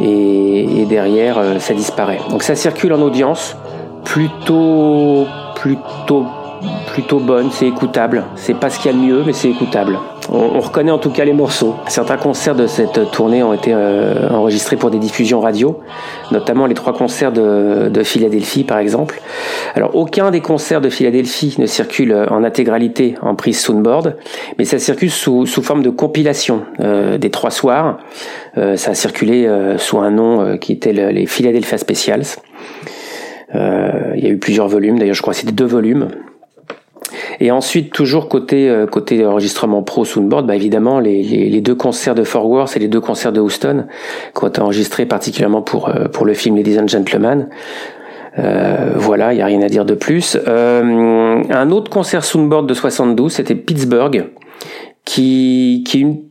Et, derrière, euh, ça disparaît. Donc ça circule en audience, plutôt, plutôt, plutôt bonne, c'est écoutable. C'est pas ce qu'il y a de mieux, mais c'est écoutable. On, on reconnaît en tout cas les morceaux. Certains concerts de cette tournée ont été euh, enregistrés pour des diffusions radio, notamment les trois concerts de, de Philadelphie par exemple. Alors aucun des concerts de Philadelphie ne circule en intégralité en prise soundboard, mais ça circule sous, sous forme de compilation euh, des trois soirs. Euh, ça a circulé euh, sous un nom euh, qui était le- les Philadelphia Specials. Euh, il y a eu plusieurs volumes, d'ailleurs je crois que c'était deux volumes. Et ensuite, toujours côté euh, côté enregistrement pro Soundboard, bah évidemment les, les, les deux concerts de Fort Worth et les deux concerts de Houston qui ont été enregistrés particulièrement pour euh, pour le film Ladies and Gentlemen. Euh, voilà, il y a rien à dire de plus. Euh, un autre concert Soundboard de 72, c'était Pittsburgh, qui qui est une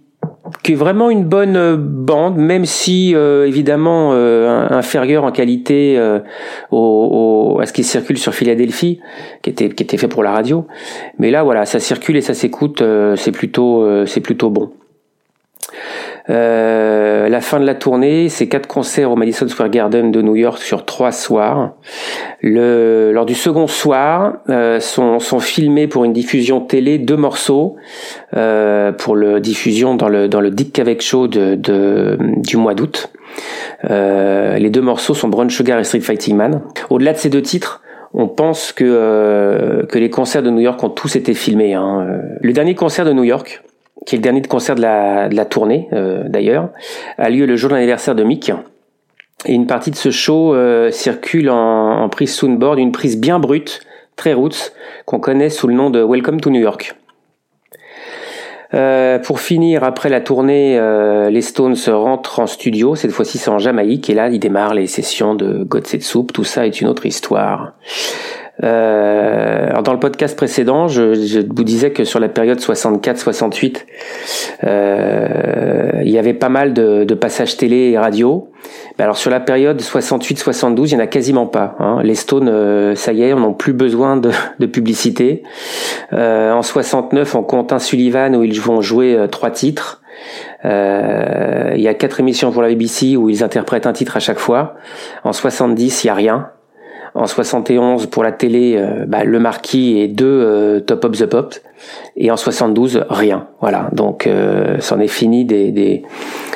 qui est vraiment une bonne euh, bande, même si euh, évidemment euh, inférieure en qualité euh, au, à ce qui circule sur Philadelphie, qui était qui était fait pour la radio. Mais là, voilà, ça circule et ça s'écoute, c'est plutôt c'est plutôt bon. Euh, la fin de la tournée, c'est quatre concerts au Madison Square Garden de New York sur trois soirs. Le, lors du second soir, euh, sont, sont filmés pour une diffusion télé deux morceaux euh, pour le diffusion dans le dans le Dick Cavett Show de, de du mois d'août. Euh, les deux morceaux sont Brown Sugar et Street Fighting Man. Au-delà de ces deux titres, on pense que, euh, que les concerts de New York ont tous été filmés. Hein. Le dernier concert de New York, qui est le dernier concert de la, de la tournée euh, d'ailleurs, a lieu le jour de l'anniversaire de Mick. Et une partie de ce show euh, circule en, en prise soundboard, une prise bien brute, très roots, qu'on connaît sous le nom de Welcome to New York. Euh, pour finir, après la tournée, euh, les Stones rentrent en studio. Cette fois-ci, c'est en Jamaïque. Et là, ils démarrent les sessions de God Soup. Tout ça est une autre histoire. Euh, alors dans le podcast précédent, je, je, vous disais que sur la période 64-68, euh, il y avait pas mal de, de passages télé et radio. Ben alors sur la période 68-72, il y en a quasiment pas. Hein. Les Stones, euh, ça y est, on n'a plus besoin de, de publicité. Euh, en 69, on compte un Sullivan où ils vont jouer euh, trois titres. Il y a quatre émissions pour la BBC où ils interprètent un titre à chaque fois. En 70, il y a rien. En 71, pour la télé, euh, bah, Le Marquis et deux euh, Top of the Pop. Et en 72, rien. Voilà. Donc, euh, c'en est fini des, des,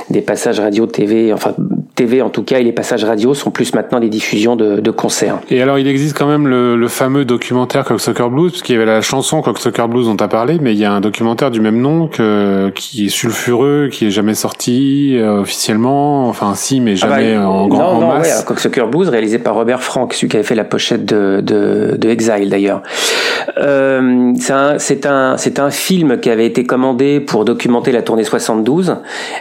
des passages radio, TV, enfin TV en tout cas, et les passages radio sont plus maintenant des diffusions de, de concerts. Et alors, il existe quand même le, le fameux documentaire Cocksucker Blues, parce qu'il y avait la chanson Cocksucker Blues dont tu as parlé, mais il y a un documentaire du même nom que, qui est sulfureux, qui est jamais sorti euh, officiellement, enfin si, mais jamais Ah bah, en grand non, en non, masse. ouais, Cocksucker Blues, réalisé par Robert Frank, celui qui avait fait la pochette de, de, de Exile d'ailleurs. Euh, c'est un, c'est un, c'est un film qui avait été commandé pour documenter la tournée 72,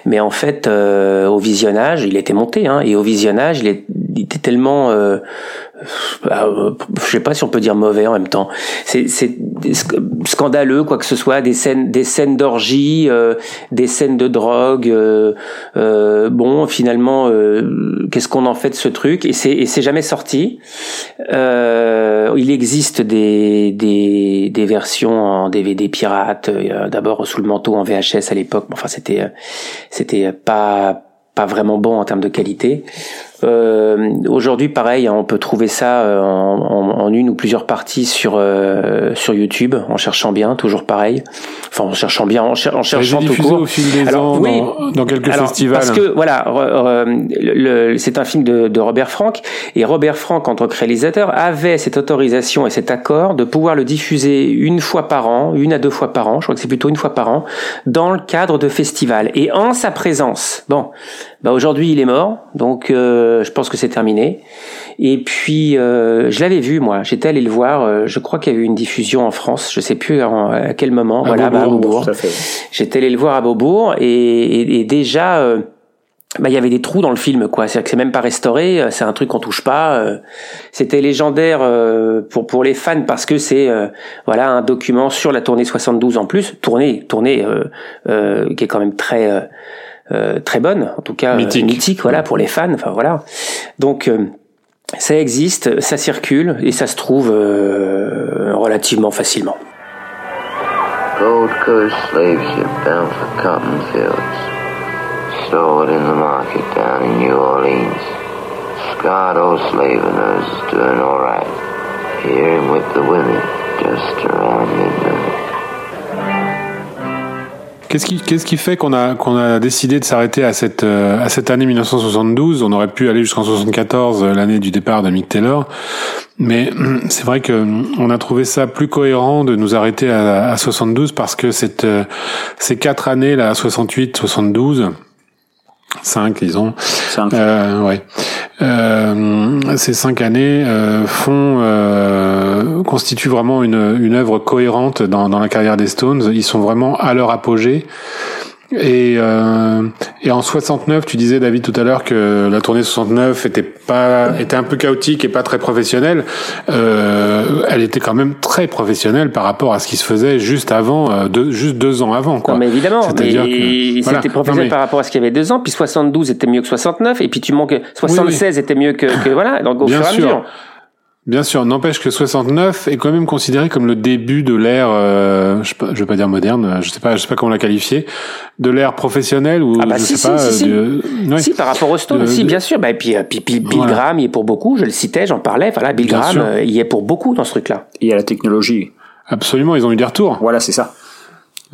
mais en fait, euh, au visionnage, il était hein, et au visionnage, il, était tellement, euh, euh, je sais pas si on peut dire mauvais en même temps. C'est, c'est sc- scandaleux, quoi que ce soit, des scènes, des scènes d'orgie, euh, des scènes de drogue. bon, finalement, qu'est-ce qu'on en fait de ce truc? Et c'est, c'est jamais sorti. Il existe des, des, versions en DVD pirate. D'abord sous le manteau en VHS à l'époque. Enfin, c'était, c'était pas pas vraiment bon en termes de qualité. Euh, Aujourd'hui, pareil, hein, on peut trouver ça euh, en, en- en une ou plusieurs parties sur euh, sur YouTube, en cherchant bien, toujours pareil. Enfin, en cherchant bien, en, cher- en cherchant tout court. au fil des Alors, ans oui. dans, dans quelques Alors, festivals. Parce que voilà, c'est un film de, de Robert Frank et Robert Frank en tant que réalisateur avait cette autorisation et cet accord de pouvoir le diffuser une fois par an, une à deux fois par an, je crois que c'est plutôt une fois par an, dans le cadre de festivals et en sa présence. Bon, bah aujourd'hui il est mort, donc euh, je pense que c'est terminé. Et puis euh, je l'avais vu moi, j'étais allé le voir. euh, je crois qu'il y a eu une diffusion en France, je sais plus en- à quel moment. À voilà, bah, à Beaubourg, Beaubourg. Tout à fait. J'étais allé le voir à Beaubourg et, et, et déjà, euh, bah, il y avait des trous dans le film, quoi. C'est-à-dire que c'est même pas restauré, euh, c'est un truc qu'on touche pas. euh. C'était légendaire pour pour les fans parce que c'est euh, voilà un document sur la tournée 72 en plus, tournée tournée euh, euh, qui est quand même très euh, très bonne, en tout cas euh, Mythique. voilà pour les fans. Enfin voilà. Donc euh, ça existe, ça circule et ça se trouve euh, relativement facilement. Gold Coast slave ship bound for cotton fields. Stored in the market down in New Orleans. Scarred old slave owners is doing alright. Hear him whip the women just around midnight. Qu'est-ce qui, qu'est-ce qui fait qu'on a, qu'on a décidé de s'arrêter à cette, euh, à cette année 1972 On aurait pu aller jusqu'en 74, euh, l'année du départ de Mick Taylor. Mais hum, c'est vrai que hum, on a trouvé ça plus cohérent de nous arrêter à, à 72 parce que cette, euh, ces quatre années là, 68, 72, 5 disons, Cinq. euh, ouais. Euh, ces cinq années euh, font euh, constituent vraiment une, une œuvre cohérente dans, dans la carrière des Stones. Ils sont vraiment à leur apogée. Et, euh, et en 69, tu disais David tout à l'heure que la tournée 69 était pas était un peu chaotique et pas très professionnelle. Euh, elle était quand même très professionnelle par rapport à ce qui se faisait juste avant, euh, deux, juste deux ans avant. Quoi. Non, mais évidemment, C'est-à-dire mais que- voilà. c'était professionnel Non, mais- par rapport à ce qu'il y avait deux ans, puis 72 était mieux que 69, et puis tu manques 76 était mieux que, que voilà, donc au Bien fur et à sûr. mesure. Bien sûr, n'empêche que 69 est quand même considéré comme le début de l'ère, euh, je, sais pas, je vais pas dire moderne, je sais pas, je sais pas comment la qualifier, de l'ère professionnelle ou Ah bah je si, sais pas. si, si, de- ouais. Si, par rapport au Stone, Euh, si, de- bien sûr. Bah, et puis, euh, puis, puis Bill Voilà. Graham y est pour beaucoup. Je le citais, j'en parlais. Voilà, Bill Bien Graham sûr. euh, y est pour beaucoup dans ce truc-là. Il y a la technologie. Absolument, ils ont eu des retours. Voilà, c'est ça.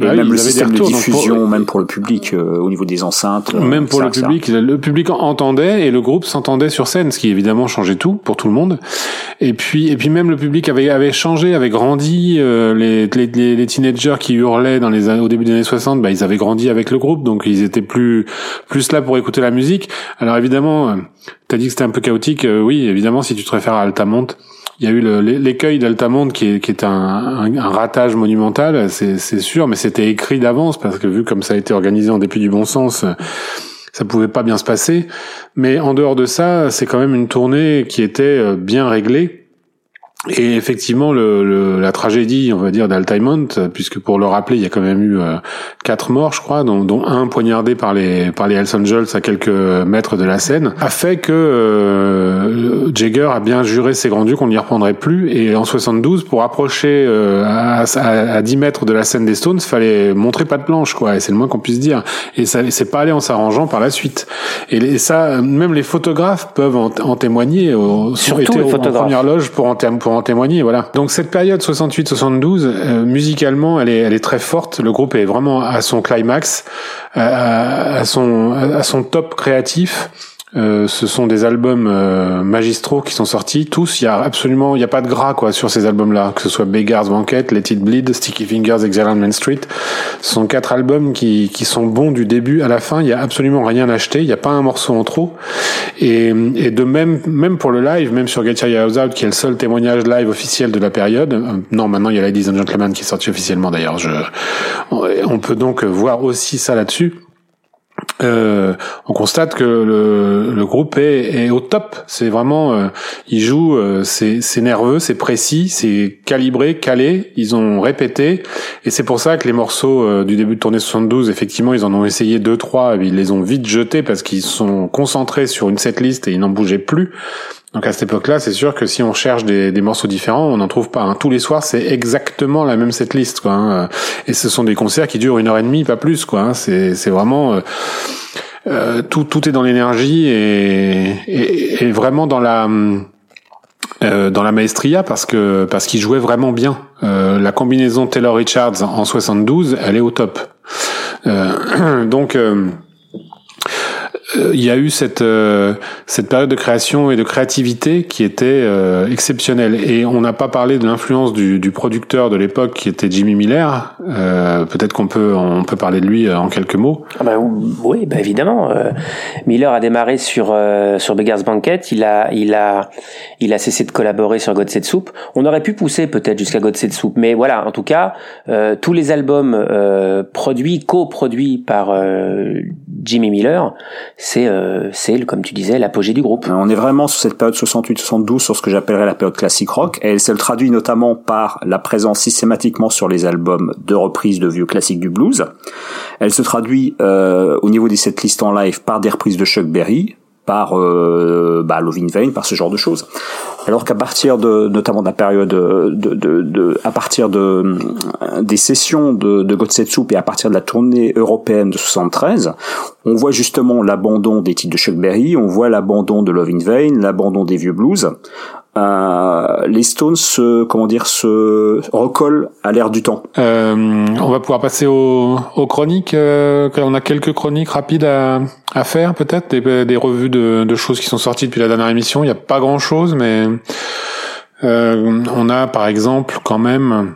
Et oui, même le système de donc pour- diffusion, même pour le public, euh, au niveau des enceintes. euh, Même pour ça, le ça. public, le public entendait et le groupe s'entendait sur scène, ce qui évidemment changeait tout pour tout le monde. Et puis, et puis même le public avait avait changé, avait grandi. euh, les, les, les, teenagers qui hurlaient dans les au début des années 60, bah, ils avaient grandi avec le groupe, donc ils étaient plus plus là pour écouter la musique. Alors évidemment, euh, t'as dit que c'était un peu chaotique. euh, oui, évidemment, si tu te réfères à Altamont. Il y a eu l'écueil d'Altamont qui est, un, un, ratage monumental, c'est sûr, mais c'était écrit d'avance parce que vu comme ça a été organisé en dépit du bon sens, ça pouvait pas bien se passer. Mais en dehors de ça, c'est quand même une tournée qui était euh, bien réglée. Et effectivement, le, le- la tragédie, on va dire, d'Altamont, euh, puisque pour le rappeler, il y a quand même eu euh, quatre morts, je crois, dont, dont un poignardé par les par les Hells Angels à quelques mètres de la scène, a fait que euh, Jagger a bien juré ses grands dieux qu'on n'y reprendrait plus. Et en 72, pour approcher euh, à, à, à 10 mètres de la scène des Stones, fallait montrer pas de planche, quoi. Et c'est le moins qu'on puisse dire. Et ça, c'est pas allé en s'arrangeant par la suite. Et, ça, même les photographes peuvent en, en témoigner. Surtout étaient les en photographes. première loge pour en, té- pour en témoigner, voilà. Donc cette période 68-72, euh, musicalement, elle est, elle est très forte. Le groupe est vraiment à son climax, à, à son, à son top créatif. Euh, ce sont des albums euh, magistraux qui sont sortis tous. Il y a absolument, il y a pas de gras quoi sur ces albums-là, que ce soit Beggar's Banquet, Let It Bleed, Sticky Fingers, Exile on Main Street. Ce sont quatre albums qui, qui sont bons du début à la fin. Il y a absolument rien acheté. Il n'y a pas un morceau en trop. Et, et de même, même pour le live, même sur Get Your House Out, qui est le seul témoignage live officiel de la période. euh, Non, maintenant il y a Ladies and Gentlemen qui est sorti officiellement d'ailleurs. Je, on, on peut donc voir aussi ça là-dessus. Euh, on constate que le, le groupe est, est au top. C'est vraiment, euh, ils jouent, euh, c'est c'est nerveux, c'est précis, c'est calibré, calé. Ils ont répété, et c'est pour ça que les morceaux euh, du début de tournée 72, effectivement, ils en ont essayé deux trois, et ils les ont vite jetés parce qu'ils sont concentrés sur une setlist et ils n'en bougeaient plus. Donc à cette époque-là, c'est sûr que si on cherche des, morceaux différents, on n'en trouve pas. hein. Tous les soirs, c'est exactement la même setlist, quoi. hein. Et ce sont des concerts qui durent une heure et demie, pas plus, quoi. hein. C'est vraiment euh, euh, tout tout est dans l'énergie et, vraiment dans la euh, dans la maestria parce que parce qu'il jouait vraiment bien. Euh, la combinaison Taylor Richards en 72, elle est au top. Donc il y a eu cette euh, cette période de création et de créativité qui était euh, exceptionnelle et on n'a pas parlé de l'influence du, du producteur de l'époque qui était Jimmy Miller Euh, peut-être qu'on peut on peut parler de lui euh, en quelques mots Ah bah, oui, bah évidemment. euh, Miller a démarré sur euh, sur Beggar's Banquet. Il a il a il a cessé de collaborer sur God Save Soup. On aurait pu pousser peut-être jusqu'à God Save Soup, mais voilà. En tout cas, euh, tous les albums euh, produits coproduits par euh, Jimmy Miller, c'est euh, comme tu disais l'apogée du groupe. On est vraiment sur cette période 68-72 sur ce que j'appellerais la période classique rock et elle se traduit notamment par la présence systématiquement sur les albums de reprises de vieux classiques du blues. Elle se traduit euh, au niveau des setlists en live par des reprises de Chuck Berry, par euh, bah, Love in Vain, par ce genre de choses. Alors qu'à partir de, notamment de la période de, de, de à partir de des sessions de, de Soup et à partir de la tournée européenne de 73, on voit justement l'abandon des titres de Chuck Berry, on voit l'abandon de Love in Vain, l'abandon des vieux blues. Euh, les Stones, se, comment dire, se recollent à l'ère du temps. Euh, on va pouvoir passer aux, aux chroniques. Euh, on a quelques chroniques rapides à, à faire, peut-être des, des revues de, de choses qui sont sorties depuis la dernière émission. Il n'y a pas grand-chose, mais euh, on a par exemple quand même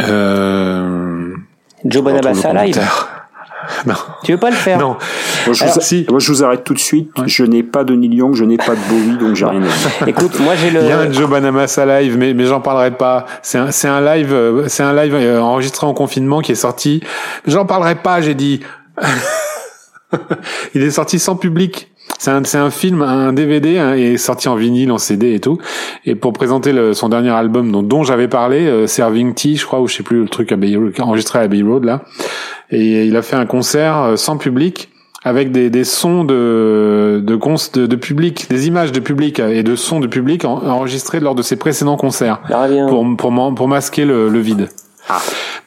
euh, Joe Bonamassa live. Non, Tu veux pas le faire non. Moi je, Alors, vous, si. moi, je vous arrête tout de suite. Je n'ai pas de Neil Young, je n'ai pas de Bowie, donc j'ai rien à dire. Écoute, moi j'ai le. Il y a un Joe Bonamassa live, mais mais j'en parlerai pas. C'est un c'est un live euh, c'est un live euh, enregistré en confinement qui est sorti. J'en parlerai pas, j'ai dit. Il est sorti sans public. C'est un, c'est un film, un DVD, hein, et sorti en vinyle, en CD et tout. Et pour présenter le, son dernier album dont, dont j'avais parlé, euh, Serving Tea, je crois, ou je sais plus, le truc à Bay Road, enregistré à Bay Road, là. Et il a fait un concert euh, sans public. avec des, des sons de de, cons- de de public, des images de public et de sons de public en- enregistrés lors de ses précédents concerts Ah, pour pour pour masquer le, le vide.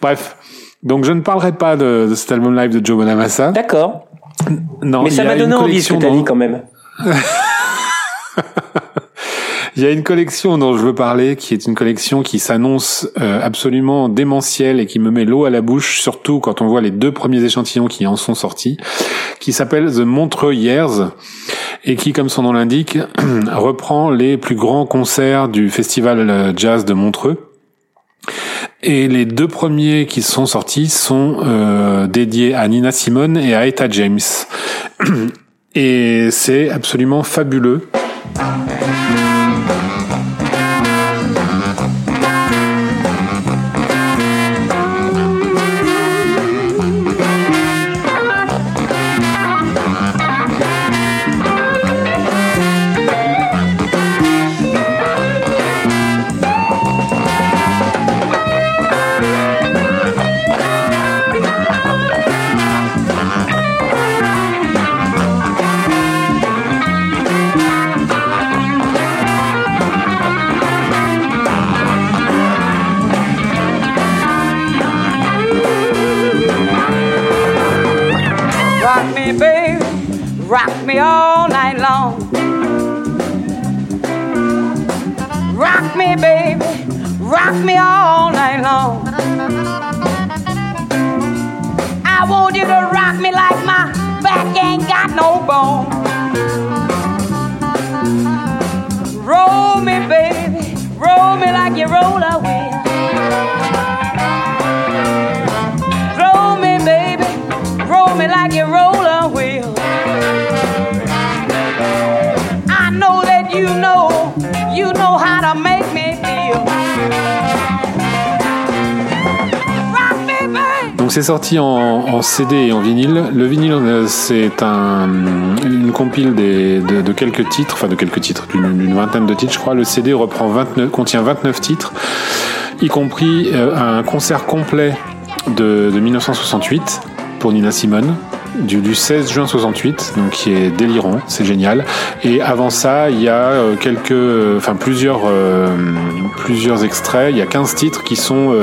Bref. Donc je ne parlerai pas de, de cet album live de Joe Bonamassa. D'accord. Non, Mais ça m'a donné envie ce que t'as dit quand même. Il y a une collection dont je veux parler, qui est une collection qui s'annonce euh, absolument démentielle et qui me met l'eau à la bouche, surtout quand on voit les deux premiers échantillons qui en sont sortis, qui s'appelle The Montreux Years et qui, comme son nom l'indique, reprend les plus grands concerts du festival euh, jazz de Montreux. Et les deux premiers qui sont sortis sont euh, dédiés à Nina Simone et à Etta James. Et c'est absolument fabuleux. Sorti en, CD et en vinyle. Le vinyle, euh, c'est un, une compile de, quelques titres, enfin de quelques titres, d'une vingtaine de titres, je crois. Le CD reprend 29, contient 29 titres, y compris euh, un concert complet de, de 1968 pour Nina Simone. Du, du 16 juin 68, donc qui est délirant, c'est génial. Et avant ça, il y a euh, quelques, enfin plusieurs, plusieurs extraits. Il y a 15 titres qui sont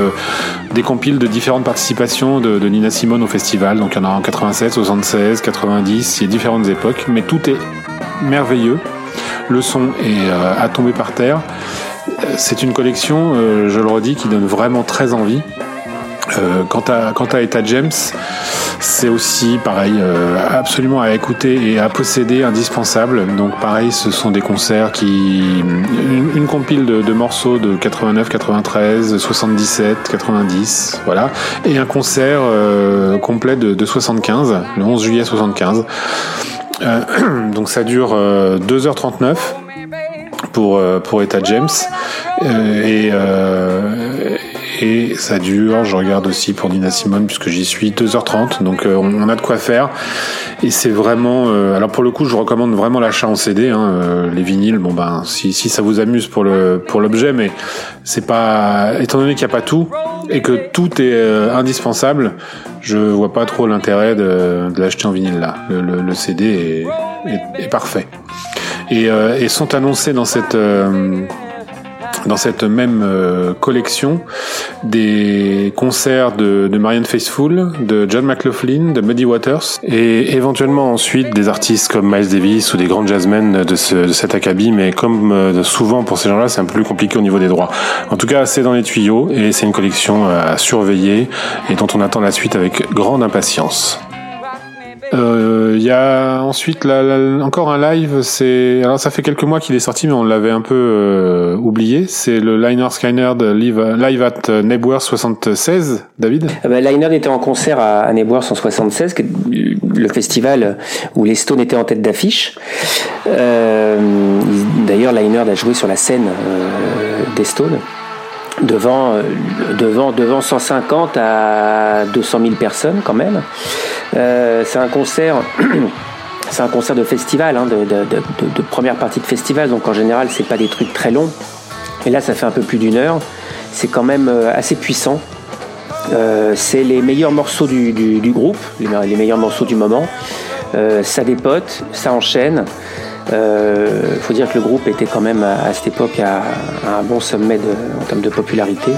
des compiles de différentes participations de, Nina Simone au festival. Donc il y en a en 87, 76, 90, il y a différentes époques, mais tout est merveilleux. Le son est euh, à tomber par terre. Euh, C'est une collection, euh, je le redis, qui donne vraiment très envie. Euh, quant à quant à Etta James, c'est aussi pareil, euh, absolument à écouter et à posséder, indispensable. Donc pareil, ce sont des concerts qui une, une compile de, morceaux de 89, 93, 77, 90, voilà, et un concert euh, complet de, de 75, le 11 juillet 75. Euh, donc ça dure euh, 2h39 pour euh, pour Etta James et et ça dure je regarde aussi pour Nina Simone puisque j'y suis 2h30 donc euh, on, a de quoi faire. Et c'est vraiment euh, alors pour le coup je recommande vraiment l'achat en CD hein, euh, les vinyles bon ben si si ça vous amuse pour le pour l'objet mais c'est pas étant donné qu'il n'y a pas tout et que tout est indispensable je vois pas trop l'intérêt de, de l'acheter en vinyle là. Le, le- le CD est, est, est parfait. Et, euh, et sont annoncés dans cette euh, dans cette même euh, collection des concerts de, de Marianne Faithfull, de John McLaughlin, de Muddy Waters, et éventuellement ensuite des artistes comme Miles Davis ou des grands jazzmen de, ce, de cet acabit, mais comme euh, souvent pour ces gens-là, c'est un peu plus compliqué au niveau des droits. En tout cas, c'est dans les tuyaux et c'est une collection à surveiller et dont on attend la suite avec grande impatience. Euh, Il y a ensuite la- la- encore un live. C'est alors ça fait quelques mois qu'il est sorti, mais on l'avait un peu euh, oublié. C'est le Liner Skynyrd live, live at Nebworth 76. David? Ah bah, Lynyrd était en concert à, à Nebworth en 76, qui est le festival où les Stones étaient en tête d'affiche. Euh, il- D'ailleurs, Lynyrd a joué sur la scène euh, des Stones devant, euh, devant, devant 150 à 200 000 personnes quand même. Euh, c'est un concert. C'est un concert de festival, hein, de, de- première partie de festival, donc en général c'est pas des trucs très longs. Et là ça fait un peu plus d'une heure. C'est quand même euh, assez puissant. C'est les meilleurs morceaux du, groupe, les, me- les meilleurs morceaux du moment. Ça dépote, ça enchaîne. Il faut dire que le groupe était quand même à, cette époque à, un bon sommet en termes de popularité.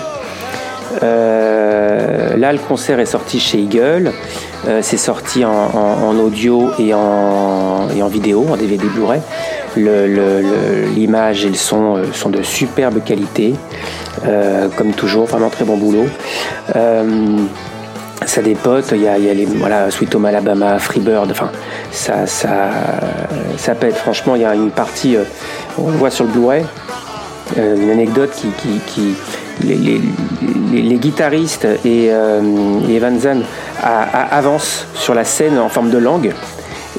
Euh, là, le concert est sorti chez Eagle. Euh, c'est sorti en, audio et en, et en vidéo, en DVD Blu-ray. L'image et le son euh, sont de superbe qualité. Euh, comme toujours, vraiment très bon boulot. Ça dépote, il y a, y a les voilà, Sweet Home Alabama, Freebird, enfin ça, ça, ça pète. Franchement, il y a une partie, euh, on voit sur le Blu-ray, euh, une anecdote qui, qui, qui- les, les- les- guitaristes et, euh, et Van Zandt avancent sur la scène en forme de langue.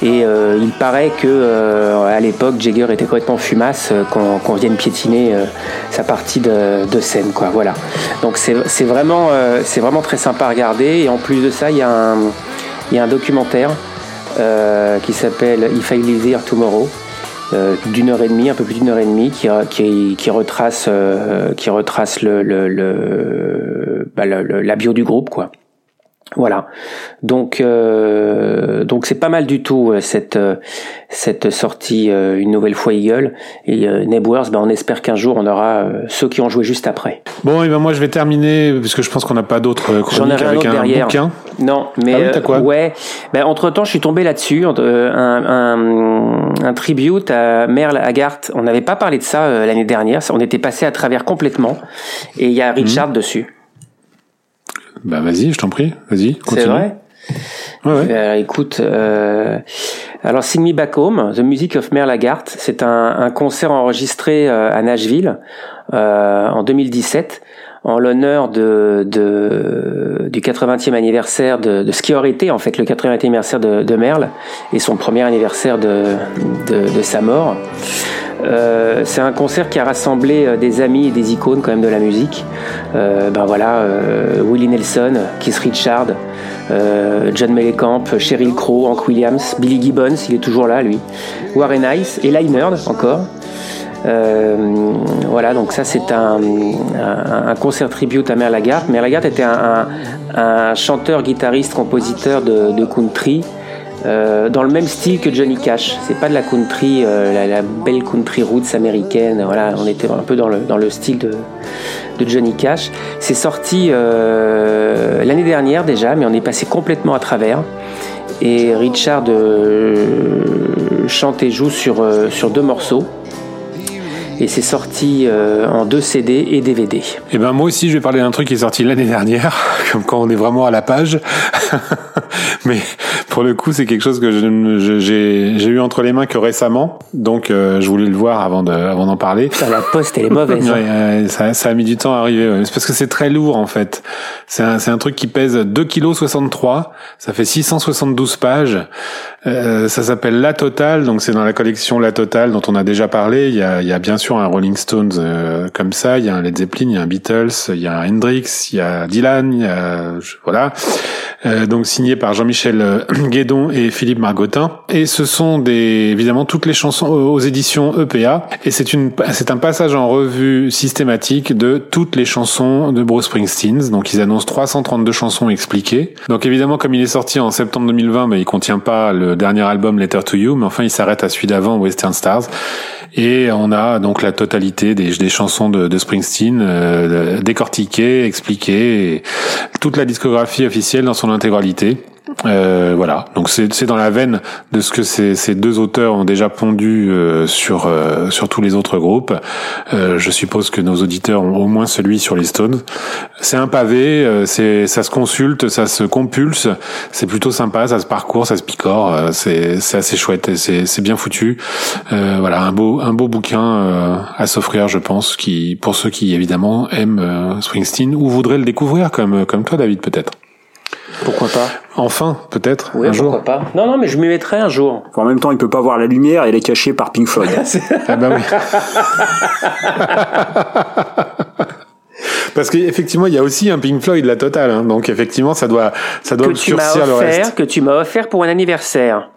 Et euh, il paraît que euh, à l'époque Jagger était complètement fumasse euh, qu'on qu'on vienne piétiner euh, sa partie de, de scène quoi. Voilà. Donc c'est vraiment euh, vraiment très sympa à regarder. Et en plus de ça il y a un il y a un documentaire euh, qui s'appelle If I Live Here Tomorrow d'une heure et demie, un peu plus d'une heure et demie, qui, qui, qui retrace, qui retrace le, le, le- bah, le- la bio du groupe, quoi. Voilà. Donc, euh, donc c'est pas mal du tout euh, cette euh, cette sortie euh, une nouvelle fois Eagle et euh, Neighbours. Ben, on espère qu'un jour on aura euh, ceux qui ont joué juste après. Bon, et ben moi je vais terminer parce que je pense qu'on n'a pas d'autres euh, J'en chroniques avec un derrière. bouquin. Non, mais Ah oui, quoi ouais. Ben, entre temps, je suis tombé là-dessus, euh, un, un, un tribute à Merle Haggart. On n'avait pas parlé de ça euh, l'année dernière. On était passé à travers complètement, et il y a Richard Mhm. dessus. Bah vas-y, je t'en prie, vas-y, continue. C'est vrai. Ouais, ouais. Euh, écoute, euh, alors Sing Me Back Home, The Music of Merle Haggart, c'est un, un concert enregistré euh, à Nashville euh, en 2017 en l'honneur de, de, du 80e anniversaire de, de ce qui aurait été en fait le 80e anniversaire de, Merle et son premier anniversaire de sa mort. Euh, c'est un concert qui a rassemblé euh, des amis et des icônes quand même de la musique. Euh, ben voilà, euh, Willie Nelson, Keith Richard, euh, John Mellencamp, Sheryl Crow, Hank Williams, Billy Gibbons, il est toujours là lui, Warren Ice et Lynyrd encore. Euh, voilà, donc ça c'est un, concert tribute à Merle Haggard. Merle Haggard était un, chanteur, guitariste, compositeur de, country. euh, dans le même style que Johnny Cash, c'est pas de la country, euh, la, belle country roots américaine. Voilà, on était un peu dans le, style de, Johnny Cash. C'est sorti l'année dernière déjà, mais on est passé complètement à travers. Et Richard chante et joue sur deux morceaux. Et c'est sorti euh, en deux CD et DVD. Et ben moi aussi je vais parler d'un truc qui est sorti l'année dernière, comme quand on est vraiment à la page. Mais pour le coup c'est quelque chose que j'ai eu entre les mains que récemment, donc euh, je voulais le voir avant de avant d'en parler. Putain, la poste elle est mauvaise. hein. Ouais, ça, ça a mis du temps à arriver. ouais. C'est parce que c'est très lourd en fait. C'est un, c'est un truc qui pèse 2 kg 63. Ça fait 672 pages. Euh, ça s'appelle La Totale. Donc c'est dans la collection La Totale dont on a déjà parlé. Il y a, bien sûr un Rolling Stones euh, comme ça. Il y a un Led Zeppelin, il y a un Beatles, il y a un Hendrix, il y a Dylan. Il y a, voilà. Euh, donc signé par Jean-Michel euh, Guédon et Philippe Margotin. Et ce sont des évidemment toutes les chansons aux aux éditions EPA. Et c'est une c'est un passage en revue systématique de toutes les chansons de Bruce Springsteen. Donc ils annoncent 332 chansons expliquées. Donc évidemment comme il est sorti en septembre 2020, mais il contient pas le dernier album Letter to You, mais enfin il s'arrête à celui d'avant Western Stars. Et on a donc la totalité des, chansons de, de Springsteen euh, décortiquées, expliquées, et toute la discographie officielle dans son intégralité. Euh, voilà, donc c'est dans la veine de ce que ces, ces deux auteurs ont déjà pondu euh, sur euh, sur tous les autres groupes. Euh, je suppose que nos auditeurs ont au moins celui sur les Stones. C'est un pavé, euh, c'est ça se consulte, ça se compulse. C'est plutôt sympa, ça se parcourt, ça se picore. euh, c'est c'est assez chouette, et c'est c'est bien foutu. Voilà, un beau un beau bouquin à s'offrir, je pense, qui pour ceux qui évidemment aiment Springsteen ou voudraient le découvrir comme comme toi, David, peut-être. Pourquoi pas? Enfin, peut-être Oui, un pourquoi jour. pas Non, non, mais je m'y mettrai un jour. En même temps, il peut pas voir la lumière et elle est cachée par Pink Floyd. Ah bah oui. Parce qu'effectivement, il y a aussi un Pink Floyd la totale, hein. donc effectivement, ça doit, ça doit Que tu m'as obscurcir le offert, reste. que tu m'as offert pour un anniversaire.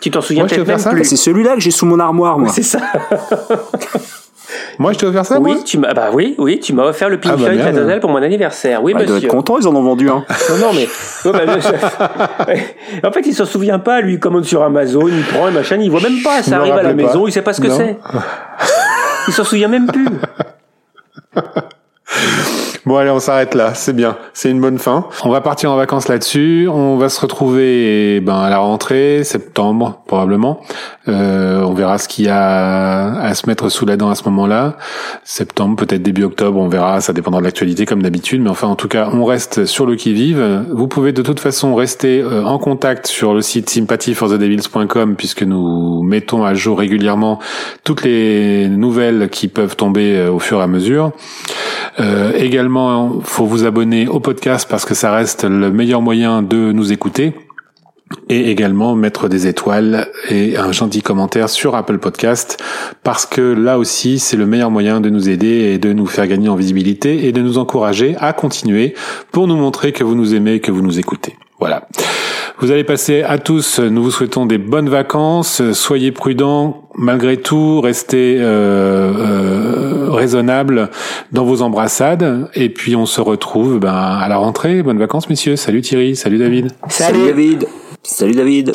Tu t'en souviens Moi, je t'ai peut-être même ça plus. C'est celui-là que j'ai sous mon armoire, moi. C'est ça. Moi, je t'ai offert ça, oui, moi tu m'as, bah oui, oui, tu m'as offert le Pink Ah bah Floyd. Red Hot pour mon anniversaire. Oui, Bah, ils doivent monsieur. être contents, ils en ont vendu un. Non, non, mais. bah, je- en fait, il s'en souvient pas, lui, il commande sur Amazon, il prend et machin, il voit même pas, ça arrive à la pas. maison, il sait pas ce que c'est. Il s'en souvient même plus. Bon, allez, on s'arrête là. C'est bien. C'est une bonne fin. On va partir en vacances là-dessus. On va se retrouver ben, à la rentrée, septembre probablement. Euh, on verra ce qu'il y a à se mettre sous la dent à ce moment-là. Septembre, peut-être début octobre, on verra. Ça dépendra de l'actualité comme d'habitude. Mais enfin, en tout cas, on reste sur le qui-vive. Vous pouvez de toute façon rester euh, en contact sur le site sympathyforthedevils.com puisque nous mettons à jour régulièrement toutes les nouvelles qui peuvent tomber euh, au fur et à mesure. Euh, également, faut vous abonner au podcast parce que ça reste le meilleur moyen de nous écouter. Et également mettre des étoiles et un gentil commentaire sur Apple Podcast parce que là aussi c'est le meilleur moyen de nous aider et de nous faire gagner en visibilité et de nous encourager à continuer pour nous montrer que vous nous aimez et que vous nous écoutez. Voilà. Vous allez passer à tous, nous vous souhaitons des bonnes vacances, soyez prudents malgré tout, restez euh, euh, raisonnables dans vos embrassades et puis on se retrouve ben, à la rentrée. Bonnes vacances messieurs, salut Thierry, salut David. Salut David. Salut David.